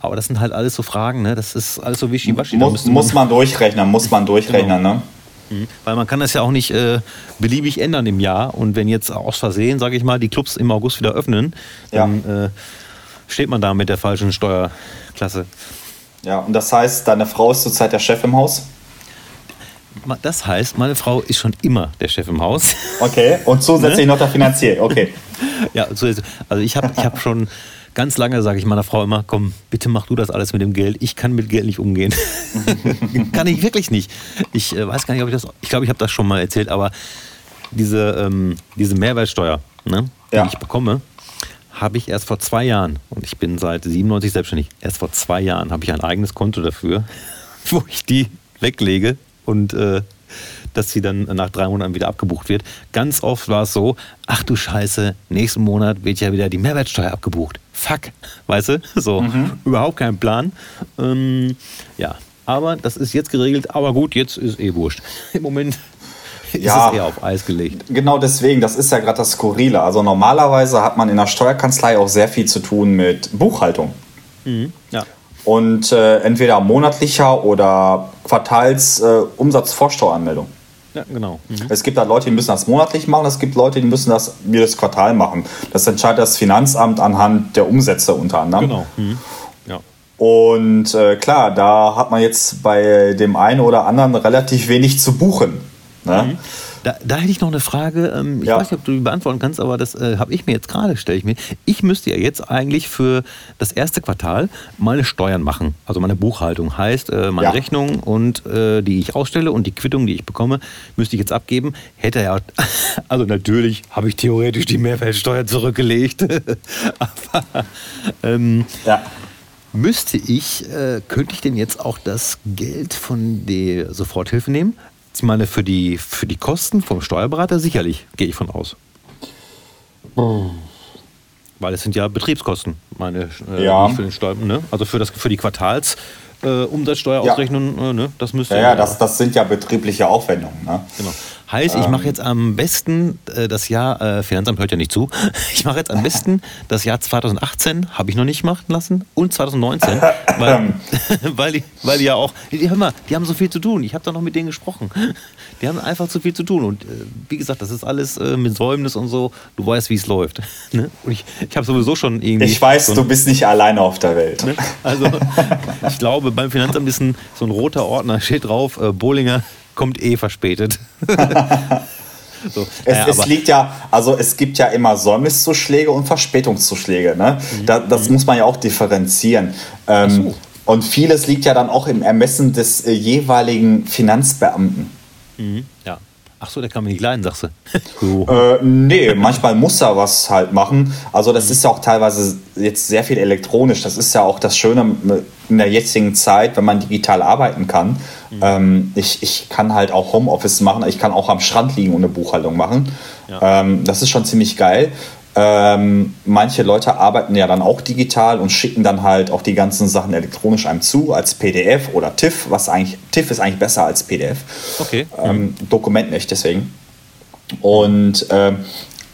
Aber das sind halt alles so Fragen, ne? Das ist alles so wischiwaschi. Muss, muss man durchrechnen, muss man durchrechnen, ne? Mhm. Weil man kann das ja auch nicht äh, beliebig ändern im Jahr. Und wenn jetzt aus Versehen, sage ich mal, die Clubs im August wieder öffnen, dann äh, steht man da mit der falschen Steuerklasse. Ja, und das heißt, deine Frau ist zurzeit der Chef im Haus? Das heißt, meine Frau ist schon immer der Chef im Haus. Okay, und zusätzlich noch der Finanzier, okay. ja, so ist- also ich habe ich hab schon ganz lange, sage ich meiner Frau immer, komm, bitte mach du das alles mit dem Geld. Ich kann mit Geld nicht umgehen. kann ich wirklich nicht. Ich äh, weiß gar nicht, ob ich das, ich glaube, ich habe das schon mal erzählt, aber diese, ähm, diese Mehrwertsteuer, ne, die Ja. ich bekomme, habe ich erst vor zwei Jahren, und ich bin seit 97 selbstständig, erst vor zwei Jahren habe ich ein eigenes Konto dafür, wo ich die weglege und äh, dass sie dann nach drei Monaten wieder abgebucht wird. Ganz oft war es so, ach du Scheiße, nächsten Monat wird ja wieder die Mehrwertsteuer abgebucht. Fuck, weißt du? So, überhaupt kein Plan. Ähm, ja, aber das ist jetzt geregelt, aber gut, jetzt ist eh wurscht. Im Moment Ja. ist es eher auf Eis gelegt. Genau deswegen, das ist ja gerade das Skurrile. Also normalerweise hat man in der Steuerkanzlei auch sehr viel zu tun mit Buchhaltung. Ja. Und äh, entweder monatlicher oder Quartals äh, Umsatzvorsteueranmeldung. Ja, genau. Mhm. Es gibt halt Leute, die müssen das monatlich machen, es gibt Leute, die müssen das jedes Quartal machen. Das entscheidet das Finanzamt anhand der Umsätze unter anderem. Genau. Mhm. Ja. Und äh, klar, da hat man jetzt bei dem einen oder anderen relativ wenig zu buchen. Ne? Da, da hätte ich noch eine Frage. Ähm, ich Ja. weiß nicht, ob du die beantworten kannst, aber das äh, habe ich mir jetzt gerade, stelle ich mir. Ich müsste ja jetzt eigentlich für das erste Quartal meine Steuern machen. Also meine Buchhaltung. Heißt, äh, meine Ja. Rechnung und äh, die ich ausstelle und die Quittung, die ich bekomme, müsste ich jetzt abgeben. Hätte ja, also natürlich habe ich theoretisch die Mehrwertsteuer zurückgelegt. aber ähm, Ja. Müsste ich, äh, könnte ich denn jetzt auch das Geld von der Soforthilfe nehmen? Ich meine, für die, für die Kosten vom Steuerberater sicherlich, gehe ich von aus. Weil es sind ja Betriebskosten, meine äh, Ja. für den Steuer, ne? Also für, das, für die Quartals äh, Umsatzsteuerausrechnung, äh, ne? das müsste Ja, ja, das, das sind ja betriebliche Aufwendungen. Ne? Genau. Heißt, ich mache Ähm. jetzt am besten äh, das Jahr, äh, Finanzamt hört ja nicht zu, ich mache jetzt am besten das Jahr 2018, habe ich noch nicht machen lassen, und 2019, weil, weil, die, weil die ja auch, hör mal, die haben so viel zu tun, ich habe da noch mit denen gesprochen, die haben einfach zu viel zu tun und äh, wie gesagt, das ist alles äh, mit Säumnis und so, du weißt, wie es läuft. Ne? Und ich, ich habe sowieso schon irgendwie... Ich weiß, so ein- du bist nicht alleine auf der Welt. Ne? Also, ich glaube, beim Finanzamt ist ein, so ein roter Ordner, steht drauf, äh, Bollinger kommt eh verspätet. so, Es, es liegt ja, also es gibt ja immer Säumniszuschläge und Verspätungszuschläge. Ne? Da, das muss man ja auch differenzieren. Ähm, Mhm. So. Und vieles liegt ja dann auch im Ermessen des äh, jeweiligen Finanzbeamten. Mhm, ja. Ach so, der kann mich nicht leiden, sagst du. so. Äh, nee, manchmal muss er was halt machen. Also das ist ja auch teilweise jetzt sehr viel elektronisch. Das ist ja auch das Schöne in der jetzigen Zeit, wenn man digital arbeiten kann. Ähm, ich, ich kann halt auch Homeoffice machen. Ich kann auch am Strand liegen und eine Buchhaltung machen. Ja. Ähm, das ist schon ziemlich geil. Ähm, manche Leute arbeiten ja dann auch digital und schicken dann halt auch die ganzen Sachen elektronisch einem zu, als PDF oder TIFF, was eigentlich, TIFF ist eigentlich besser als PDF. Okay. Ähm, Dokument nicht, deswegen. Und ähm,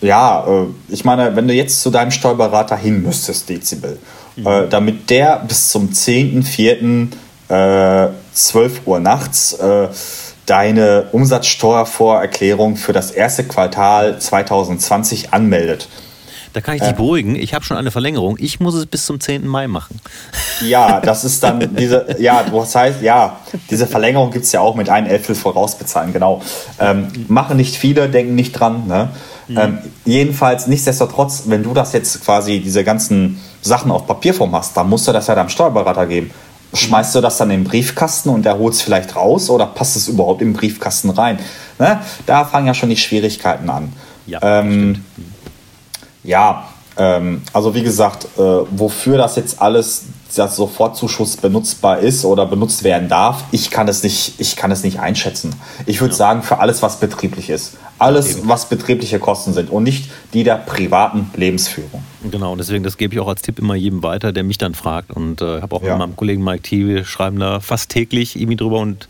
ja, äh, ich meine, wenn du jetzt zu deinem Steuerberater hin müsstest, Dezibel, äh, damit der bis zum 10.04. Äh, 12 Uhr nachts äh, deine Umsatzsteuervorerklärung für das erste Quartal 2020 anmeldet. Da kann ich dich beruhigen. Ich habe schon eine Verlängerung. Ich muss es bis zum 10. Mai machen. Ja, das ist dann diese, ja, was heißt, ja, diese Verlängerung gibt es ja auch mit einem Elftel vorausbezahlen, genau. Ähm, machen nicht viele, denken nicht dran. Ne? Ähm, jedenfalls, nichtsdestotrotz, wenn du das jetzt quasi, diese ganzen Sachen auf Papierform hast, dann musst du das ja deinem Steuerberater geben. Schmeißt du das dann in den Briefkasten und der holt es vielleicht raus oder passt es überhaupt im Briefkasten rein? Ne? Da fangen ja schon die Schwierigkeiten an. Ja, ähm, stimmt. Ja, ähm, also wie gesagt, äh, wofür das jetzt alles, das Sofortzuschuss benutzbar ist oder benutzt werden darf, ich kann es nicht, ich kann es nicht einschätzen. Ich würde sagen, für alles, was betrieblich ist. Alles, Eben. was betriebliche Kosten sind und nicht die der privaten Lebensführung. Genau, deswegen, das gebe ich auch als Tipp immer jedem weiter, der mich dann fragt. Und äh, habe auch Ja. mit meinem Kollegen Mike T, wir schreiben da fast täglich irgendwie drüber. Und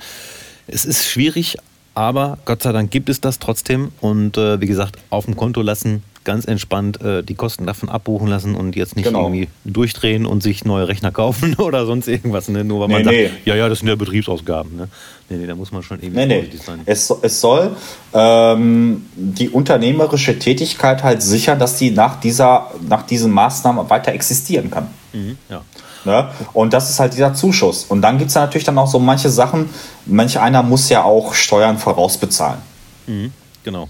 es ist schwierig, aber Gott sei Dank gibt es das trotzdem. Und äh, wie gesagt, auf dem Konto lassen, ganz entspannt äh, die Kosten davon abbuchen lassen und jetzt nicht Genau. irgendwie durchdrehen und sich neue Rechner kaufen oder sonst irgendwas. Ne? Nur weil man Nee, sagt, nee. ja, ja, das sind ja Betriebsausgaben. Ne? Nee, nee, da muss man schon irgendwie Nee, nee. sein. Es, es soll ähm, die unternehmerische Tätigkeit halt sichern, dass die nach, dieser, nach diesen Maßnahmen weiter existieren kann. Mhm, ja. Ne? Und das ist halt dieser Zuschuss. Und dann gibt es natürlich dann auch so manche Sachen, manch einer muss ja auch Steuern vorausbezahlen. Mhm, genau.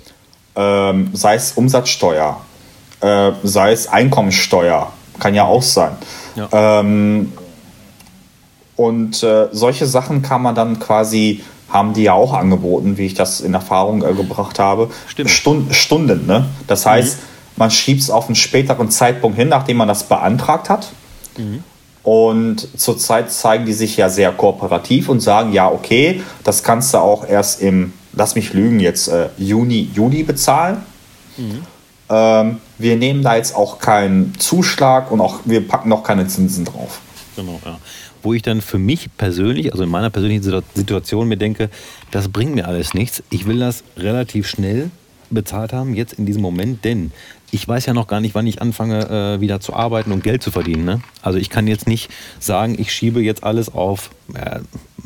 Ähm, sei es Umsatzsteuer, äh, sei es Einkommensteuer, kann ja auch sein. Ja. Ähm, und äh, solche Sachen kann man dann quasi, haben die ja auch angeboten, wie ich das in Erfahrung äh, gebracht habe. Stund, Stunden, ne? Das heißt, man schiebt es auf einen späteren Zeitpunkt hin, nachdem man das beantragt hat. Und zurzeit zeigen die sich ja sehr kooperativ und sagen, ja, okay, das kannst du auch erst im, lass mich lügen, jetzt äh, Juni, Juli bezahlen. Ähm, wir nehmen da jetzt auch keinen Zuschlag und auch wir packen noch keine Zinsen drauf. Genau, ja. Wo ich dann für mich persönlich, also in meiner persönlichen Situ- Situation mir denke, das bringt mir alles nichts. Ich will das relativ schnell bezahlt haben, jetzt in diesem Moment, denn ich weiß ja noch gar nicht, wann ich anfange, äh, wieder zu arbeiten und Geld zu verdienen. Ne? Also ich kann jetzt nicht sagen, ich schiebe jetzt alles auf, äh,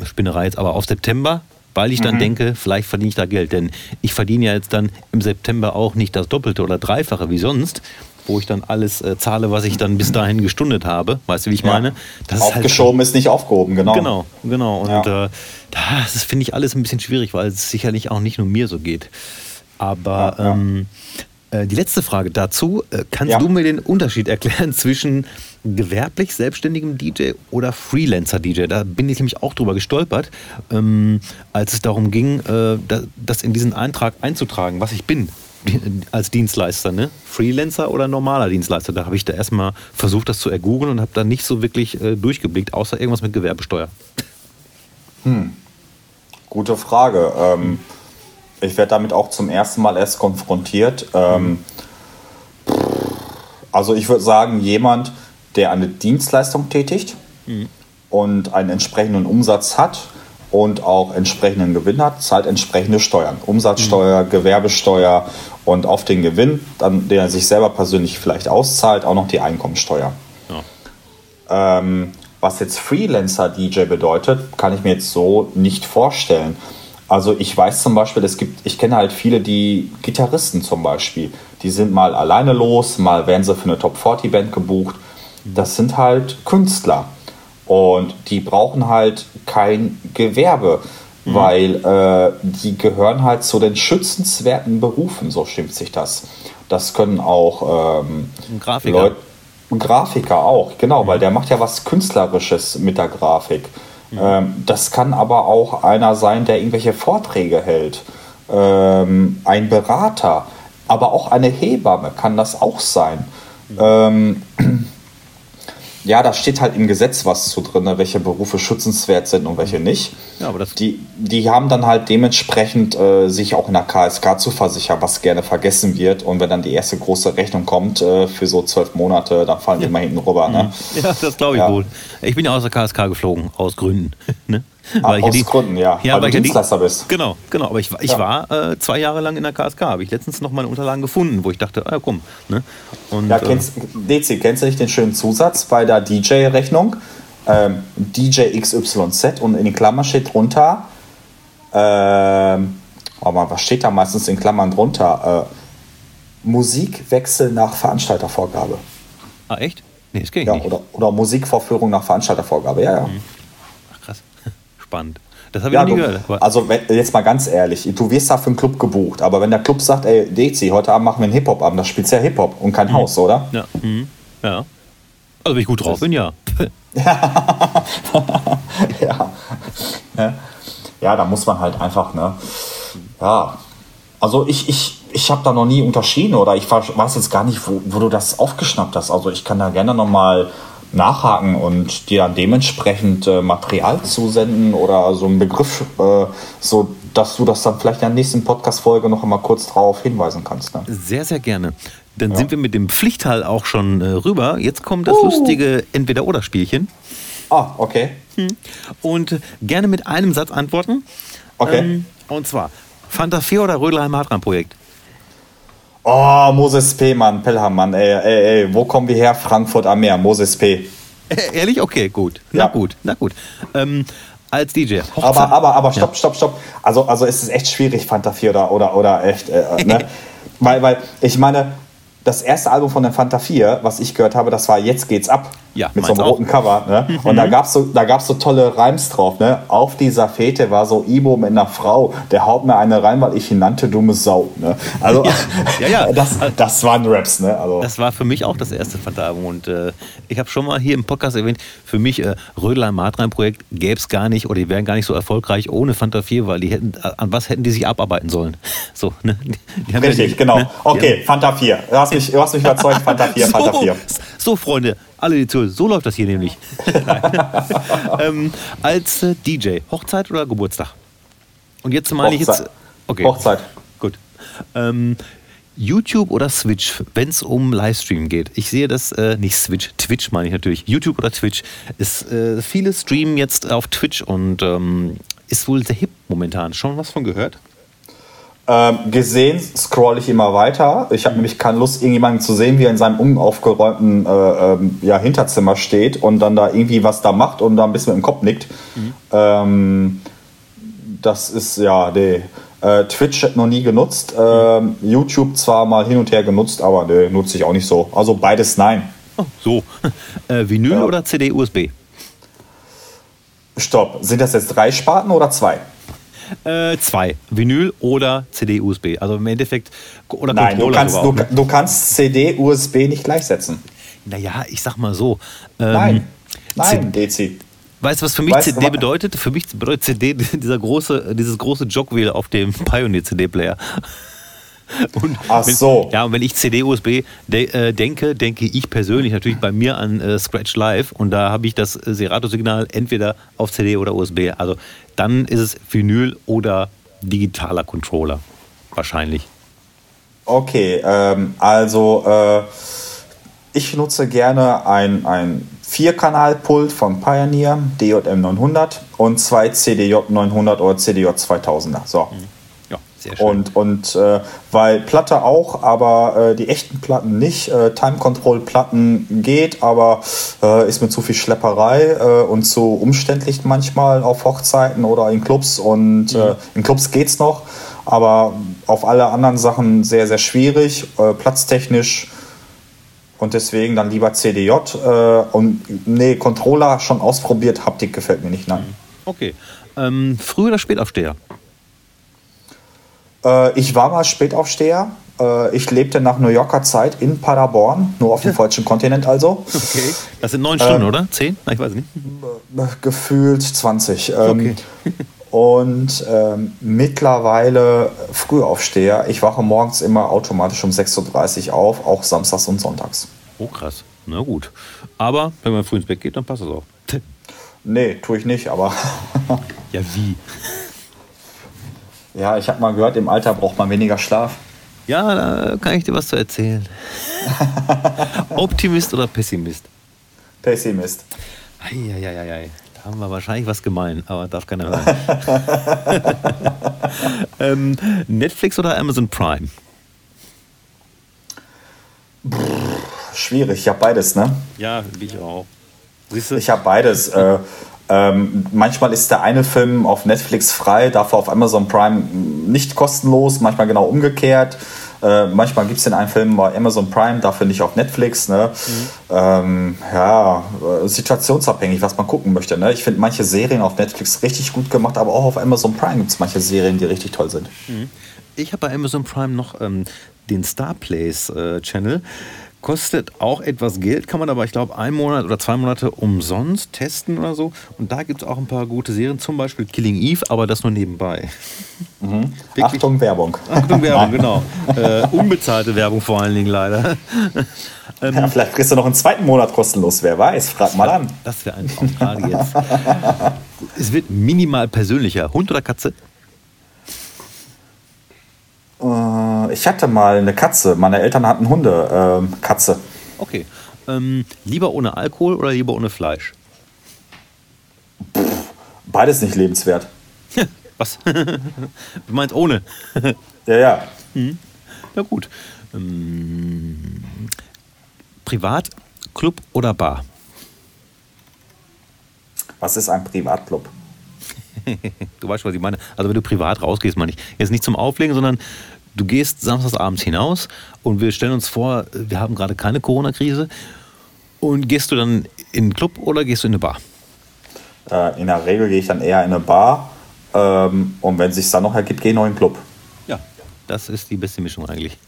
Spinnerei jetzt, aber auf September, weil ich dann denke, vielleicht verdiene ich da Geld. Denn ich verdiene ja jetzt dann im September auch nicht das Doppelte oder Dreifache wie sonst, wo ich dann alles äh, zahle, was ich dann bis dahin gestundet habe. Weißt du, wie ich meine? Das ist halt Aufgeschoben ist nicht aufgehoben, genau. Genau, genau. Und Ja. äh, das finde ich alles ein bisschen schwierig, weil es sicherlich auch nicht nur mir so geht. Aber Ja, ja. Ähm, äh, die letzte Frage dazu. Äh, kannst Ja. du mir den Unterschied erklären zwischen gewerblich selbstständigem DJ oder Freelancer-DJ? Da bin ich nämlich auch drüber gestolpert, ähm, als es darum ging, äh, da, das in diesen Eintrag einzutragen, was ich bin als Dienstleister. Ne? Freelancer oder normaler Dienstleister? Da habe ich da erstmal versucht, das zu ergoogeln und habe da nicht so wirklich äh, durchgeblickt, außer irgendwas mit Gewerbesteuer. Gute Frage. Ähm, ich werde damit auch zum ersten Mal erst konfrontiert. Ähm, also ich würde sagen, jemand, der eine Dienstleistung tätigt und einen entsprechenden Umsatz hat und auch entsprechenden Gewinn hat, zahlt entsprechende Steuern. Umsatzsteuer, Gewerbesteuer und auf den Gewinn, dann, den er sich selber persönlich vielleicht auszahlt, auch noch die Einkommensteuer. Ja. Ähm, was jetzt Freelancer-DJ bedeutet, kann ich mir jetzt so nicht vorstellen. Also ich weiß zum Beispiel, es gibt, ich kenne halt viele, die Gitarristen zum Beispiel, die sind mal alleine los, mal werden sie für eine Top 40 Band gebucht. Das sind halt Künstler und die brauchen halt kein Gewerbe, weil äh, die gehören halt zu den schützenswerten Berufen, so schimpft sich das. Das können auch ähm, Grafiker. Leut- ein Grafiker auch, genau, weil der macht ja was Künstlerisches mit der Grafik. Ähm, das kann aber auch einer sein, der irgendwelche Vorträge hält. Ähm, ein Berater, aber auch eine Hebamme kann das auch sein. Ähm, ja, da steht halt im Gesetz was zu drin, welche Berufe schützenswert sind und welche nicht. Ja, aber das- die, die haben dann halt dementsprechend äh, sich auch in der KSK zu versichern, was gerne vergessen wird. Und wenn dann die erste große Rechnung kommt äh, für so zwölf Monate, dann fallen die immer hinten rüber. Ne? Ja, das glaube ich Ja. wohl. Ich bin ja aus der KSK geflogen, aus Gründen. ne? Ah, ich aus die- Gründen, ja, weil weil du ich ja die- Dienstleister bist. Genau, genau. Aber ich, ich Ja. war äh, zwei Jahre lang in der KSK. Habe ich letztens noch meine Unterlagen gefunden, wo ich dachte, ah, komm. Ne? Und, Ja, äh, kennst, DC, kennst du nicht den schönen Zusatz bei der DJ-Rechnung? Ähm, DJ XYZ und in den Klammern steht drunter, ähm, oh Mann, was steht da meistens in Klammern drunter? Äh, Musikwechsel nach Veranstaltervorgabe. ah, echt? Nee, das ich Ja, nicht. oder, oder Musikvorführung nach Veranstaltervorgabe, ja, ja. Krass. Spannend. Das habe ich Ja, noch nie du, gehört. Also wenn, jetzt mal ganz ehrlich, du wirst da für einen Club gebucht, aber wenn der Club sagt, ey, Dezi, heute Abend machen wir einen Hip-Hop-Abend, das spielt ja Hip-Hop und kein Haus, oder? ja, mhm, ja. Also, wenn ich gut drauf bin, ja. ja. ja. Ja, da muss man halt einfach, ne? Ja. Also ich, ich, ich habe da noch nie unterschieden oder ich weiß jetzt gar nicht, wo, wo du das aufgeschnappt hast. Also ich kann da gerne nochmal nachhaken und dir dann dementsprechend äh, Material zusenden oder so einen Begriff, äh, so dass du das dann vielleicht in der nächsten Podcast-Folge noch einmal kurz drauf hinweisen kannst. Ne? Sehr, sehr gerne. Dann sind wir mit dem Pflichtteil auch schon äh, rüber. Jetzt kommt das Uh. lustige Entweder-Oder-Spielchen. Ah, okay. Und gerne mit einem Satz antworten. Okay. Ähm, und zwar Fanta 4 oder Rödelheim Hartran Projekt? Oh, Moses P., Mann, Pelham, Mann, ey, ey, ey, wo kommen wir her? Frankfurt am Meer, Moses P. Äh, ehrlich? Okay, gut. Na Ja. gut, na gut. Ähm, als DJ. Hochzeit- Aber, aber, aber, stopp, stopp, stopp. Also, also es ist echt schwierig, Fanta 4 oder, oder, oder echt, äh, ne? weil, weil, ich meine, das erste Album von der Fanta 4, was ich gehört habe, das war Jetzt geht's ab. Ja, mit so einem auch. roten Cover. Ne? Und da gab's so, da gab's so tolle Reims drauf. Ne? Auf dieser Fete war so Ibo mit einer Frau, der haut mir eine rein, weil ich ihn nannte dumme Sau. Ne? Also, Ja, ja. Das, das waren Raps. Ne? Also, Das war für mich auch das erste Fanta-Album. Und äh, ich habe schon mal hier im Podcast erwähnt, für mich äh, Rödelheim Martrein Projekt gäbe es gar nicht oder die wären gar nicht so erfolgreich ohne Fanta 4, weil die hätten, äh, an was hätten die sich abarbeiten sollen? So, ne? Haben ja richtig, die- genau. ne? Okay, Fanta 4. Du hast mich, du hast mich überzeugt, Fanta 4, haben- Fanta so, 4. so, Freunde, alle die zuhören, so läuft das hier nämlich. ähm, als äh, DJ, Hochzeit oder Geburtstag? Und jetzt meine ich jetzt. Hochzeit. Okay. Hochzeit. Gut. Ähm, YouTube oder Switch, wenn es um Livestream geht. Ich sehe das, äh, nicht Switch, Twitch meine ich natürlich. YouTube oder Twitch. Ist, äh, viele streamen jetzt auf Twitch und ähm, ist wohl sehr hip momentan. Schon was von gehört? Ähm, gesehen scroll ich immer weiter. Ich habe nämlich keine Lust, irgendjemanden zu sehen, wie er in seinem unaufgeräumten äh, ähm, ja, Hinterzimmer steht und dann da irgendwie was da macht und da ein bisschen mit dem Kopf nickt. Ähm, das ist ja, nee. Äh, Twitch hat noch nie genutzt. Ähm, YouTube zwar mal hin und her genutzt, aber nee, nutze ich auch nicht so. Also beides nein. Oh, so. Äh, Vinyl Ja. oder CD-USB? Stopp. Sind das jetzt drei Sparten oder zwei? Äh, zwei. Vinyl oder CD-USB. Also im Endeffekt. Oder Nein, du Controller kannst, sogar du, auch, ne? du kannst CD, USB nicht gleichsetzen. Naja, ich sag mal so. Ähm, Nein, nein, Dezi. Weißt du, was für mich Weißt du, CD bedeutet? Für mich bedeutet CD dieser große, dieses große Jogwheel auf dem Pioneer CD-Player. Und Ach wenn, so. Ja, und wenn ich CD-USB de äh, denke, denke ich persönlich natürlich bei mir an äh, Scratch Live und da habe ich das äh, Serato-Signal entweder auf CD oder USB. Also dann ist es Vinyl oder digitaler Controller. Wahrscheinlich. Okay, ähm, also äh, ich nutze gerne ein, ein Vierkanal-Pult von Pioneer, DJM 900 und zwei CDJ 900 oder CDJ 2000er. So. Ja, sehr schön. Und, und äh, weil Platte auch, aber äh, die echten Platten nicht. Äh, Time-Control-Platten geht, aber äh, ist mir zu viel Schlepperei äh, und zu umständlich manchmal auf Hochzeiten oder in Clubs. Und äh, in Clubs geht's noch, aber auf alle anderen Sachen sehr, sehr schwierig, platztechnisch. Und deswegen dann lieber CDJ. Und nee, Controller schon ausprobiert, Haptik gefällt mir nicht. Nein. okay. Ähm, Früh- oder Spätaufsteher? Äh, ich war mal Spätaufsteher. Äh, ich lebte nach New Yorker Zeit in Paderborn, nur auf dem falschen Kontinent also. Okay. Das sind neun Stunden, Ähm, oder? Zehn? Ich weiß nicht. Äh, Gefühlt 20. Ähm, Okay. Und ähm, mittlerweile Frühaufsteher. Ich wache morgens immer automatisch um 6.30 Uhr auf, auch samstags und sonntags. Oh, krass. Na gut. Aber wenn man früh ins Bett geht, dann passt es auch. Nee, tue ich nicht, aber Ja, wie? Ja, ich habe mal gehört, im Alter braucht man weniger Schlaf. Ja, da kann ich dir was zu erzählen. Optimist oder Pessimist? Pessimist. Eieieiei. Da haben wir wahrscheinlich was gemein, aber darf keiner hören. ähm, Netflix oder Amazon Prime? Schwierig, ich habe beides, ne? Ja, ich auch. Siehst du? Ich habe beides. Äh, ähm, manchmal ist der eine Film auf Netflix frei, dafür auf Amazon Prime nicht kostenlos, manchmal genau umgekehrt. Äh, manchmal gibt es den einen Film bei Amazon Prime, dafür nicht auf Netflix. Ne? Ähm, ja, äh, situationsabhängig, was man gucken möchte. Ne? Ich finde manche Serien auf Netflix richtig gut gemacht, aber auch auf Amazon Prime gibt es manche Serien, die richtig toll sind. Ich habe bei Amazon Prime noch ähm, den Starplays äh, Channel. Kostet auch etwas Geld, kann man aber, ich glaube, ein Monat oder zwei Monate umsonst testen oder so. Und da gibt es auch ein paar gute Serien, zum Beispiel Killing Eve, aber das nur nebenbei. Wirklich? Achtung, Werbung. Achtung, Werbung, genau. Äh, unbezahlte Werbung vor allen Dingen leider. Ja, vielleicht kriegst du noch einen zweiten Monat kostenlos, wer weiß. Frag mal an. Das wäre ein Traum, gerade jetzt. Es wird minimal persönlicher. Hund oder Katze? Äh, ich hatte mal eine Katze. Meine Eltern hatten Hunde. Ähm, Katze. Okay. Ähm, lieber ohne Alkohol oder lieber ohne Fleisch? Beides nicht lebenswert. Was? du meinst ohne? Ja, ja. Na gut. Ähm, Privat, Club oder Bar? Was ist ein Privatclub? Du weißt, was ich meine. Also wenn du privat rausgehst, meine ich. Jetzt nicht zum Auflegen, sondern du gehst samstagsabends hinaus und wir stellen uns vor, wir haben gerade keine Corona-Krise. Und gehst du dann in den Club oder gehst du in eine Bar? Äh, in der Regel gehe ich dann eher in eine Bar. Ähm, und wenn es sich dann noch ergibt, gehe ich noch in den Club. Ja. Das ist die beste Mischung eigentlich.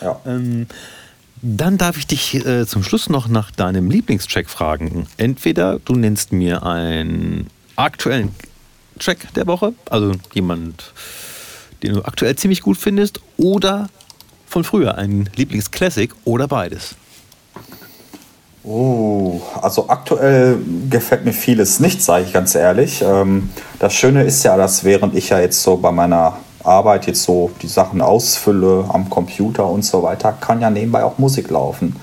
Ja. Ähm, dann darf ich dich äh, zum Schluss noch nach deinem Lieblingstrack fragen. Entweder du nennst mir einen aktuellen Track der Woche, also jemand, den du aktuell ziemlich gut findest, oder von früher einen Lieblingsklassik oder beides. Oh, also aktuell gefällt mir vieles nicht, sage ich ganz ehrlich. Ähm, das Schöne ist ja, dass während ich ja jetzt so bei meiner Arbeit jetzt so die Sachen ausfülle am Computer und so weiter, kann ja nebenbei auch Musik laufen.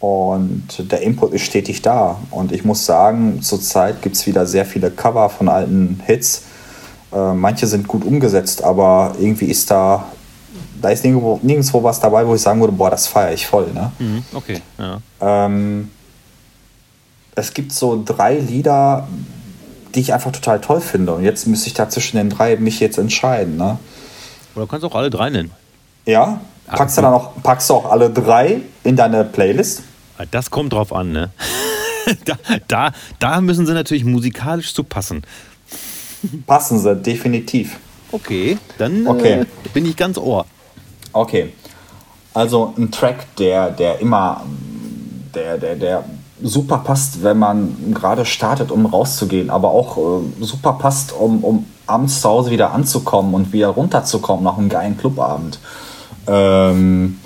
Und der Input ist stetig da. Und ich muss sagen, zurzeit gibt es wieder sehr viele Cover von alten Hits. Äh, manche sind gut umgesetzt, aber irgendwie ist da, da ist nirgendwo, nirgendwo was dabei, wo ich sagen würde, boah, das feiere ich voll. Ne? Okay, ja. Ähm, es gibt so drei Lieder, die ich einfach total toll finde. Und jetzt müsste ich da zwischen den drei mich jetzt entscheiden. Ne? Oder du kannst auch alle drei nennen. Ja? Packst du dann auch, packst du auch alle drei in deine Playlist? Das kommt drauf an, ne? da, da, da müssen sie natürlich musikalisch zu passen. Passen sie, definitiv. Okay, dann Okay. Äh, bin ich ganz ohr. Okay. Also ein Track, der, der immer, der, der, der super passt, wenn man gerade startet, um rauszugehen, aber auch äh, super passt, um, um abends zu Hause wieder anzukommen und wieder runterzukommen nach einem geilen Clubabend. Ähm,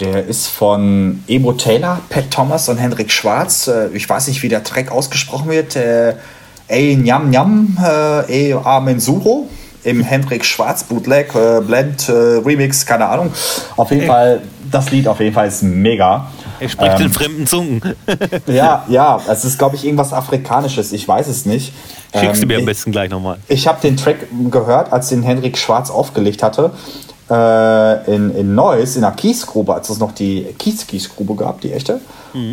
der ist von Emo Taylor, Pat Thomas und Hendrik Schwarz. Äh, ich weiß nicht, wie der Track ausgesprochen wird. Äh, Ey Nyam Nyam, äh, Ey Amen Suro im Hendrik Schwarz Bootleg, äh, Blend, äh, Remix, keine Ahnung. Auf jeden Ey. Fall, das Lied auf jeden Fall ist mega. Er spricht Ähm, in fremden Zungen. Ja, ja, es ist, glaube ich, irgendwas Afrikanisches. Ich weiß es nicht. Schickst du Ähm, mir am ich- besten gleich nochmal. ich habe den Track gehört, als den Henrik Schwarz aufgelegt hatte. Äh, in, in Neuss, in der Kiesgrube, als es noch die Kies-Kiesgrube gab, die echte.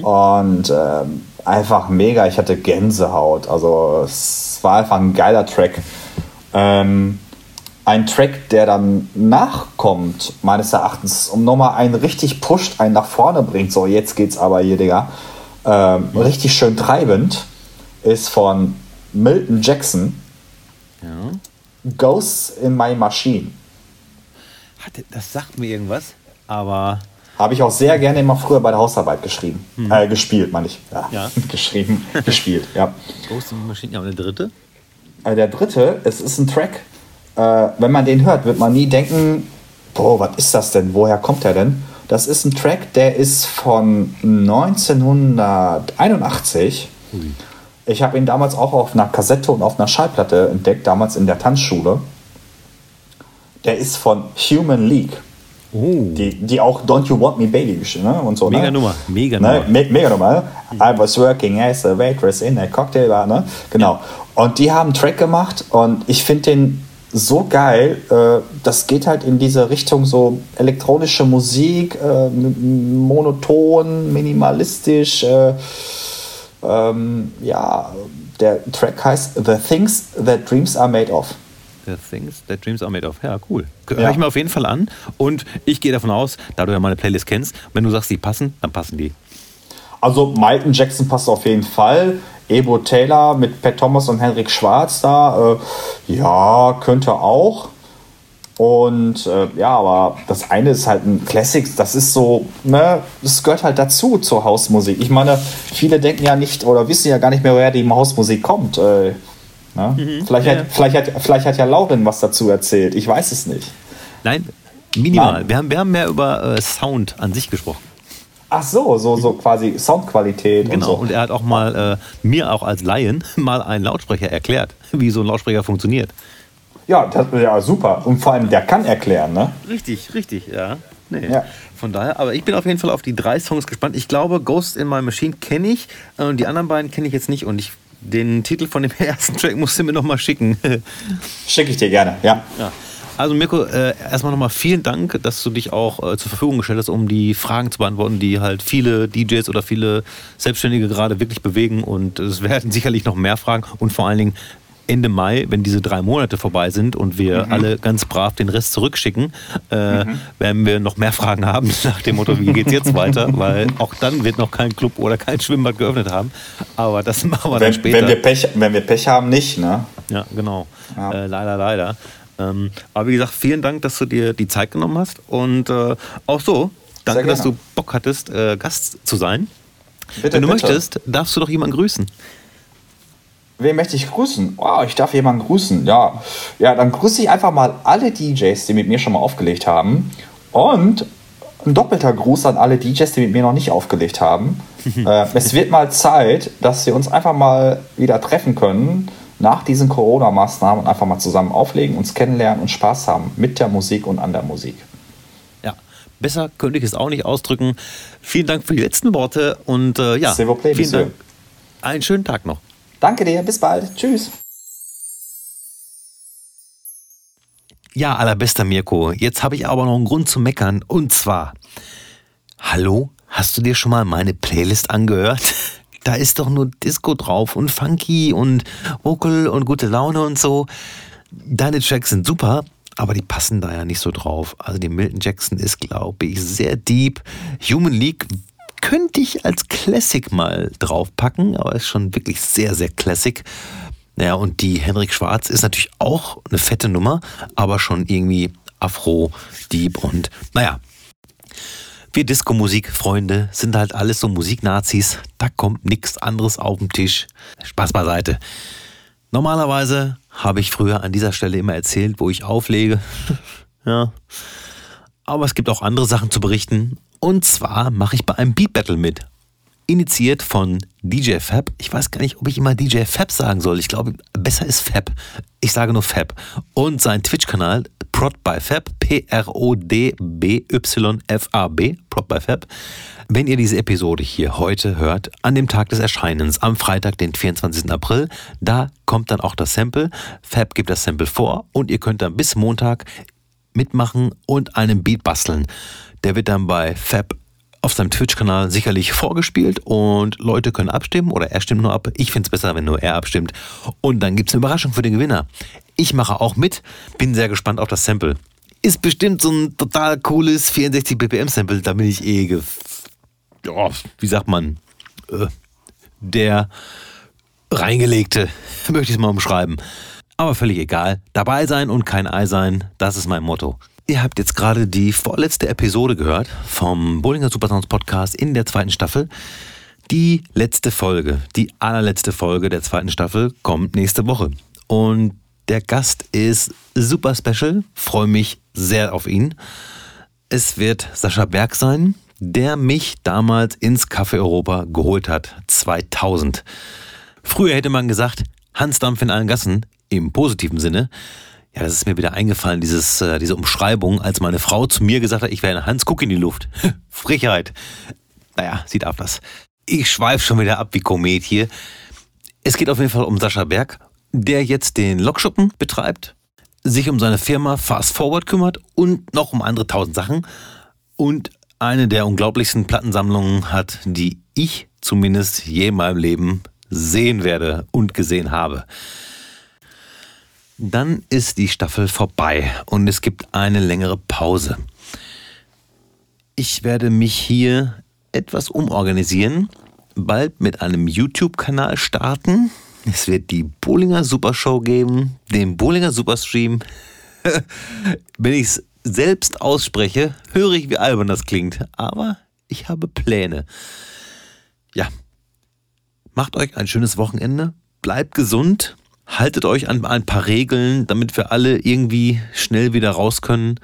Und ähm, einfach mega. Ich hatte Gänsehaut. Also es war einfach ein geiler Track. Ähm, ein Track, der dann nachkommt, meines Erachtens, um nochmal einen richtig pusht, einen nach vorne bringt. So, jetzt geht's aber hier, Digga. Ähm, richtig schön treibend, ist von Milton Jackson. Ghosts in My Machine. Das sagt mir irgendwas, aber Habe ich auch sehr gerne immer früher bei der Hausarbeit geschrieben. Äh, gespielt, meine ich. Ja. Ja. geschrieben, gespielt, ja. Ghost in the Machine, ja, und der dritte? Äh, der dritte, es ist ein Track. Äh, wenn man den hört, wird man nie denken, boah, was ist das denn? Woher kommt der denn? Das ist ein Track, der ist von 1981. Ich habe ihn damals auch auf einer Kassette und auf einer Schallplatte entdeckt, damals in der Tanzschule. Der ist von Human League. Oh, Die, die auch Don't You Want Me Baby geschrieben ne? und so. Mega ne? Nummer, mega ne? Nummer. Me mega Nummer. I was working as a waitress in a cocktail bar. Ne? Genau. Und die haben einen Track gemacht und ich finde den so geil. Äh, das geht halt in diese Richtung so elektronische Musik, äh, monoton, minimalistisch. Äh, ähm, ja, der Track heißt The Things That Dreams Are Made Of. The Things That Dreams Are Made Of. Ja, cool. Hör Ja. ich mir auf jeden Fall an. Und ich gehe davon aus, da du ja meine Playlist kennst, wenn du sagst, die passen, dann passen die. Also Milton Jackson passt auf jeden Fall. Ebo Taylor mit Pat Thomas und Henrik Schwarz da, äh, ja, könnte auch. Und äh, ja, aber das eine ist halt ein Classic, das ist so, ne, das gehört halt dazu zur Hausmusik. Ich meine, viele denken ja nicht oder wissen ja gar nicht mehr, woher die Hausmusik kommt. Äh, ne? vielleicht, ja. hat, vielleicht, hat, vielleicht hat ja Lauren was dazu erzählt, ich weiß es nicht. Nein, minimal. Nein. Wir, haben, wir haben mehr über äh, Sound an sich gesprochen. Ach so, so, so quasi Soundqualität Genau. und Und so. er hat auch mal äh, mir auch als Laien mal einen Lautsprecher erklärt, wie so ein Lautsprecher funktioniert. Ja, das, ja, super. Und vor allem, der kann erklären, ne? Richtig, richtig, ja. Nee. Ja. Von daher, aber ich bin auf jeden Fall auf die drei Songs gespannt. Ich glaube, Ghost in My Machine kenne ich äh, und die anderen beiden kenne ich jetzt nicht. Und ich, den Titel von dem ersten Track musst du mir noch mal schicken. Schicke ich dir gerne, ja. ja. Also Mirko, äh, erstmal nochmal vielen Dank, dass du dich auch äh, zur Verfügung gestellt hast, um die Fragen zu beantworten, die halt viele DJs oder viele Selbstständige gerade wirklich bewegen. Und es werden sicherlich noch mehr Fragen und vor allen Dingen Ende Mai, wenn diese drei Monate vorbei sind und wir alle ganz brav den Rest zurückschicken, äh, werden wir noch mehr Fragen haben nach dem Motto, wie geht's jetzt weiter? Weil auch dann wird noch kein Club oder kein Schwimmbad geöffnet haben. Aber das machen wir dann Wenn, später. wenn, wir Pech, wenn wir Pech haben, nicht, ne? Ja, genau. Ja. Äh, leider, leider. Ähm, aber wie gesagt, vielen Dank, dass du dir die Zeit genommen hast. Und äh, auch so, danke, dass du Bock hattest, äh, Gast zu sein. Bitte, Wenn du bitte. möchtest, darfst du doch jemanden grüßen. Wen möchte ich grüßen? Wow, ich darf jemanden grüßen. Ja. ja, dann grüße ich einfach mal alle DJs, die mit mir schon mal aufgelegt haben. Und ein doppelter Gruß an alle DJs, die mit mir noch nicht aufgelegt haben. äh, es wird mal Zeit, dass wir uns einfach mal wieder treffen können nach diesen Corona-Maßnahmen und einfach mal zusammen auflegen, uns kennenlernen und Spaß haben mit der Musik und an der Musik. Ja, besser könnte ich es auch nicht ausdrücken. Vielen Dank für die letzten Worte und äh, ja, vielen. Dank. Einen schönen Tag noch. Danke dir, bis bald. Tschüss. Ja, allerbester Mirko. Jetzt habe ich aber noch einen Grund zu meckern. Und zwar, hallo, hast du dir schon mal meine Playlist angehört? Da ist doch nur Disco drauf und Funky und Vocal und gute Laune und so. Deine Tracks sind super, aber die passen da ja nicht so drauf. Also die Milton Jackson ist, glaube ich, sehr deep. Human League könnte ich als Classic mal draufpacken, aber ist schon wirklich sehr, sehr Classic. Naja, und die Henrik Schwarz ist natürlich auch eine fette Nummer, aber schon irgendwie Afro, Deep und naja. Wir Disco-Musik-Freunde sind halt alles so Musiknazis. Da kommt nichts anderes auf den Tisch. Spaß beiseite. Normalerweise habe ich früher an dieser Stelle immer erzählt, wo ich auflege. ja. Aber es gibt auch andere Sachen zu berichten. Und zwar mache ich bei einem Beat Battle mit initiiert von DJ Fab. Ich weiß gar nicht, ob ich immer DJ Fab sagen soll. Ich glaube, besser ist Fab. Ich sage nur Fab. Und sein Twitch-Kanal Prod by Fab, P-R-O-D-B-Y-F-A-B, Prod by Fab. Wenn ihr diese Episode hier heute hört, an dem Tag des Erscheinens, am Freitag, den 24. April, da kommt dann auch das Sample. Fab gibt das Sample vor und ihr könnt dann bis Montag mitmachen und einen Beat basteln. Der wird dann bei Fab auf seinem Twitch-Kanal sicherlich vorgespielt und Leute können abstimmen oder er stimmt nur ab. Ich finde es besser, wenn nur er abstimmt. Und dann gibt es eine Überraschung für den Gewinner. Ich mache auch mit, bin sehr gespannt auf das Sample. Ist bestimmt so ein total cooles 64 BPM Sample, da bin ich eh, ja, wie sagt man, äh, der reingelegte, möchte ich es mal umschreiben. Aber völlig egal. Dabei sein und kein Ei sein, das ist mein Motto. Ihr habt jetzt gerade die vorletzte Episode gehört vom Bollinger Supersounds Podcast in der zweiten Staffel. Die letzte Folge, die allerletzte Folge der zweiten Staffel kommt nächste Woche. Und der Gast ist super special, freue mich sehr auf ihn. Es wird Sascha Berg sein, der mich damals ins Café Europa geholt hat, 2000. Früher hätte man gesagt, Hans Dampf in allen Gassen, im positiven Sinne. Ja, das ist mir wieder eingefallen, dieses, äh, diese Umschreibung, als meine Frau zu mir gesagt hat, ich wäre ein Hans, guck in die Luft. Frechheit. Naja, sie darf das. Ich schweife schon wieder ab wie Komet hier. Es geht auf jeden Fall um Sascha Berg, der jetzt den Lokschuppen betreibt, sich um seine Firma Fast Forward kümmert und noch um andere tausend Sachen und eine der unglaublichsten Plattensammlungen hat, die ich zumindest je in meinem Leben sehen werde und gesehen habe. Dann ist die Staffel vorbei und es gibt eine längere Pause. Ich werde mich hier etwas umorganisieren, bald mit einem YouTube-Kanal starten. Es wird die Bollinger Super Show geben, den Bollinger Superstream. Wenn ich es selbst ausspreche, höre ich, wie albern das klingt. Aber ich habe Pläne. Ja, macht euch ein schönes Wochenende, bleibt gesund haltet euch an ein paar Regeln, damit wir alle irgendwie schnell wieder raus können.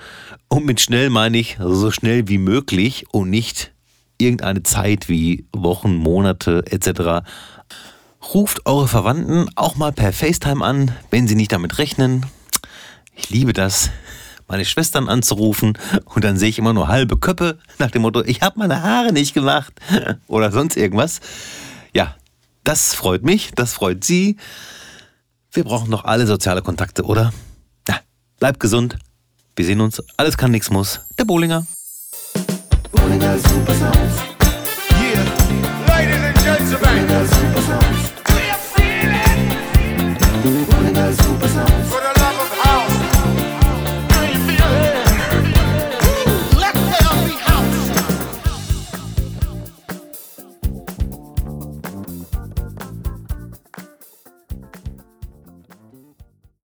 Und mit schnell meine ich so schnell wie möglich und nicht irgendeine Zeit wie Wochen, Monate etc. Ruft eure Verwandten auch mal per FaceTime an, wenn sie nicht damit rechnen. Ich liebe das, meine Schwestern anzurufen und dann sehe ich immer nur halbe Köpfe nach dem Motto, ich habe meine Haare nicht gemacht oder sonst irgendwas. Ja, das freut mich, das freut sie. Wir brauchen doch alle soziale Kontakte, oder? Ja, bleibt gesund. Wir sehen uns. Alles kann, nichts muss. Der Bowlinger. Bowlinger Super Sounds. Yeah. Ladies and gentlemen. Bowlinger Super Sounds.